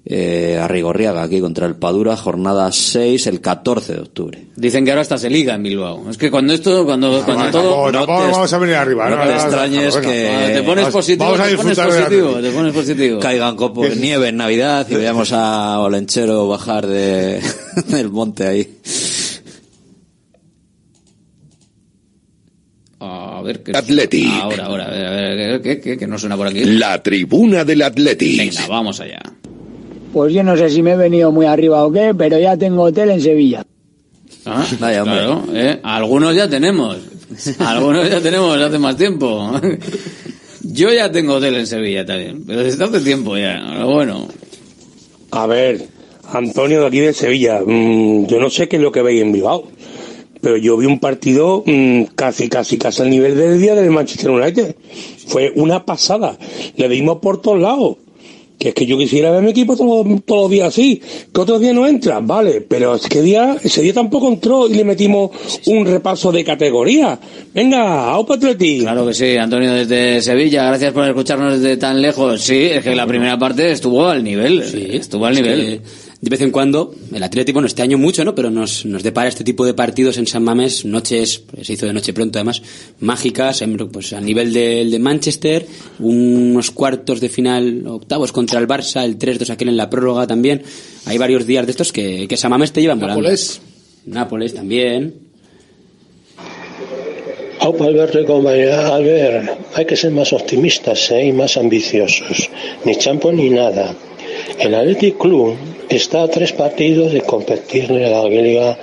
eh, Arrigorriaga, aquí contra el Padura, jornada 6, el 14 de octubre. Dicen que ahora hasta se liga en Bilbao. Es que cuando esto, cuando, cuando Tampoco- todo... tampoco vamos a venir arriba. no te extrañes que- te pones positivo, vamos a te pones positivo, te pones positivo. Caigan copos de nieve en Navidad y veamos a Olenchero bajar de, del monte ahí. A ver qué... Atleti. Ahora, ahora, a ver, a ver, ¿qué, qué, qué no suena por aquí? La tribuna del Atleti. Venga, vamos allá. Pues yo no sé si me he venido muy arriba o qué, pero ya tengo hotel en Sevilla. Ah, claro, ¿eh? Algunos ya tenemos. Algunos ya tenemos hace más tiempo. Yo ya tengo hotel en Sevilla también, pero desde hace tiempo ya. Pero bueno. A ver, Antonio de aquí de Sevilla, mm, yo no sé qué es lo que veis en Bilbao, pero yo vi un partido mm, casi, casi, casi al nivel del día del Manchester United. Fue una pasada. Le dimos por todos lados. Que es que yo quisiera ver mi equipo todos todos los días así. Que otros días no entra, vale, pero es que día, ese día tampoco entró y le metimos un repaso de categoría. Venga, Aupa Atleti. Claro que sí, Antonio desde Sevilla, gracias por escucharnos desde tan lejos. Sí, es que la primera parte estuvo al nivel, estuvo al Es nivel. que de vez en cuando el Atlético, bueno, este año mucho, ¿no? Pero nos, nos depara este tipo de partidos en San Mamés, noches, pues, se hizo de noche pronto además, mágicas, en- pues a nivel del de Manchester, unos cuartos de final, octavos contra el Barça, el 3-2 aquel en la prórroga también. Hay varios días de estos que, que San Mamés te llevan volando. Nápoles. Nápoles también. Alberto y compañía, a ver, hay que ser más optimistas ¿eh? y más ambiciosos. Ni champo ni nada. El Athletic Club está a tres partidos de competirle a la Liga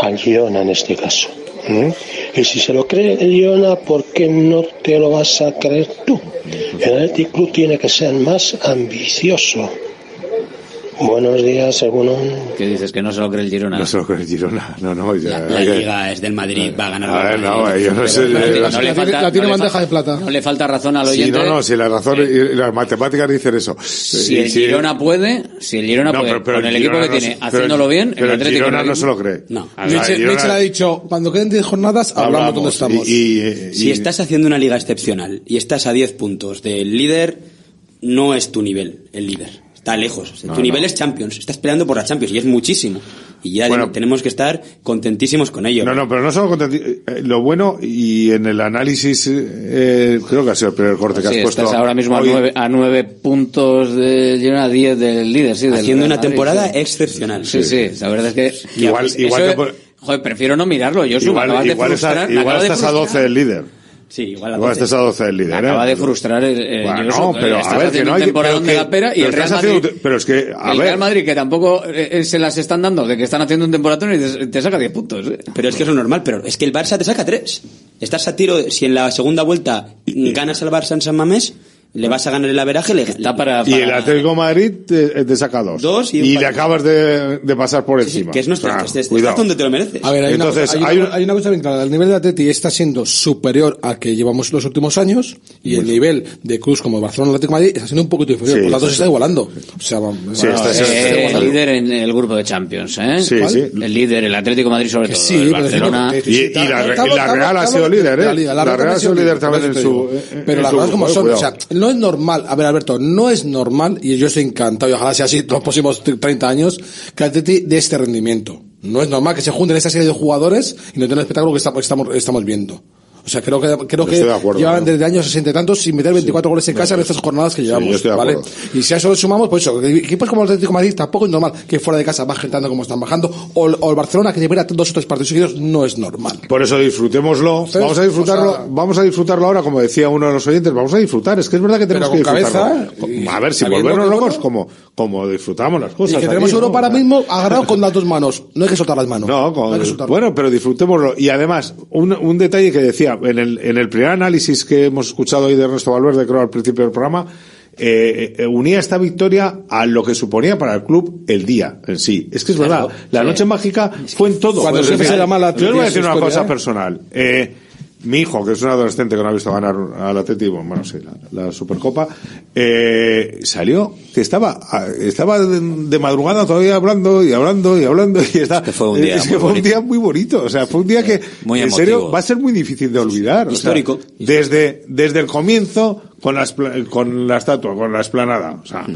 al Girona en este caso. ¿m? Y si se lo cree el Girona, ¿por qué no te lo vas a creer tú? El Athletic Club tiene que ser más ambicioso. Buenos días, según ¿Qué dices? Que no se lo cree el Girona. No se lo cree el Girona. No, no, ya. La que- Liga es del Madrid, va a ganar. A ver, el no, yo no sé. No le- yo- no le falta- La tiene no bandeja de plata. No le falta razón al Sí, oyente. no, no, si la razón y las matemáticas dicen eso. Si Y el si- Girona puede, si el Girona No, puede, pero- pero con el el equipo que no tiene, pero haciéndolo el- bien, pero el Atlético Girona no se lo cree. No. A ver, Mitchell, ha dicho, cuando queden 10 jornadas, hablamos dónde estamos. Si estás haciendo una liga excepcional y estás a 10 puntos del líder, no es tu nivel, el líder. Está lejos. O sea, No, tu nivel es Champions. Estás peleando por la Champions y es muchísimo. Y ya Bueno. tenemos que estar contentísimos con ello. No, no, pero no solo contenti- eh, lo bueno y en el análisis eh, creo que ha sido el primer corte que Sí, has puesto. estás ahora mismo a nueve, a nueve puntos de Girona, 10 del líder, sí. del Haciendo una Madrid, temporada sí. excepcional. Sí, sí, la verdad es que... Igual- igual que eso- por- Joder, prefiero no mirarlo, yo Igual, acabas de igual, frustrar. igual estás a frustrar. 12 del líder. Sí, igual a Igual 12. estás a 12 del líder. Me ¿eh? acaba de frustrar el, el Bueno, Josu, no, pero a ver, que no hay de que- la pera y el Real Madrid... haciendo- pero es que, a el ver, Real Madrid, que tampoco eh, eh, se las están dando, de que están haciendo un temporadón y te, te saca 10 puntos. eh. Pero es que eso es normal, pero es que el Barça te saca 3. Estás a tiro, si en la segunda vuelta ganas al Barça en San Mamés, le vas a ganar el averaje, le Está para... y el Atlético de Madrid te, te saca dos. Dos y un le acabas de, de pasar por encima. que es nuestro, O sea, que estás donde te lo mereces. A ver, hay, Entonces, una, cosa, hay hay, un- una, hay una cosa bien clara. El nivel de Atleti está siendo superior al que llevamos los últimos años y el nivel de Cruz como Barcelona Atlético de Madrid está siendo un poquito inferior. Sí, por lo tanto, sí, se está sí. igualando. O sea, vamos, Sí, vamos, está- Eh, está el líder en el grupo de Champions, ¿eh? Sí, ¿Cuál? sí. El líder, el Atlético de Madrid sobre todo. Sí, el Barcelona... Y, y la, y la Real ha sido líder, ¿eh? La Real ha sido líder también en su. Pero las cosas como son. eh, O sea. No es normal. A ver, Alberto, no es normal, y yo estoy encantado, y ojalá sea así los próximos 30 años, que Atleti de este rendimiento. No es normal que se junten esta serie de jugadores y no tengan el espectáculo que estamos, viendo. O sea, creo que, creo que de acuerdo, llevan ¿no? desde años 60 y tantos sin meter 24 goles en casa en estas jornadas que llevamos. de ¿vale? Y si a eso le sumamos, pues eso, que equipos como el Atlético de Madrid tampoco es normal que fuera de casa bajen tanto como están bajando, o, el- o el Barcelona que lleva dos o tres partidos seguidos, no es normal. Por eso disfrutémoslo. Entonces, Vamos a disfrutarlo. o sea- vamos a disfrutarlo ahora, como decía uno de los oyentes. Vamos a disfrutar. Es que es verdad que tenemos que disfrutarlo. cabeza y a ver, si volvernos que, locos, como, como disfrutamos las Y cosas. que aquí, tenemos ¿no? Europa ahora mismo agarrado con las dos manos. No hay que soltar las manos. No, con- hay que bueno, pero disfrutémoslo. Y además, un, un detalle que decía, en el, en el primer análisis que hemos escuchado hoy de Ernesto Valverde, creo al principio del programa, eh, eh, unía esta victoria a lo que suponía para el club el día en sí. Es que es verdad, la sí. noche mágica fue en todo. Cuando decir, se llama la Yo les voy a decir una cosa ¿eh? personal. Eh, mi hijo, que es un adolescente que no ha visto ganar al Atleti, bueno, sí, la, la Supercopa, eh, salió, que estaba, estaba de, madrugada todavía hablando y hablando y hablando y está, que fue un día es que muy fue un bonito. día muy bonito, o sea, fue un día que, Muy en serio, va a ser muy difícil de olvidar. o sea, Histórico. desde, desde el comienzo, con la, con la estatua, con la esplanada, o sea,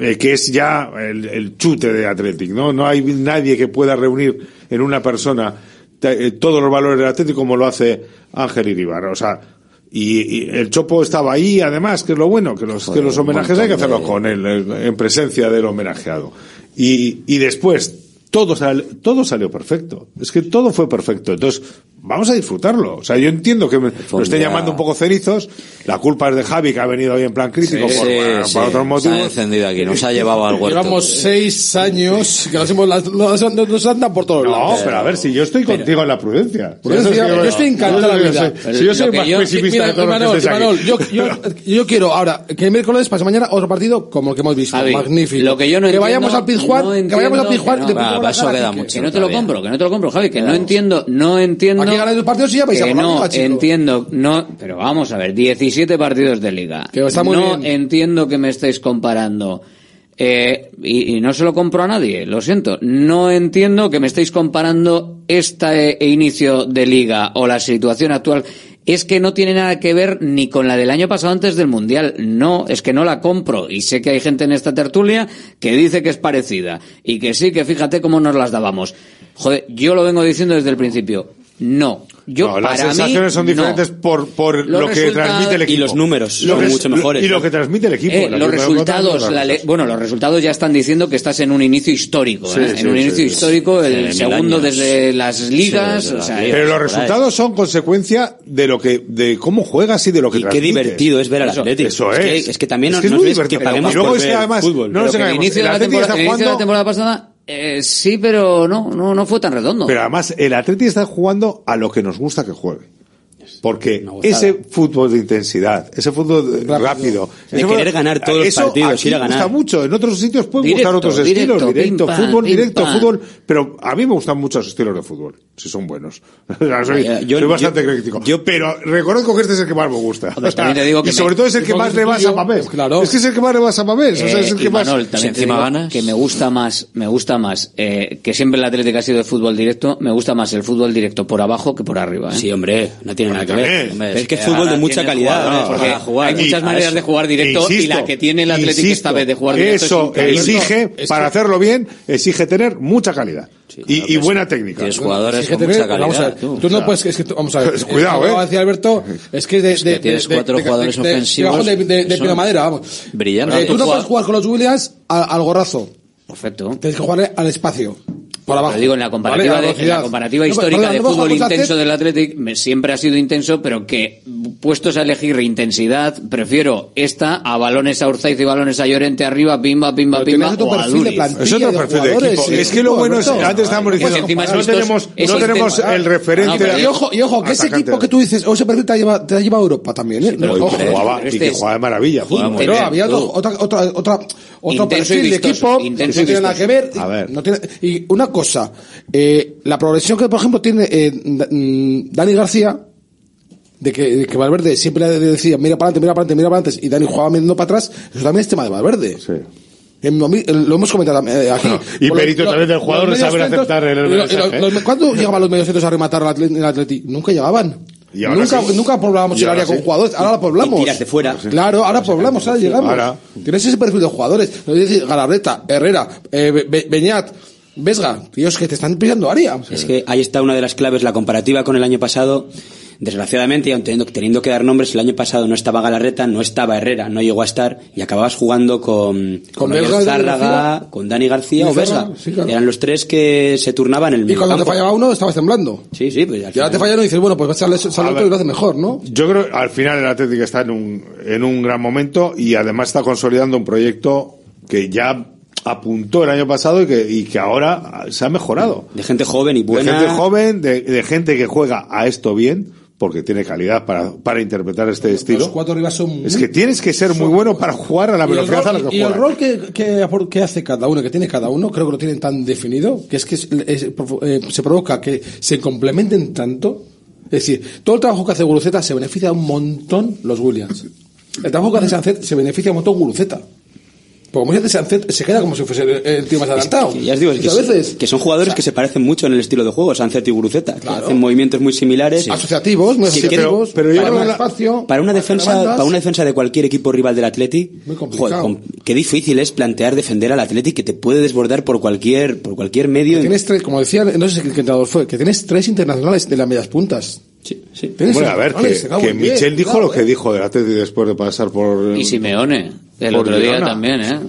eh, que es ya el, el chute de Athletic, ¿no? No hay nadie que pueda reunir en una persona eh, todos los valores del Athletic como lo hace Ángel Iribar, o sea, y, y el Chopo estaba ahí, además, que es lo bueno, que los, Joder, que los homenajes hay que hacerlos de- con él, eh, en presencia del homenajeado. Y, y después, todo, sal- todo salió perfecto. Es que todo fue perfecto. Entonces, vamos a disfrutarlo. O sea, yo entiendo que me, lo estén día- llamando un poco cerizos. La culpa es de Javi, que ha venido hoy en plan crítico Sí, por, sí, bueno, sí. por otros Se ha motivos. encendido aquí, nos ha llevado al huerto. Llevamos seis años que nos, hemos, las- nos, nos andan por todos No, lados. pero a ver, si yo estoy contigo en la prudencia. Prudencia, yo estoy encantado de la vida. Si yo soy más yo- pesimista mira, de todos los que yo, yo, yo quiero ahora que el miércoles, para mañana, otro partido como el que hemos visto. Javi, Magnífico. lo que yo no que vayamos al Pizjuán, no que vayamos al Pizjuán que no. no te lo compro, que no te lo compro, Javi, que no entiendo, no entiendo. Aquí ganáis dos partidos y ya vais a que no liga, chico. entiendo, no, pero vamos a ver, 17 partidos de liga. Que está muy no bien. entiendo que me estéis comparando. Eh, y, y no se lo compro a nadie, lo siento. No entiendo que me estéis comparando este inicio de liga o la situación actual es que no tiene nada que ver ni con la del año pasado antes del Mundial. No, es que no la compro. Y sé que hay gente en esta tertulia que dice que es parecida. Y que sí, que fíjate cómo nos las dábamos. Joder, yo lo vengo diciendo desde el principio. No. Yo, No, las para sensaciones mí, son diferentes no. por, por lo que transmite el equipo. y los números Lo son mucho mejores, Y lo que transmite el equipo. Eh, los resultados, la le- bueno, los resultados ya están diciendo que estás en un inicio histórico, Sí, ¿eh? sí, en un sí, inicio sí. histórico, el segundo años. desde las ligas, o sea, Pero los resultados son consecuencia de lo que, de cómo juegas y de lo que Y qué transmites. divertido es ver al Eso- Atlético. Eso Es es. que- es que también es no- que es no muy es que divertido. paguemos Y luego por es que ver además, fútbol. no nos el engañemos, inicio, de el la temporada pasada, eh, sí, pero no, no, no fue tan redondo. Pero además, el Atlético está jugando a lo que nos gusta que juegue. Porque ese fútbol de intensidad, ese fútbol rápido, De ese querer fútbol- ganar todos los partidos, aquí ir a ganar. gusta mucho. En otros sitios pueden Directo, gustar otros directo, estilos, directo, pim, pam, fútbol, pim, directo, pam. fútbol. Pero a mí me gustan muchos estilos de fútbol, si son buenos. Soy, yo- soy bastante yo- crítico. pero reconozco que este es el que más me gusta. Hombre, también te digo que y sobre me- todo es el que más le vas a Mamés. Claro. Es que es el que más le vas a Mamés. o sea, es el Eh, que más. También te digo que me gusta más, me gusta más, eh, que siempre el Atlético ha sido de fútbol directo, me gusta más el fútbol directo por abajo que por arriba. ¿eh? Sí, hombre, no tiene nada que ver. Hombre, Es que es fútbol de mucha calidad. jugadores, ¿no? porque Para jugar. hay muchas Y- maneras de jugar directo y la que tiene el Atlético insisto, esta vez de jugar directo Eso es exige, para hacerlo bien, exige tener mucha calidad. y, y buena técnica. tienes jugadores Es que tener- vamos a ver, tú, no puedes, es que tú- vamos a ver. Cuidado, Como eh. decía Alberto, es que de, de, tienes de- cuatro de- jugadores de- de- ofensivos De, de, de, de son pino madera, vamos. brillantes. Eh, tú no puedes jugar con los Williams a- al gorrazo. Perfecto. Tienes que jugarle al espacio. Por abajo. Pero digo, en la comparativa, Vale, de, en la comparativa No, histórica de no vamos fútbol intenso del Athletic, me- siempre ha sido intenso, pero que puestos a elegir intensidad, prefiero esta a balones a Urzaiz y balones a Llorente arriba, pimba, pimba, Pero pimba, o a de plantilla, Es otro de perfil de equipo. sí, Es que lo bueno es, antes estábamos Pues diciendo, encima no estos- tenemos, no tenemos temas- el referente. No, pero Y ojo, y ojo, que ese atacante. equipo que tú dices, o ese perfil te ha llevado, te ha llevado a Europa también, ¿eh? pero Ojo. jugaba, pero y que este es- jugaba de maravilla. Jugaba Pero había otro, otra, otra, otra, otro perfil de equipo que no tiene nada que ver. no tiene- y una cosa, eh, la progresión que, por ejemplo, tiene eh, mm, Dani García, de que, de que Valverde siempre le decía, mira para adelante, mira para adelante, mira para adelante, y Dani jugaba mirando para atrás, eso también es tema de Valverde. En lo, hemos comentado eh, aquí. Y mérito también del jugador de saber aceptar el mensaje. los- ¿Cuándo llegaban los medios centros a rematar al Atlet- el Atleti? Nunca llegaban. Y ahora nunca, sí. nunca poblábamos Y el área con jugadores, ahora la poblamos. Y tiras de fuera. Claro, ahora poblamos, ahora llegamos. Ahora. Tienes ese perfil de jugadores. Galarreta, Herrera, eh, Be- Be- Beñat, Vesga, tíos que te están pillando área. Es que ahí está una de las claves, la comparativa con el año pasado. Desgraciadamente, y teniendo, teniendo que dar nombres, el año pasado no estaba Galarreta, no estaba Herrera, no llegó a estar, y acababas jugando con, Con y Dani Zárraga, con Dani García Y o Vesga. Sí, claro. Eran los tres que se turnaban en el Y medio cuando te fallaba uno, estabas temblando. Sí, sí, pues al Y ahora final- te falla uno y dices, bueno, pues sale, sale A otro y lo hace mejor, ¿no? Yo creo que al final el Atlético está en un, en un gran momento y además está consolidando un proyecto que ya apuntó el año pasado y que, y que ahora se ha mejorado. De gente joven y buena. De gente joven, de, de gente que juega a esto bien, porque tiene calidad para, para interpretar este Los estilo. cuatro arriba son muy- Es que tienes que ser muy bueno para jugar a la velocidad a la rol, que y el rol que, que, hace cada uno, que tiene cada uno, creo que lo tienen tan definido, que es que es- es- eh, se provoca que se complementen tanto. Es decir, todo el trabajo que hace Guruceta se beneficia un montón los Williams. El trabajo que hace Sancet se beneficia un montón Guruceta. Porque como dice Sancet, se queda como si fuese el, el tío más adelantado. Que ya os digo, es que, a veces que son jugadores que se parecen mucho en el estilo de juego, Sánchez y Guruceta, que hacen movimientos muy similares. asociativos, muy Sí, asociativos, pero- pero para creo un que la- espacio, Para una defensa, bandas. para una defensa de cualquier equipo rival del Atleti, Muy complicado. joder, com- qué difícil es plantear defender al Atleti que te puede desbordar por cualquier, por cualquier medio. Tienes tres, como decía, no sé qué entrenador fue, que tienes tres internacionales de las medias puntas. Sí, sí. Bueno, a ver, que, que Michel dijo lo que eh. dijo del Atlético después de pasar por... Y Simeone, el otro día también, ¿eh?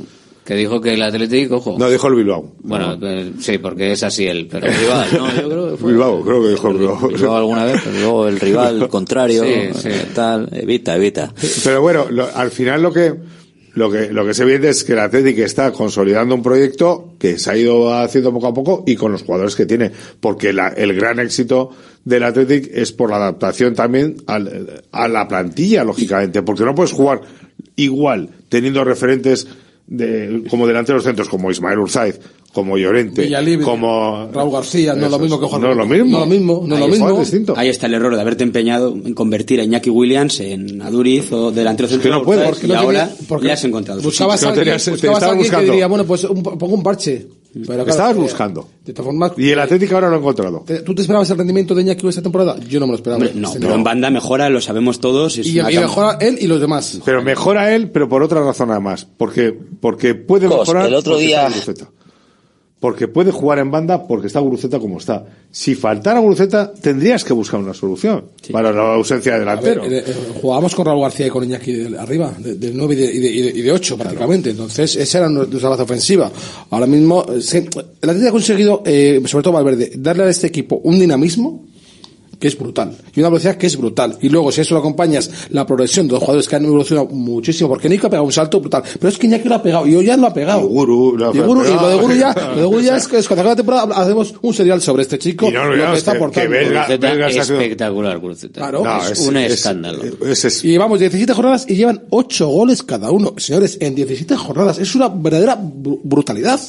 Que dijo que el Atlético, ojo. No, dijo el Bilbao. Bueno, eh, sí, porque es así él, pero rival, no, yo creo que fue. Bilbao, creo que dijo el Bilbao. Bilbao alguna vez, pero luego el rival contrario, Sí, sí. eh, tal, evita, evita. Pero bueno, lo- al final lo que, lo que, lo que se ve es que el Atlético está consolidando un proyecto que se ha ido haciendo poco a poco y con los jugadores que tiene. Porque la- el gran éxito del Atlético es por la adaptación también al- a la plantilla, lógicamente. Porque no puedes jugar igual teniendo referentes de, como delanteros centros como Ismael Urzaiz, como Llorente, Villalibre, como Raúl García, no es lo mismo que Juan No es lo mismo. No es lo mismo, no es lo Ahí mismo. distinto. Ahí está el error de haberte empeñado en convertir a Iñaki Williams en Aduriz o delantero que central. no puedes, ¿sabes? porque y no ahora tenía- porque ya has encontrado. Buscabas No alguien, tenías- te alguien que buscando. diría, bueno, pues un, pongo un parche. Pero claro, Estabas eh, buscando. De Y el Atlético ahora lo ha encontrado. ¿te- ¿tú te esperabas el rendimiento de Iñaki esta temporada? Yo no me lo esperaba. Hombre, no, pero en banda mejora, lo sabemos todos. es Y, y mejora él y los demás. Pero mejora él, pero por otra razón además. Porque, porque puede Cos, mejorar. el otro día-. Porque puede jugar en banda porque está Guruceta como está. Si faltara Guruceta, tendrías que buscar una solución para la ausencia de A ver, delantero. eh, eh, jugábamos con Raúl García y con Iñaki de- arriba, de- del 9 y de, y de, y de- y de 8 prácticamente. Entonces, esa era nuestra base ofensiva. Ahora mismo, eh, se- el Atlético ha conseguido, eh, sobre todo Valverde, darle a este equipo un dinamismo que es brutal. Y una velocidad que es brutal. Y luego, si a eso lo acompañas la progresión de los jugadores que han evolucionado muchísimo, porque Nico ha pegado un salto brutal. Pero es que Iñaki lo ha pegado, y yo ya lo ha pegado. Guru, lo ha y, Guru- y lo de Guru ya, lo de Guru ya es que es cuando acabe la temporada hacemos un serial sobre este chico. Y no lo que está aportando. Espectacular, Guruceta. Claro. No, es, es- un es- escándalo. es- es- Y llevamos 17 jornadas y llevan 8 goles cada uno. Señores, en 17 jornadas. Es una verdadera bru- brutalidad.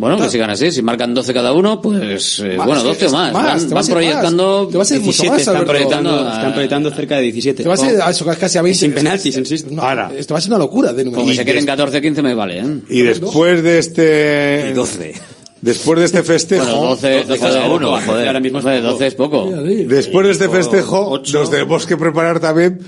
Bueno, que sigan así. Si marcan 12 cada uno, pues eh, Más, bueno, 12 o más. más, Van, van proyectando más. Te vas a ir mucho 17, más, están proyectando, a- están proyectando cerca de 17. Te vas a a eso, casi a 20. Sin penaltis, insisto. No, Ahora. Esto va a ser una locura de número. Como se queden 14, 15 me vale, ¿eh? Y después de este. Y 12. Después de este festejo. Bueno, 12, 12 cada uno, joder. ahora mismo es Hombre, poco. 12 es poco. Después de este festejo, nos tenemos que preparar también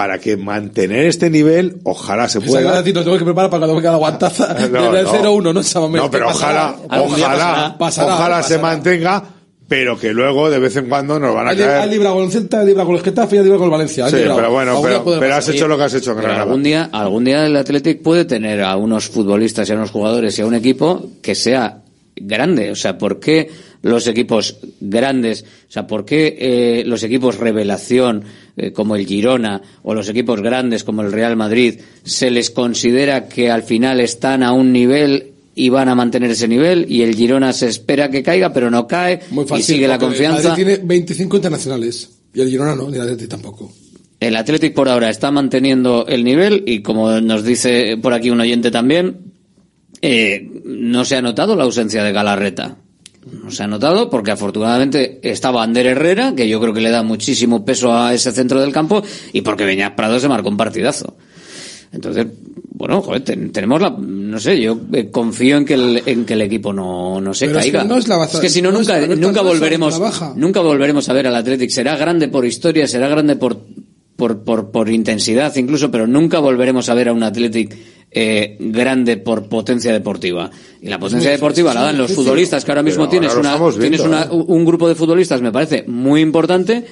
para que mantener este nivel, ojalá se Esa pueda. gran tengo que preparar para cuando venga la guantaza No, del no. 0-1, no. No, pero ojalá, ojalá, pasará, pasará, ojalá se pasará. mantenga, pero que luego de vez en cuando nos van a caer. librado con el Celta, ha librado con el Getafe y ha librado con el Valencia. Sí, librado. pero bueno, pero, pero has hecho lo que has hecho en Pero Granada. algún día, algún día el Athletic puede tener a unos futbolistas y a unos jugadores y a un equipo que sea grande. O sea, ¿por qué los equipos grandes, o sea, por qué eh, los equipos revelación eh, como el Girona o los equipos grandes como el Real Madrid se les considera que al final están a un nivel y van a mantener ese nivel y el Girona se espera que caiga pero no cae Muy y fácil, sigue la el confianza? Madrid tiene 25 internacionales. Y el Girona no, ni el Atleti tampoco. El Athletic por ahora está manteniendo el nivel y como nos dice por aquí un oyente también, eh, no se ha notado la ausencia de Galarreta. No se ha notado porque afortunadamente estaba Ander Herrera, que yo creo que le da muchísimo peso a ese centro del campo, y porque Beñat Prado se marcó un partidazo. Entonces, bueno, joder, ten- tenemos la, no sé, yo eh, confío en que el, en que el equipo no, no se Pero es que caiga. no es la baza- que si no, no es nunca, nunca es volveremos, baja. nunca volveremos a ver al Athletic. Será grande por historia, será grande por, por, por, por intensidad incluso, pero nunca volveremos a ver a un Athletic eh, grande por potencia deportiva. Y la potencia deportiva la dan los futbolistas, que ahora mismo tienes, una, viendo, tienes una- ¿eh? un grupo de futbolistas, me parece muy importante,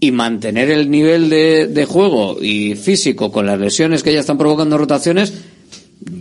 y mantener el nivel de, de juego y físico con las lesiones que ya están provocando rotaciones,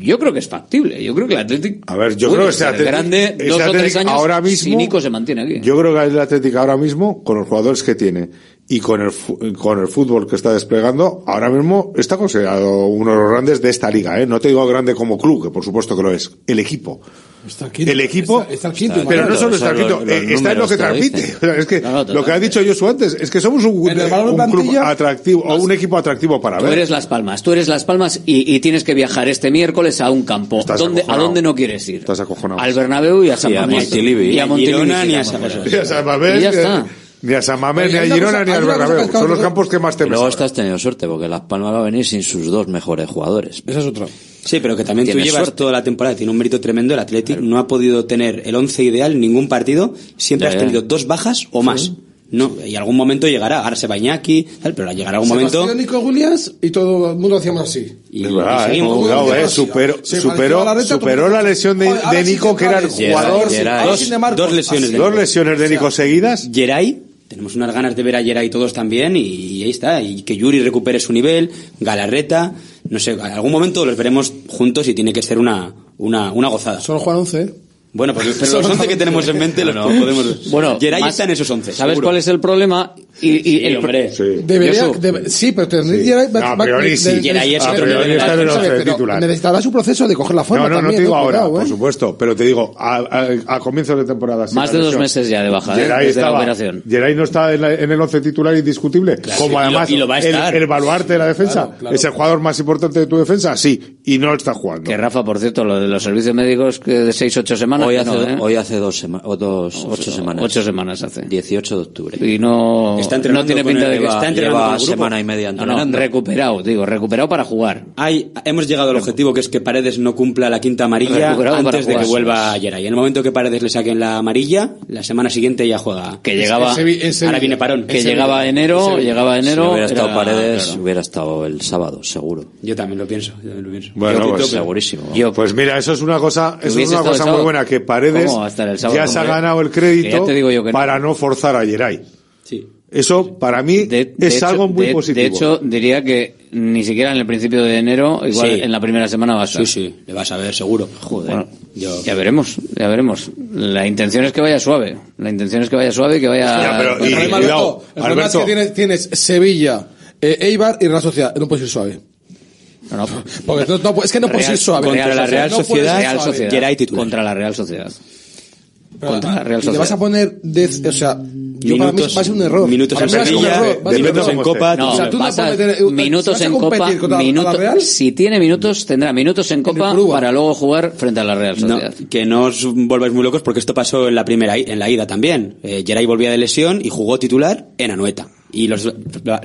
yo creo que es factible. Yo creo que el Athletic A ver, yo puede creo que ese ser Athletic- grande dos o tres años ahora si Nico se mantiene aquí. Yo creo que el Atlético ahora mismo, con los jugadores que tiene y con el, con el fútbol que está desplegando, ahora mismo está considerado uno de los grandes de esta liga. ¿eh? No te digo grande como club, que por supuesto que lo es. El equipo. Está el quinto. El equipo, Está, está quinto. pero no solo está quinto, los- los eh, está en lo que transmite. dicen. O sea, es que No, no, lo que ha dicho Josu antes, es que somos un, club atractivo, o un equipo atractivo para Tú ver. eres Las Palmas, tú eres Las Palmas y, y tienes que viajar este miércoles a un campo. ¿Dónde, ¿A dónde no quieres ir? Estás acojonado. Al Bernabéu y a San Mamés. Montilivi. Y a Montilivi. Ni a. José. Ni a San Mamés, Y ya está. Ni a San Mamés, ni a Girona, cosa- ni al Bernabéu. que Son los campos que más te Luego estás teniendo suerte porque Las Palmas va a venir sin sus dos mejores jugadores. Esa es otra. Sí, pero que también tú llevas suerte. toda la temporada, tiene un mérito tremendo. El Athletic no ha podido tener el once ideal en ningún partido. Siempre Ya, has ya. tenido dos bajas o más. No, y algún momento llegará. Ahora se va Iñaki, tal, pero llegará algún momento. Sebastián Nico Williams y todo el mundo hacíamos así. Y, Es verdad, y eh, seguimos. cuidado, eh, Como superó, superó, la reta, superó la lesión de, Nico, que que era el jugador. Geray. De Marcos, Dos lesiones de Dos lesiones de Nico seguidas. Geray, tenemos unas ganas de ver a Geray todos también y, ahí está. Y que Yuri recupere su nivel, Galarreta, no sé, en algún momento los veremos juntos y tiene que ser una, una, una gozada. Solo juegan 11, ¿eh? Bueno, pues pero los 11 que tenemos en mente los No. podemos... Bueno, Geray más- está en esos 11. ¿Sabes seguro. cuál es el problema? Y, y Sí, el, hombre. Sí. Debería, debe- sí, pero tendría No, a priori sí. Geray es A otro priori nivel. está en el Pero once titular. Necesitará su proceso de coger la forma No, no, no también, te digo eh, ahora, cuidado, por eh. supuesto, pero te digo, a, a, a comienzos de temporada. sin Más la de dos meses ya de baja, ¿eh? Geray desde la estaba- operación. Geray no está en, la- en el once titular indiscutible, como y lo- además y lo va a el, estar. el baluarte de la defensa. ¿Es el jugador más importante de tu defensa? Sí. y no está jugando. Que Rafa, por cierto, lo de los servicios médicos que de 6 8 semanas. Hoy que hace, no, ¿eh? hoy hace dos, sema- o dos, ocho semanas. Ocho semanas hace. 18 de octubre. Y no, Está no entrenando tiene pinta el- de que lleva- está lleva el grupo. semana y media No, no, entrenando. recuperado, digo, recuperado para jugar. Hay, hemos llegado al objetivo que es que Paredes no cumpla la quinta amarilla Recuperado antes de que vuelva a Geray. En el momento que Paredes le saquen la amarilla, la semana siguiente ya juega. Que llegaba- Sevilla. Ahora viene parón. Que llegaba enero, llegaba enero. Si hubiera estado Paredes, claro. hubiera estado el sábado, seguro. Yo también lo pienso. Yo también lo pienso. Bueno, Yo- pues, yo- segurísimo. pues mira, eso es una cosa, eso es una cosa muy buena que Paredes ¿Cómo va a estar el sábado, ya se ha ganado el crédito ya te digo yo que no. para no forzar a Geray. Sí. Eso para mí De es hecho- algo muy de- positivo. De hecho, diría que ni siquiera en el principio de enero, igual Sí. en la primera semana va a estar. Sí, sí, le vas a ver seguro. Joder. Bueno, yo- Ya veremos, ya veremos. La intención es que vaya suave. La intención es que vaya suave y que vaya. Ya, pero- El y- problema, cuidado, Alberto, el problema es que tienes, tienes Sevilla, eh, Eibar y Real Sociedad. No puedes ir suave. No, no. Porque no, no, es que no puedes ir suave. Contra la Real Sociedad, Real. Sociedad. Contra la Real Sociedad. Contra la Real y le vas a Sociedad. poner, de- o sea, yo para mí Minutos- va a ser un error. minutos Para en Sevilla, minutos en Copa, No, O sea, tú no vas meter- minutos ¿vas a en Copa, minutos, Real? si tiene minutos, tendrá minutos en Copa para luego jugar frente a la Real No, Sociedad. que no os volváis muy locos porque esto pasó en la primera en la ida también. Eh, Geray volvía de lesión y jugó titular en Anoeta. Y los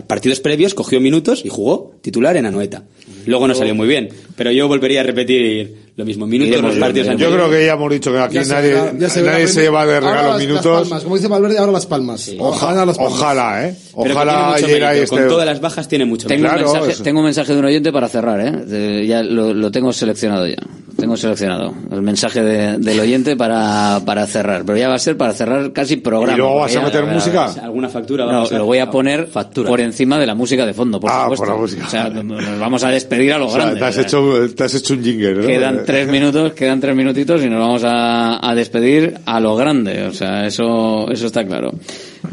partidos previos cogió minutos y jugó titular en Anoeta. Luego no salió muy bien, pero yo volvería a repetir lo mismo. Minutos en los partidos Yo anteriores. creo que ya hemos dicho que aquí Ya se nadie, verá- ya se verá nadie primero. se lleva de Ahora regalo las- las minutos. palmas, como dice Valverde, ahora las palmas. Ojalá, las palmas. ojalá, ¿eh? Pero que Ojalá tiene mucho Geray mérito. esté... Con todas las bajas tiene mucho Tengo, Claro, un mensaje, eso. tengo un mensaje de un oyente para cerrar, ¿eh? De- ya lo, lo tengo seleccionado ya. Tengo seleccionado el mensaje de- del oyente para, para cerrar. Pero ya va a ser para cerrar casi programa. ¿Y luego vas a meter ya- música? ¿Alguna factura a No, lo voy a poner por encima de la música de fondo, por Ah, supuesto. por la música. O sea, nos vamos a despedir a lo O sea, grande. te has, hecho, te has hecho un jingle, ¿no? Quedan tres minutos, quedan tres minutitos y nos vamos a, a despedir a lo grande. O sea, eso, eso está claro.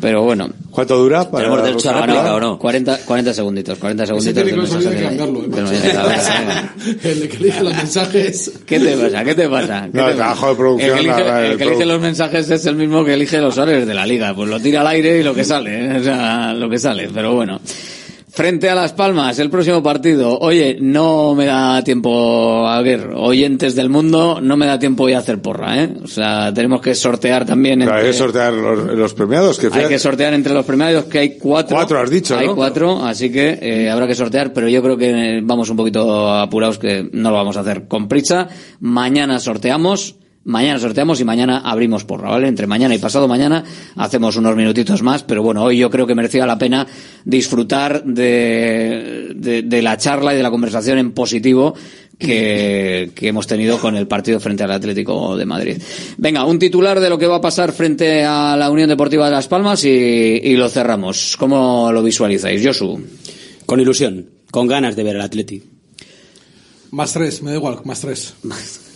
Pero bueno. ¿Cuánto dura? Para ¿Tenemos derecho a réplica o no? 40, 40 segunditos, 40 Ese segunditos. nos olvida de cambiarlo. El que elige los mensajes. ¿Qué te pasa? ¿Qué te pasa? ¿Qué No, te el trabajo pasa? de producción, El que elige, la- el el que elige los mensajes es el mismo que elige los horarios de la liga. Pues lo tira al aire y lo que sale. ¿eh? O sea, lo que sale. Pero bueno. Frente a Las Palmas, el próximo partido. Oye, no me da tiempo, a ver, oyentes del mundo, no me da tiempo hoy a hacer porra, ¿eh? O sea, tenemos que sortear también Claro, hay entre- que sortear los, los premiados. Que hay que sortear entre los premiados, que hay cuatro. Cuatro has dicho, Hay ¿no? cuatro, así que eh, habrá que sortear, pero yo creo que vamos un poquito apurados, que no lo vamos a hacer con prisa. Mañana sorteamos. Mañana sorteamos y mañana abrimos porra, ¿vale? Entre mañana y pasado mañana hacemos unos minutitos más, pero bueno, hoy yo creo que merecía la pena disfrutar de, de, de la charla y de la conversación en positivo que, que hemos tenido con el partido frente al Atlético de Madrid. Venga, un titular de lo que va a pasar frente a la Unión Deportiva de Las Palmas y, y lo cerramos. ¿Cómo lo visualizáis, Josu? Con ilusión, con ganas de ver al Atleti. Más tres, me da igual, más tres.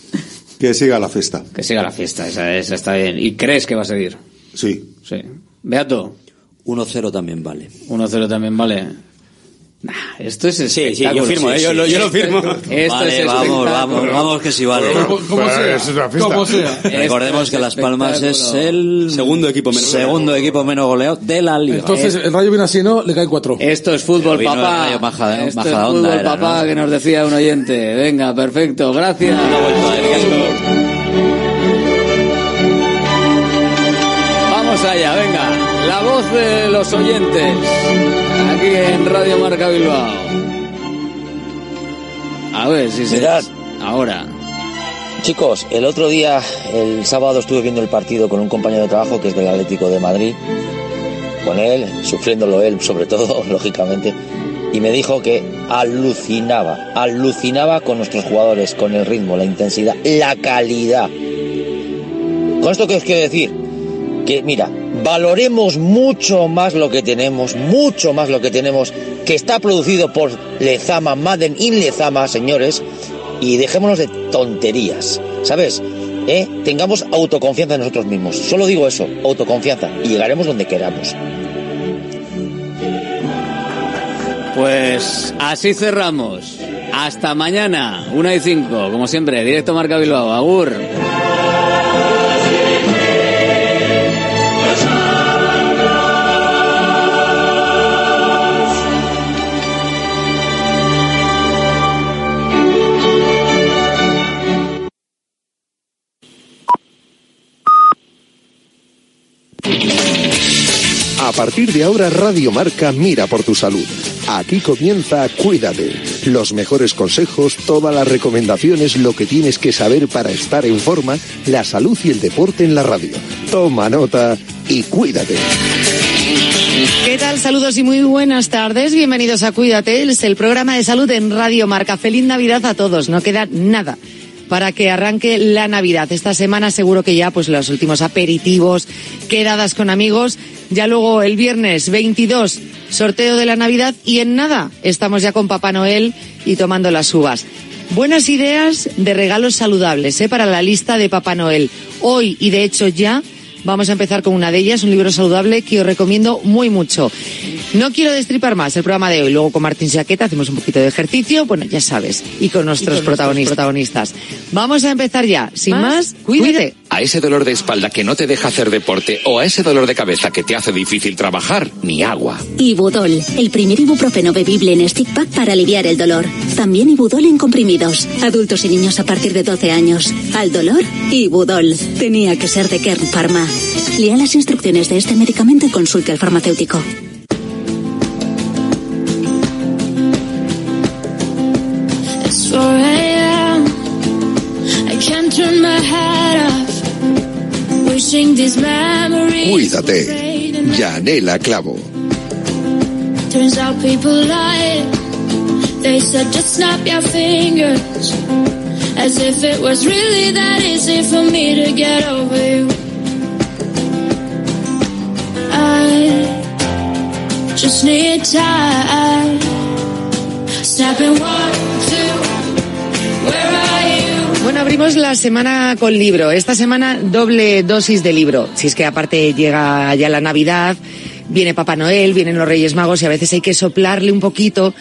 Que siga la fiesta. Que siga la fiesta, esa, esa está bien. ¿Y crees que va a seguir? Sí. Sí. Beato, 1-0 también vale. 1-0 también vale. Nah, esto es sí, yo espectáculo. firmo, ¿eh? Yo lo- yo lo firmo. Esto Vale, es vamos, vamos, vamos que sí vale. Como, sea. es una fiesta. Como sea. Recordemos que Las Palmas es el Segundo equipo menos segundo equipo menos goleado de la liga. Entonces, el rayo viene así, ¿no? Le caen cuatro. Esto es fútbol, papá. el Rayo baja- Esto es fútbol, onda era, papá, ¿no? que nos decía un oyente. Venga, perfecto, gracias. Vamos allá, venga. La voz de los oyentes. Aquí en Radio Marca Bilbao. A ver si se... Mirad. Ahora. Chicos, el otro día, el sábado, estuve viendo el partido con un compañero de trabajo que es del Atlético de Madrid, con él, sufriéndolo él sobre todo, lógicamente, y me dijo que alucinaba, alucinaba con nuestros jugadores, con el ritmo, la intensidad, la calidad. Con esto que os quiero decir, que mira, valoremos mucho más lo que tenemos, mucho más lo que tenemos, que está producido por Lezama, Madden in Lezama, señores, y dejémonos de tonterías, ¿sabes? ¿Eh? Tengamos autoconfianza en nosotros mismos. Solo digo eso, autoconfianza, y llegaremos donde queramos. Pues así cerramos. Hasta mañana, una y cinco, como siempre, directo Marca Bilbao. Agur. A partir de ahora Radio Marca mira por tu salud. Aquí comienza Cuídate. Los mejores consejos, todas las recomendaciones, lo que tienes que saber para estar en forma, la salud y el deporte en la radio. Toma nota y cuídate. ¿Qué tal? Saludos y muy buenas tardes. Bienvenidos a Cuídate, el programa de salud en Radio Marca. Feliz Navidad a todos. No queda nada para que arranque la Navidad. Esta semana seguro que ya pues los últimos aperitivos, quedadas con amigos, ya luego el viernes 22 sorteo de la Navidad y en nada estamos ya con Papá Noel y tomando las uvas. Buenas ideas de regalos saludables ¿eh? para la lista de Papá Noel. Hoy y de hecho ya Vamos a empezar con una de ellas, un libro saludable que os recomiendo muy mucho. No quiero destripar más el programa de hoy. Luego con Martín Saqueta hacemos un poquito de ejercicio, bueno, ya sabes, y con nuestros, protagonistas. Vamos a empezar ya. Sin más, cuídate. A ese dolor de espalda que no te deja hacer deporte o a ese dolor de cabeza que te hace difícil trabajar, ni agua. Ibudol, el primer ibuprofeno bebible en stick pack para aliviar el dolor. También Ibudol en comprimidos. Adultos y niños a partir de 12 años. Al dolor, Ibudol. Tenía que ser de Kern Pharma. Lea las instrucciones de este medicamento y consulte al farmacéutico. It's 4 a.m. I can't turn my head off. Wishing these memories. Cuídate. Yanela Clavo. Turns out people lie. They said just snap your fingers. As if it was really that easy for me to get over you. Just need time. Snapping one, two, where are? Bueno, abrimos la semana con libro. Esta semana doble dosis de libro. Si es que aparte llega ya la Navidad, viene Papá Noel, vienen los Reyes Magos y a veces hay que soplarle un poquito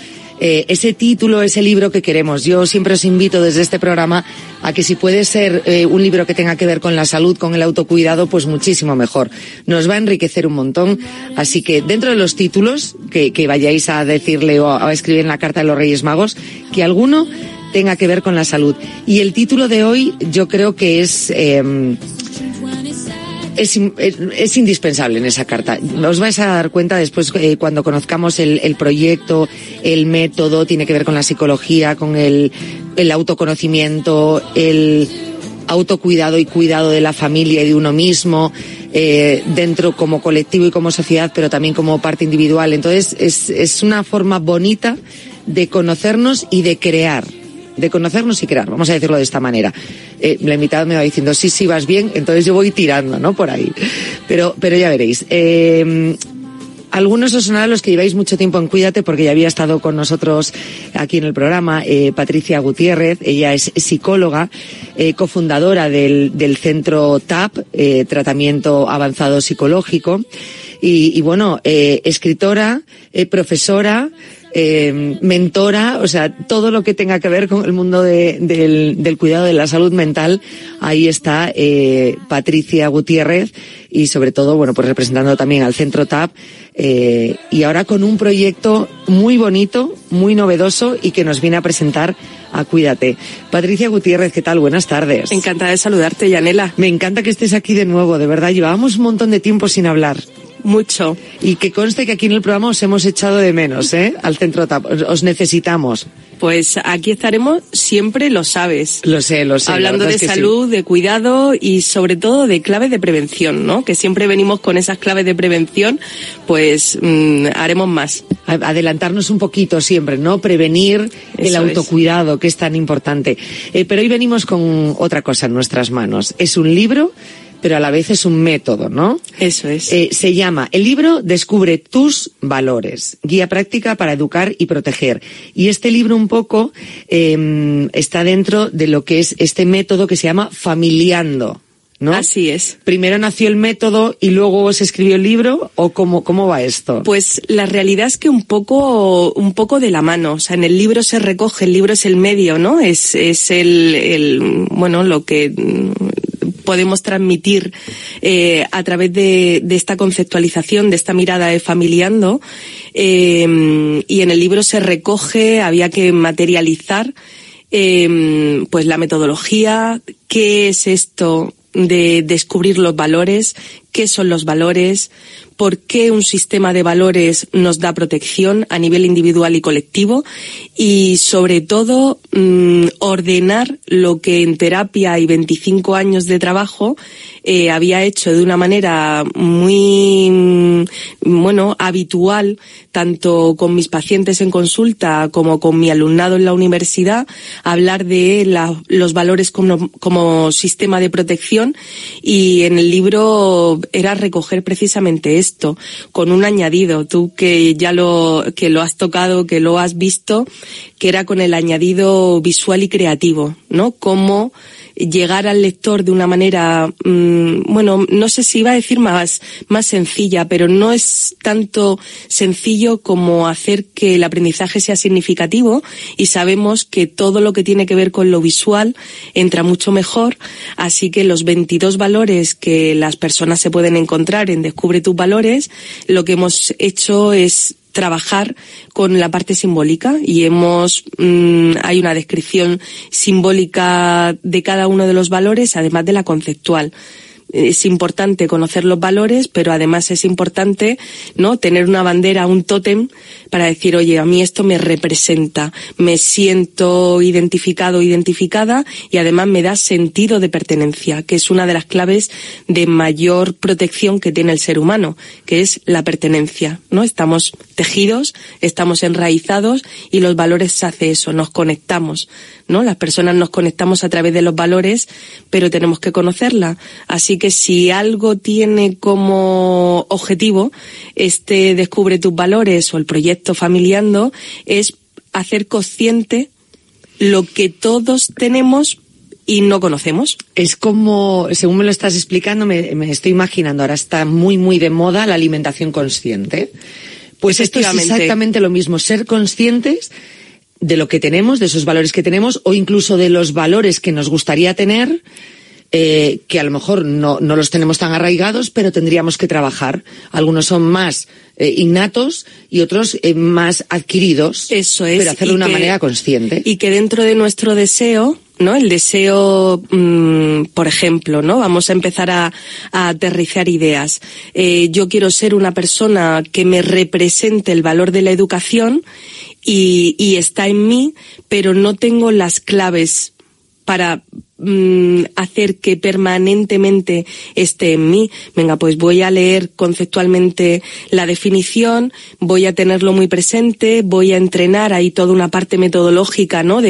eh, ese título, ese libro que queremos. Yo siempre os invito desde este programa a que si puede ser eh, un libro que tenga que ver con la salud, con el autocuidado, pues muchísimo mejor. Nos va a enriquecer un montón. Así que dentro de los títulos que, que vayáis a decirle o a escribir en la carta de los Reyes Magos, que alguno tenga que ver con la salud. Y el título de hoy yo creo que es... Eh, es, es, indispensable en esa carta. Os vais a dar cuenta después eh, cuando conozcamos el, el, proyecto, el método, tiene que ver con la psicología, con el, el autoconocimiento, el autocuidado y cuidado de la familia y de uno mismo, eh, dentro como colectivo y como sociedad, pero también como parte individual. Entonces es, es una forma bonita de conocernos y de crear de conocernos y crear, vamos a decirlo de esta manera. Eh, la invitada me va diciendo, sí, sí, vas bien, entonces yo voy tirando, ¿no? Por ahí. Pero, pero ya veréis. Eh, algunos os sonarán los que lleváis mucho tiempo en Cuídate, porque ya había estado con nosotros aquí en el programa, eh, Patricia Gutiérrez. Ella es psicóloga, cofundadora del, del centro TAP, Tratamiento Avanzado Psicológico. Y, y bueno, escritora, profesora, eh, mentora, o sea, todo lo que tenga que ver con el mundo de, del, del, cuidado de la salud mental, ahí está eh, Patricia Gutiérrez y sobre todo, bueno, pues representando también al Centro TAP eh, y ahora con un proyecto muy bonito, muy novedoso y que nos viene a presentar a Cuídate. Patricia Gutiérrez, ¿qué tal? Buenas tardes. Encantada de saludarte, Yanela. Me encanta que estés aquí de nuevo, de verdad. Llevábamos un montón de tiempo sin hablar. Mucho. Y que conste que aquí en el programa os hemos echado de menos, ¿eh? Al Centro TAP. Os necesitamos. Pues aquí estaremos siempre, lo sabes. Lo sé, lo sé. Hablando de salud, sí. de cuidado y sobre todo de claves de prevención, ¿no? Que siempre venimos con esas claves de prevención, pues mmm, haremos más. Adelantarnos un poquito siempre, ¿no? Prevenir Eso el autocuidado, es. que es tan importante. Eh, pero hoy venimos con otra cosa en nuestras manos. Es un libro pero a la vez es un método, ¿no? Eso es. Eh, se llama el libro Descubre tus valores, guía práctica para educar y proteger. Y este libro un poco eh, está dentro de lo que es este método que se llama familiando. ¿No? Así es. Primero nació el método y luego se escribió el libro o cómo, cómo va esto? Pues la realidad es que un poco, un poco de la mano. O sea, en el libro se recoge, el libro es el medio, ¿no? Es, es el, el, bueno, lo que podemos transmitir eh, a través de, esta conceptualización, de esta mirada de familiando. Eh, y en el libro se recoge, había que materializar eh, pues la metodología, qué es esto de descubrir los valores, qué son los valores, por qué un sistema de valores nos da protección a nivel individual y colectivo y sobre todo mm, ordenar lo que en terapia y 25 años de trabajo eh, había hecho de una manera muy mm, bueno habitual tanto con mis pacientes en consulta como con mi alumnado en la universidad hablar de los valores como sistema de protección y en el libro era recoger precisamente esto con un añadido. Tú que ya lo que lo has tocado que lo has visto que era con el añadido visual y creativo no cómo llegar al lector de una manera, mm, bueno, no sé si iba a decir más, más sencilla, pero no es tanto sencillo como hacer que el aprendizaje sea significativo y sabemos que todo lo que tiene que ver con lo visual entra mucho mejor, así que los 22 valores que las personas se pueden encontrar en Descubre tus valores, lo que hemos hecho es trabajar con la parte simbólica y hemos mm, hay una descripción simbólica de cada uno de los valores además de la conceptual es importante conocer los valores, pero además es importante, ¿no? Tener una bandera, un tótem para decir, oye, a mí esto me representa, me siento identificado, identificada y además me da sentido de pertenencia, que es una de las claves de mayor protección que tiene el ser humano, que es la pertenencia, ¿no? Estamos tejidos, estamos enraizados y los valores hace eso, nos conectamos, ¿no? Las personas nos conectamos a través de los valores, pero tenemos que conocerla. Así que si algo tiene como objetivo este Descubre tus valores o el proyecto Familiando es hacer consciente lo que todos tenemos y no conocemos. Es como, según me lo estás explicando, me, me estoy imaginando, ahora está muy, muy de moda la alimentación consciente. Pues esto es exactamente lo mismo, ser conscientes de lo que tenemos, de esos valores que tenemos, o incluso de los valores que nos gustaría tener, eh, que a lo mejor no, no los tenemos tan arraigados, pero tendríamos que trabajar. Algunos son más eh, innatos y otros eh, más adquiridos. Eso es. Pero hacerlo de una que- manera consciente. Y que dentro de nuestro deseo, ¿no? El deseo, mm, por ejemplo, ¿no? Vamos a empezar a, a aterrizar ideas. Eh, yo quiero ser una persona que me represente el valor de la educación y, y está en mí, pero no tengo las claves para mm, hacer que permanentemente esté en mí. Venga, pues voy a leer conceptualmente la definición, voy a tenerlo muy presente, voy a entrenar ahí toda una parte metodológica, ¿no? De